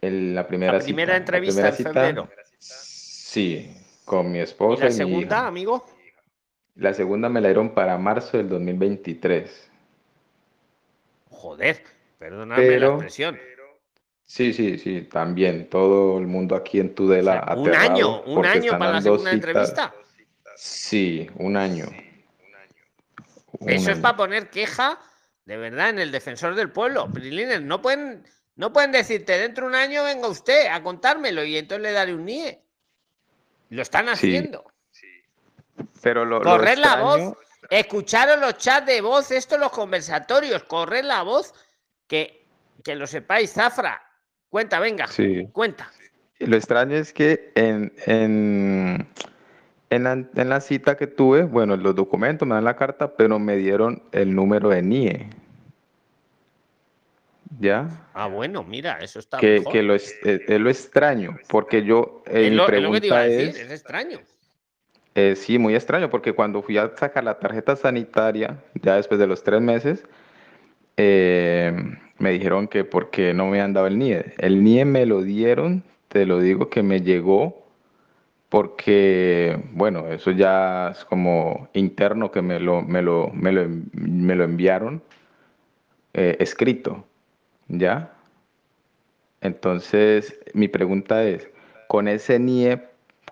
En la primera La primera cita. entrevista la en cita, febrero. Sí, con mi ¿Y esposa la y mi segunda, hija. amigo? La segunda me la dieron para marzo del 2023. Joder, perdonadme la expresión. Sí, sí, sí, también. Todo el mundo aquí en Tudela Un aterrado año, un año para la segunda citas. entrevista. Sí, un año. Un Eso es para poner queja, de verdad, en el defensor del pueblo. Prilines, no pueden, no pueden decirte dentro de un año venga usted a contármelo y entonces le daré un NIE. Lo están Sí. haciendo. Pero lo, lo la voz, escucharos los chats de voz, esto los conversatorios, correr la voz, que, que lo sepáis, Zafra. Cuenta, venga, Sí. cuenta. Lo extraño es que en, en, en la, en la cita que tuve, bueno, los documentos me dan la carta, pero me dieron el número de NIE. ¿Ya? Ah, bueno, mira, eso está Que, mejor. que lo es, es- es lo extraño, porque yo, eh, es, mi lo, es lo que te iba a pregunta decir, es, es extraño. eh, sí, muy extraño, porque cuando fui a sacar la tarjeta sanitaria, ya después de los tres meses, eh, me dijeron que porque no me han dado el NIE. El NIE me lo dieron, te lo digo que me llegó porque, bueno, eso ya es como interno que me lo, me lo, me lo, me lo enviaron eh, escrito, ¿ya? Entonces, mi pregunta es, con ese NIE,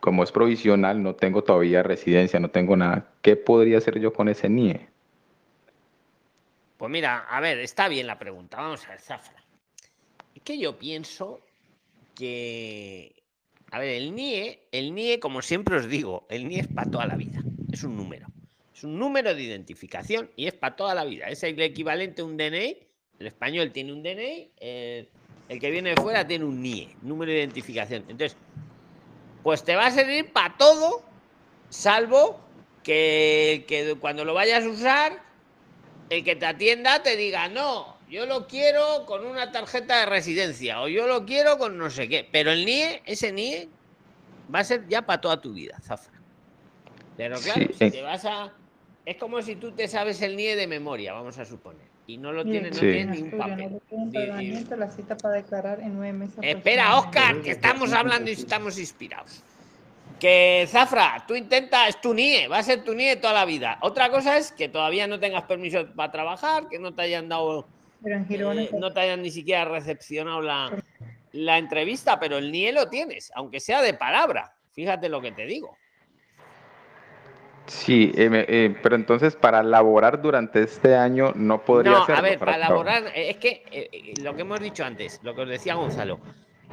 como es provisional, no tengo todavía residencia, no tengo nada, ¿qué podría hacer yo con ese NIE? Pues mira, a ver, está bien la pregunta. Vamos a ver, Zafra. Es que yo pienso que. A ver, el NIE, el NIE, como siempre os digo, el NIE es para toda la vida. Es un número. Es un número de identificación y es para toda la vida. Es el equivalente a un DNI. El español tiene un DNI. el que viene de fuera tiene un NIE, número de identificación. Entonces, pues te va a servir para todo, salvo que cuando lo vayas a usar, el que te atienda te diga, no, yo lo quiero con una tarjeta de residencia o yo lo quiero con no sé qué. Pero el NIE, ese NIE, va a ser ya para toda tu vida, Zafra. Pero claro, Sí, si eh. te vas a... Es como si tú te sabes el NIE de memoria, vamos a suponer. Y no lo tienes, no tienes ni un papel. no le un Di- di- tratamiento, la cita para declarar en nueve meses. Espera, Oscar, que estamos hablando y estamos inspirados. Que Zafra, tú intenta, es tu NIE, va a ser tu NIE toda la vida. Otra cosa es que todavía no tengas permiso para trabajar, que no te hayan dado, Pero en Girona, eh, no te hayan ni siquiera recepcionado la, la entrevista, pero el NIE lo tienes, aunque sea de palabra. Fíjate lo que te digo. Sí, eh, eh, pero entonces para laborar durante este año no podría no, hacerlo. a ver, para eh, es que eh, lo que hemos dicho antes, lo que os decía Gonzalo,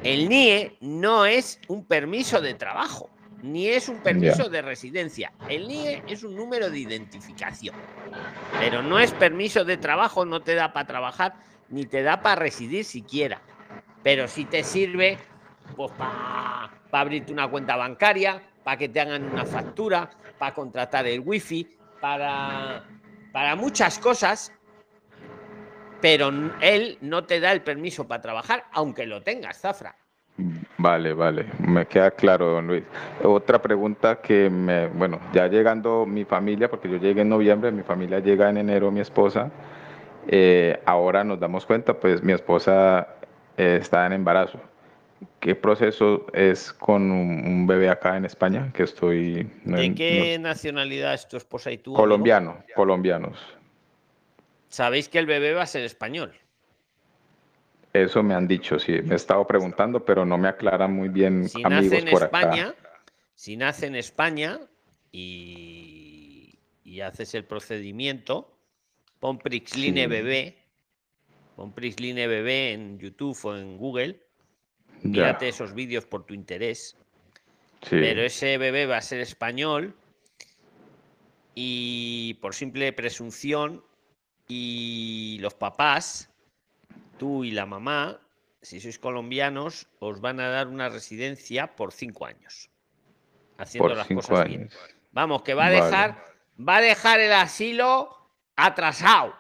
el NIE no es un permiso de trabajo, ni es un permiso de residencia. El NIE es un número de identificación, pero no es permiso de trabajo, no te da para trabajar, ni te da para residir siquiera. Pero sí te sirve pues para abrirte una cuenta bancaria, para que te hagan una factura, para contratar el wifi, para, para muchas cosas, pero él no te da el permiso para trabajar, aunque lo tengas, Zafra. Vale, vale, me queda claro, don Luis. Otra pregunta que me, bueno, ya llegando mi familia, porque yo llegué en noviembre, mi familia llega en enero, mi esposa, eh, ahora nos damos cuenta, pues mi esposa eh, está en embarazo. ¿Qué proceso es con un, bebé acá en España? Que estoy. ¿De qué nacionalidad es tu esposa y tú? Colombiano, colombianos. Sabéis que el bebé va a ser español. Eso me han dicho, sí. Me he estado preguntando, pero no me aclaran muy bien si amigos nace en por España, acá. Si nace en España y, y haces el procedimiento, pon Prixline Sí. bebé, pon Prixline bebé en YouTube o en Google, Ya. mírate esos vídeos por tu interés. Sí. Pero ese bebé va a ser español y por simple presunción y los papás, tú y la mamá, si sois colombianos, os van a dar una residencia por cinco años, haciendo Por las cinco cosas bien. Vamos, que va a Vale. dejar, va a dejar el asilo atrasado.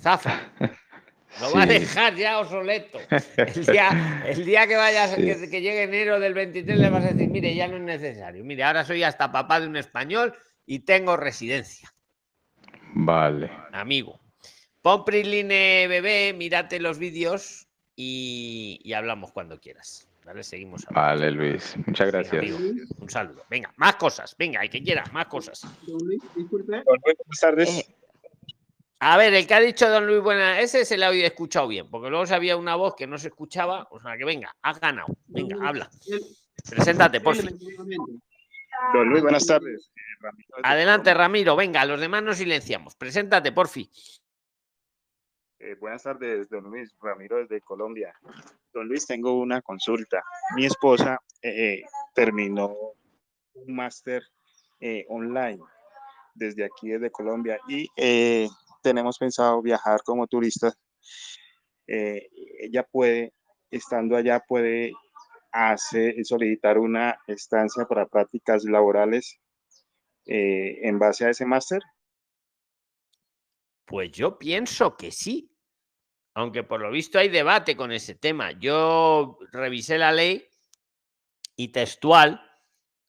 Zafa. Lo va a dejar ya obsoleto. El día, el día que vayas, Sí. que, que llegue enero del 23, le vas a decir, mire, ya no es necesario. Mire, ahora soy hasta papá de un español y tengo residencia, Vale. amigo. Pon Prisline bebé, mírate los vídeos y, y hablamos cuando quieras. ¿Vale? Seguimos hablando. Vale, Luis. Muchas Venga, gracias. amigo, un saludo. Venga, más cosas. Venga, el que quiera, más cosas. Don Luis, disculpe. Buenas tardes. Eh, A ver, el que ha dicho don Luis Buena, ese se le ha oído escuchado bien, porque luego se había una voz que no se escuchaba, o sea que venga, has ganado. Venga, habla. Preséntate, por fin. Don Luis, buenas tardes. Ramiro Adelante, Ramiro, venga, los demás nos silenciamos. Preséntate, por fin. Eh, buenas tardes, don Luis. Ramiro desde Colombia. Don Luis, tengo una consulta. Mi esposa eh, terminó un máster eh, online desde aquí, desde Colombia, y tenemos pensado viajar como turistas. Ella puede, estando allá, puede hacer, solicitar una estancia para prácticas laborales en base a ese máster. Pues yo pienso que sí. Aunque por lo visto hay debate con ese tema. Yo revisé la ley y textual,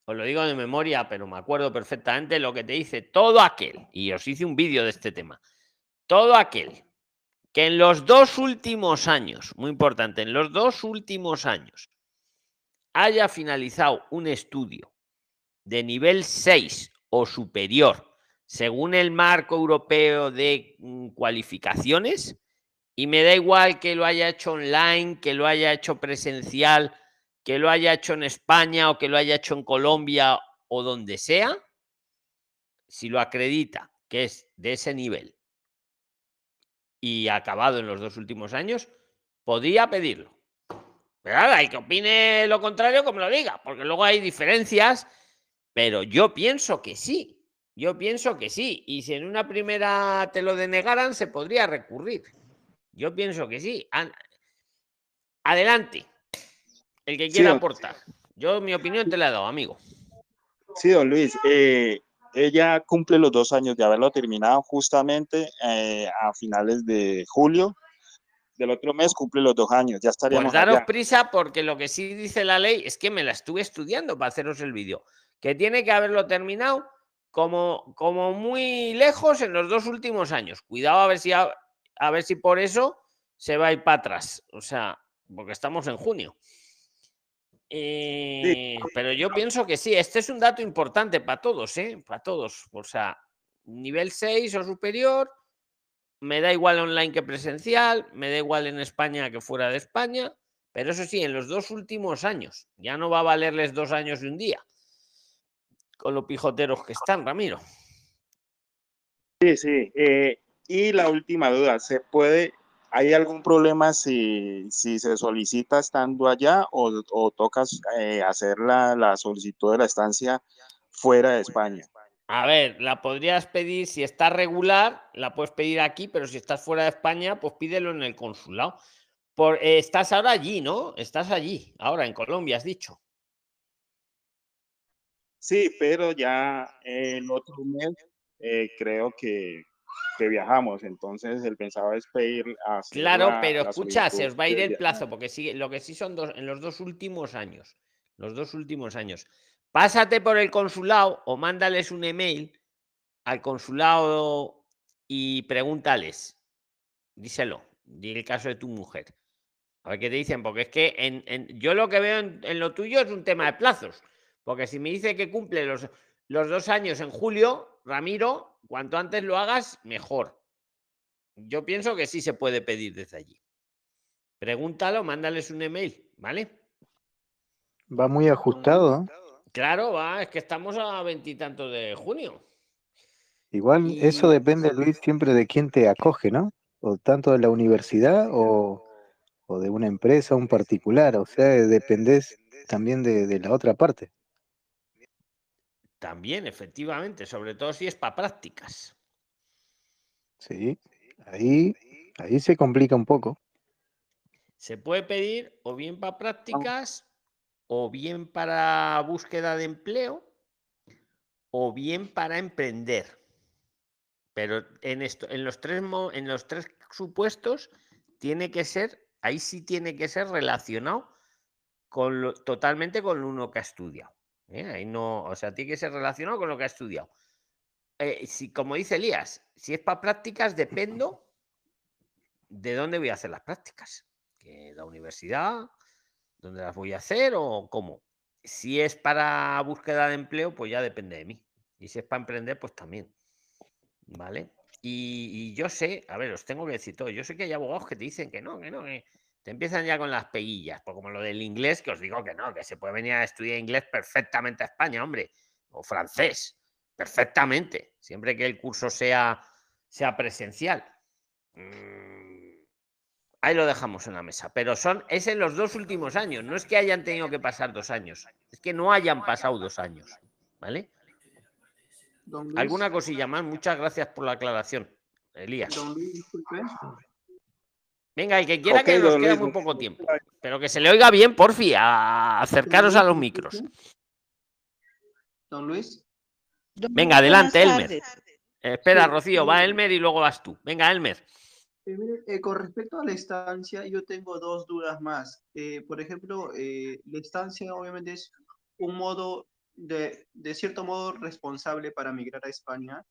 os lo digo de memoria, pero me acuerdo perfectamente lo que te dice todo aquel, y os hice un vídeo de este tema, todo aquel que en los dos últimos años, muy importante, en los dos últimos años, haya finalizado un estudio de nivel 6 o superior, según el marco europeo de mm, cualificaciones, y me da igual que lo haya hecho online, que lo haya hecho presencial, que lo haya hecho en España o que lo haya hecho en Colombia o donde sea, si lo acredita que es de ese nivel y acabado en los dos últimos años, podría pedirlo. Pero ahora, el que opine lo contrario, como lo diga, porque luego hay diferencias, pero yo pienso que sí. Yo pienso que sí. Y si en una primera te lo denegaran, se podría recurrir. Yo pienso que sí. An- Adelante. El que quiera aportar. Yo mi opinión te la he dado, amigo. Sí, don Luis, eh, ella cumple los dos años de haberlo terminado justamente eh, a finales de julio. Del otro mes cumple los dos años, ya estaríamos Pues daros allá. prisa porque lo que sí dice la ley es que me la estuve estudiando para haceros el vídeo. Que tiene que haberlo terminado como, como muy lejos en los dos últimos años. Cuidado a ver si a, a ver si por eso se va a ir para atrás. O sea, porque estamos en junio. Eh, pero yo pienso que sí, este es un dato importante para todos, ¿eh? Para todos. O sea, nivel 6 o superior, me da igual online que presencial, me da igual en España que fuera de España, pero eso sí, en los dos últimos años, ya no va a valerles dos años y un día, con lo pijoteros que están, Ramiro. Sí, sí. eh, y la última duda, ¿se puede, hay algún problema si, si se solicita estando allá o, o tocas eh, hacer la, la solicitud de la estancia fuera de España? A ver, la podrías pedir, si está regular, la puedes pedir aquí, pero si estás fuera de España, pues pídelo en el consulado. Por, eh, estás ahora allí, ¿no? Estás allí, ahora en Colombia, has dicho. Sí, pero ya el otro mes eh, creo que, que viajamos, entonces el pensado es pedir a Claro, la- pero la escucha, se os va a ir el plazo, porque sigue, lo que sí son dos, en los dos últimos años. Los dos últimos años. Pásate por el consulado o mándales un email al consulado y pregúntales. Díselo, di el caso de tu mujer. A ver qué te dicen, porque es que en, en- yo lo que veo en, en lo tuyo es un tema de plazos. Porque si me dice que cumple los, los dos años en julio, Ramiro, cuanto antes lo hagas, mejor. Yo pienso que sí se puede pedir desde allí. Pregúntalo, mándales un email, ¿vale? Va muy ajustado. ¿eh? Claro, va, es que estamos a veintitantos de junio. Igual eso depende, Luis, siempre de quién te acoge, ¿no? O tanto de la universidad o, o de una empresa, un particular. O sea, dependés también de, de la otra parte. También, efectivamente, sobre todo si es para prácticas. Sí, ahí, ahí se complica un poco. Se puede pedir o bien para prácticas, o bien para búsqueda de empleo, o bien para emprender. Pero en, esto, en, los tres, en los tres supuestos tiene que ser, ahí sí tiene que ser relacionado con lo- totalmente con uno que ha estudiado. ¿Eh? Ahí no, o sea, tiene que ser relacionado con lo que ha estudiado. Eh, si, como dice Elías, si es para prácticas, dependo de dónde voy a hacer las prácticas. La universidad, dónde las voy a hacer o cómo. Si es para búsqueda de empleo, pues ya depende de mí. Y si es para emprender, pues también. ¿Vale? Y, y yo sé, a ver, os tengo que decir todo. Yo sé que hay abogados que te dicen que no, que no, que te empiezan ya con las peguillas. Pues como lo del inglés, que os digo que no, que se puede venir a estudiar inglés perfectamente a España, hombre. O francés, perfectamente. Siempre que el curso sea, sea presencial. Mm, Ahí lo dejamos en la mesa. Pero son, es en los dos últimos años. No es que hayan tenido que pasar dos años. Es que no hayan pasado dos años. ¿Vale? Luis, ¿Alguna cosilla más? Muchas gracias por la aclaración, Elías. don Luis, disculpe. Venga, el que quiera que nos queda muy poco tiempo. Pero que se le oiga bien, porfi, a acercaros a los micros. Don Luis. Venga, adelante, Elmer. espera, Sí, Rocío, va. Elmer y luego vas tú. Venga, Elmer. Eh, mire, eh, con respecto a la estancia, yo tengo dos dudas más. Eh, por ejemplo, eh, la estancia obviamente es un modo, de, de cierto modo, responsable para migrar a España.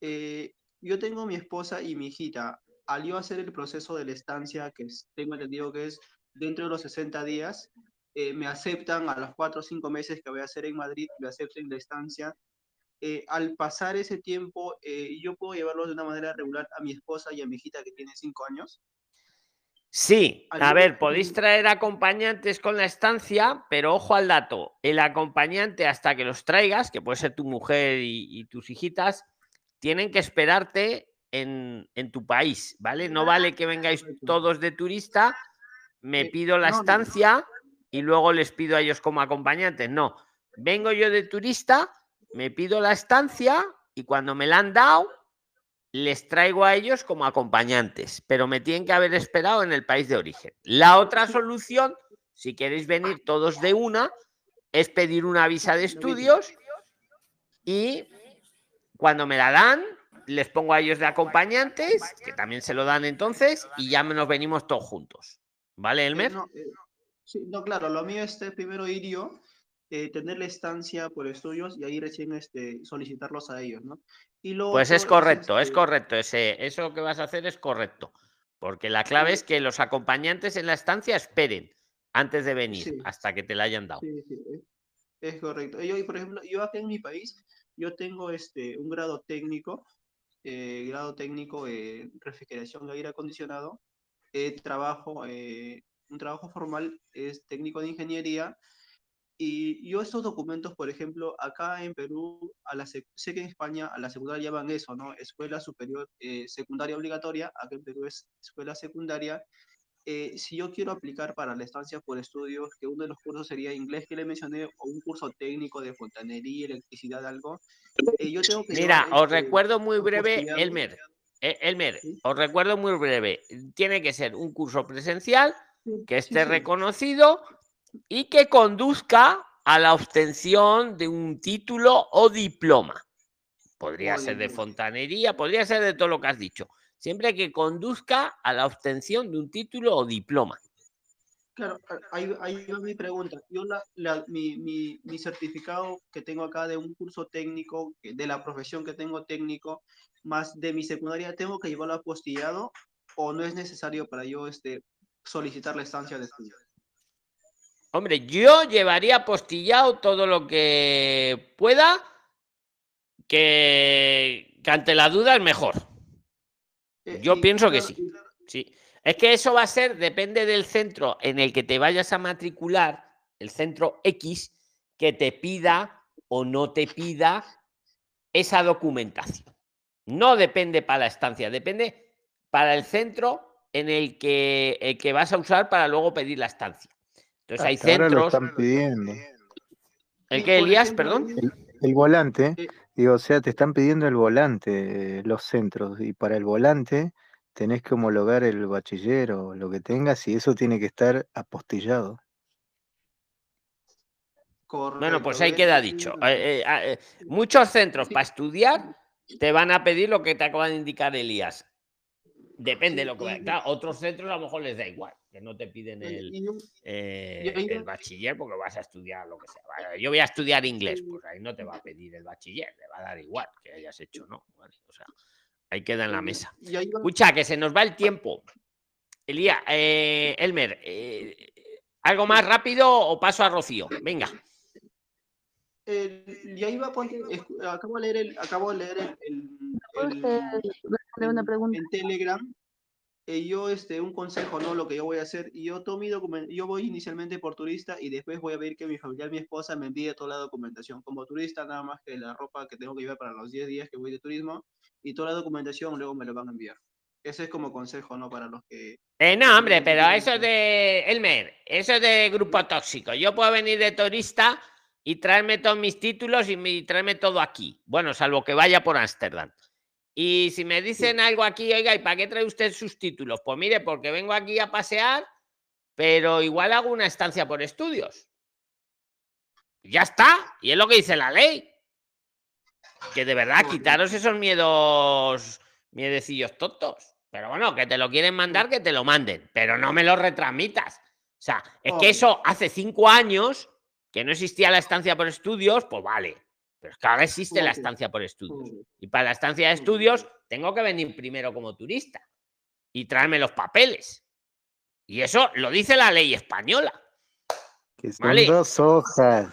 Eh, yo tengo mi esposa y mi hijita. Al yo hacer el proceso de la estancia, que es- tengo entendido que es dentro de los 60 días, eh, me aceptan a los 4 o 5 meses que voy a hacer en Madrid, me aceptan la estancia eh, al pasar ese tiempo, eh, yo puedo llevarlo de una manera regular a mi esposa y a mi hijita que tiene cinco años. Sí, a ver, podéis traer acompañantes con la estancia, pero ojo al dato, el acompañante hasta que los traigas, que puede ser tu mujer y, y tus hijitas, tienen que esperarte en, en tu país, ¿vale? No vale que vengáis todos de turista, me pido la estancia y luego les pido a ellos como acompañantes. No, vengo yo de turista, me pido la estancia y cuando me la han dado, les traigo a ellos como acompañantes, pero me tienen que haber esperado en el país de origen. La otra solución, si queréis venir todos de una, es pedir una visa de estudios y cuando me la dan, les pongo a ellos de acompañantes, que también se lo dan entonces, y ya nos venimos todos juntos. ¿Vale, Eh, Elmer? no, eh, sí, no, claro, lo mío es eh, primero ir yo, eh, tener la estancia por estudios y ahí recién este, solicitarlos a ellos, ¿no? Y lo Pues es correcto, es este, correcto. Ese, eso que vas a hacer es correcto. Porque la clave es que los acompañantes en la estancia esperen antes de venir, Sí. hasta que te la hayan dado. Sí, sí, es- correcto. Yo, por ejemplo, yo acá en mi país, yo tengo este, un grado técnico, eh, grado técnico en refrigeración de aire acondicionado. Eh, trabajo, eh, un trabajo formal es técnico de ingeniería. Y yo estos documentos, por ejemplo, acá en Perú, a la sé que en España a la secundaria llaman eso, ¿no? Escuela superior, eh, secundaria obligatoria, acá en Perú es escuela secundaria. Eh, si yo quiero aplicar para la estancia por estudios, que uno de los cursos sería inglés que le mencioné, o un curso técnico de fontanería, electricidad, algo, eh, yo tengo que Mira, llevar, os este, recuerdo muy breve. Elmer. eh, Elmer, os recuerdo muy breve. Tiene que ser un curso presencial que esté sí. reconocido y que conduzca a la obtención de un título o diploma. Podría ser de fontanería, podría ser de todo lo que has dicho. Siempre que conduzca a la obtención de un título o diploma. Claro, ahí, ahí va mi pregunta. Yo la, la- mi, mi, mi certificado que tengo acá de un curso técnico, que- de la profesión que tengo técnico, más de mi secundaria, ¿tengo que llevarlo apostillado o no es necesario para yo este, solicitar la estancia de estudio? Hombre, yo llevaría apostillado todo lo que pueda, que, que ante la duda es mejor. Eh, Yo y pienso que sí. Sí. Es que eso va a ser, depende del centro en el que te vayas a matricular, el centro X, que te pida o no te pida esa documentación. No depende para la estancia, depende para el centro en el que, el que vas a usar para luego pedir la estancia. Entonces hay Hasta ahora lo centros. están pidiendo. ¿El que Elías, ejemplo, perdón? El, el volante, Eh, digo, o sea, te están pidiendo el volante, eh, los centros, y para el volante tenés que homologar el bachiller o lo que tengas, y eso tiene que estar apostillado. Bueno, pues ahí queda dicho. Eh, eh, ah, eh, muchos centros Sí, para estudiar te van a pedir lo que te acaba de indicar Elías. Depende de lo que vaya. y, Claro, otros centros a lo mejor les da igual, que no te piden el, eh, el bachiller porque vas a estudiar lo que sea. Vale, Yo voy a estudiar inglés, pues ahí no te va a pedir el bachiller, le va a dar igual que hayas hecho, ¿no? Vale, o sea, ahí queda en la eh, mesa. Escucha, que se nos va el tiempo. Elías, eh, Elmer, eh, ¿algo más rápido o paso a Rocío? Venga. el- y ahí va, ponte, escu- acabo de leer el, acabo de leer el, el- ¿Puedo el- usted responder una en, pregunta? en Telegram, eh, yo, este, un consejo, ¿no? Lo que yo voy a hacer, y yo tomo mi documento, yo voy inicialmente por turista y después voy a ver que mi familiar, mi esposa, me envíe toda la documentación. Como turista, nada más que la ropa que tengo que llevar para los 10 días que voy de turismo, y toda la documentación luego me la van a enviar. Ese es como consejo, ¿no? Para los que... Eh, no, hombre, pero eso de Elmer, eso es de grupo tóxico. Yo puedo venir de turista y traerme todos mis títulos y mi- traerme todo aquí. Bueno, salvo que vaya por Ámsterdam. Y si me dicen algo aquí, oiga, ¿y para qué trae usted sus títulos? Pues mire, porque vengo aquí a pasear, pero igual hago una estancia por estudios. Ya está, y es lo que dice la ley. Que de verdad, quitaros esos miedos, miedecillos tontos. Pero bueno, que te lo quieren mandar, que te lo manden, pero no me lo retransmitas. O sea, es que eso hace cinco años que no existía la estancia por estudios, pues vale. Pero es que ahora existe la estancia por estudios. Mm. Y para la estancia de estudios tengo que venir primero como turista y traerme los papeles. Y eso lo dice la ley española. Que son Vale. dos hojas.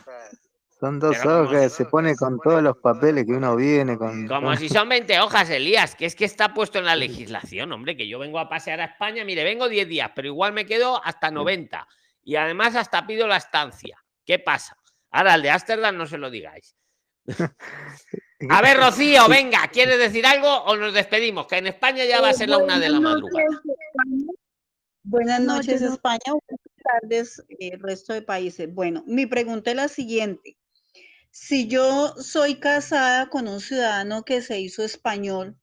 Son dos Pero hojas, si- se pone con todos los papeles que uno viene con. Como si son 20 hojas, Elías, que es que está puesto en la legislación, hombre, que yo vengo a pasear a España, mire, vengo 10 días, pero igual me quedo hasta 90. Y además hasta pido la estancia. ¿Qué pasa? Ahora, al de Ámsterdam no se lo digáis. A ver, Rocío, venga, ¿quieres decir algo o nos despedimos? Que en España ya va a ser la una de la madrugada. Buenas noches, noches, España. Buenas tardes, eh, el resto de países. Bueno, mi pregunta es la siguiente. Si yo soy casada con un ciudadano que se hizo español,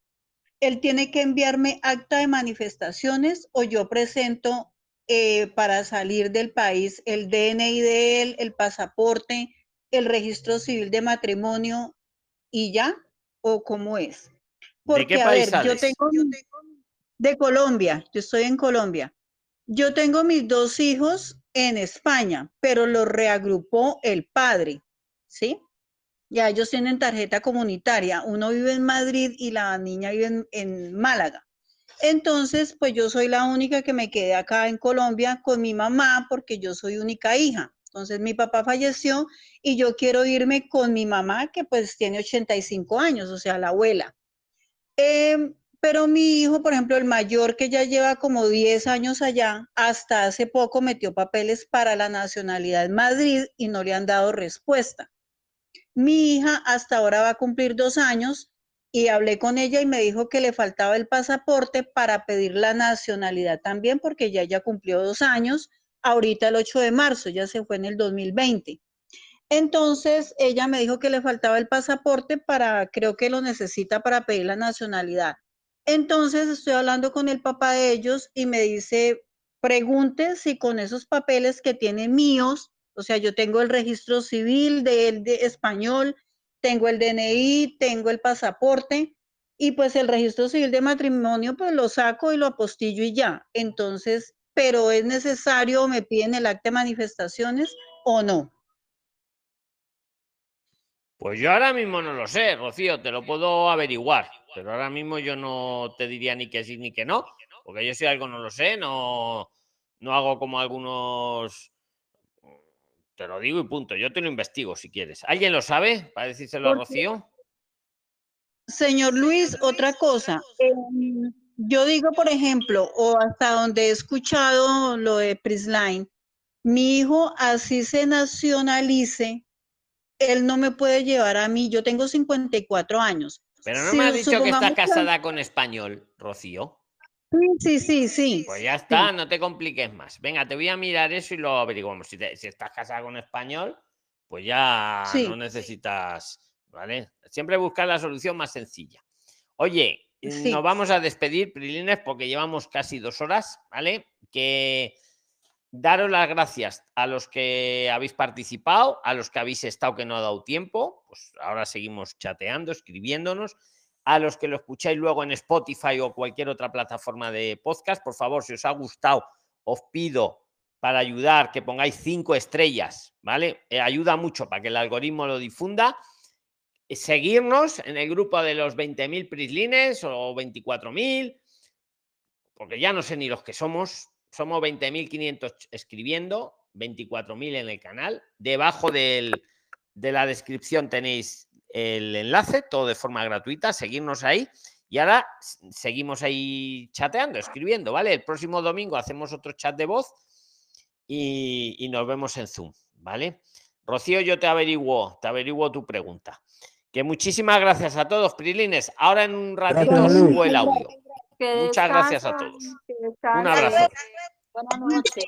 ¿él tiene que enviarme acta de manifestaciones o yo presento eh, para salir del país el DNI de él, el pasaporte, el registro civil de matrimonio y ya? ¿O cómo es? ¿De qué Porque, a país ver, yo tengo de Colombia, yo estoy en Colombia. Yo tengo mis dos hijos en España, pero los reagrupó el padre, ¿sí? Ya ellos tienen tarjeta comunitaria. Uno vive en Madrid y la niña vive en, en Málaga. Entonces, pues yo soy la única que me quedé acá en Colombia con mi mamá porque yo soy única hija. Entonces, mi papá falleció y yo quiero irme con mi mamá que pues tiene 85 años, o sea, la abuela. Em, pero mi hijo, por ejemplo, el mayor que ya lleva como 10 años allá, hasta hace poco metió papeles para la nacionalidad en Madrid y no le han dado respuesta. Mi hija hasta ahora va a cumplir dos años y hablé con ella y me dijo que le faltaba el pasaporte para pedir la nacionalidad también porque ya ya cumplió dos años, ahorita el 8 de marzo, ya se fue en el 2020. Entonces ella me dijo que le faltaba el pasaporte para, creo que lo necesita para pedir la nacionalidad. Entonces estoy hablando con el papá de ellos y me dice, pregunte si con esos papeles que tiene míos, o sea, yo tengo el registro civil de, él de español, tengo el DNI, tengo el pasaporte y pues el registro civil de matrimonio pues lo saco y lo apostillo y ya. Entonces, pero es necesario, me piden el acta de manifestaciones o no. Pues yo ahora mismo no lo sé, Rocío, te lo puedo averiguar, pero ahora mismo yo no te diría ni que sí ni que no, porque yo si algo no lo sé, no, no hago como algunos... Te lo digo y punto, yo te lo investigo si quieres. ¿Alguien lo sabe para decírselo a Rocío? Señor Luis, otra cosa. Yo digo, por ejemplo, o hasta donde he escuchado lo de Prisline, mi hijo así se nacionalice, él no me puede llevar a mí, yo tengo 54 años. Pero no Si me has dicho que está que- casada con español, Rocío. Sí, sí, sí. Pues ya está, no te compliques más. Venga, te voy a mirar eso y lo averiguamos. Si, te- si estás casada con español, pues ya Sí. no necesitas, ¿vale? Siempre buscar la solución más sencilla. Oye, Nos vamos a despedir, Prilines, porque llevamos casi dos horas, ¿vale? Que daros las gracias a los que habéis participado, a los que habéis estado que no ha dado tiempo, pues ahora seguimos chateando, escribiéndonos. A los que lo escucháis luego en Spotify o cualquier otra plataforma de podcast, por favor, si os ha gustado, os pido para ayudar que pongáis cinco estrellas, ¿vale? Eh, ayuda mucho para que el algoritmo lo difunda. Seguirnos en el grupo de los 20.000 prislines o 24.000, porque ya no sé ni los que somos. Somos 20.500 ch- escribiendo, 24.000 en el canal. Debajo de la descripción tenéis el enlace, todo de forma gratuita. Seguirnos ahí. Y ahora seguimos ahí chateando, escribiendo, ¿vale? El próximo domingo hacemos otro chat de voz y, y nos vemos en Zoom, ¿vale? Rocío, yo te averiguo, te averiguo tu pregunta. Que muchísimas gracias a todos, Prilines. Ahora en un ratito subo el audio. Que Muchas gracias a todos. Un abrazo. Buenas noches.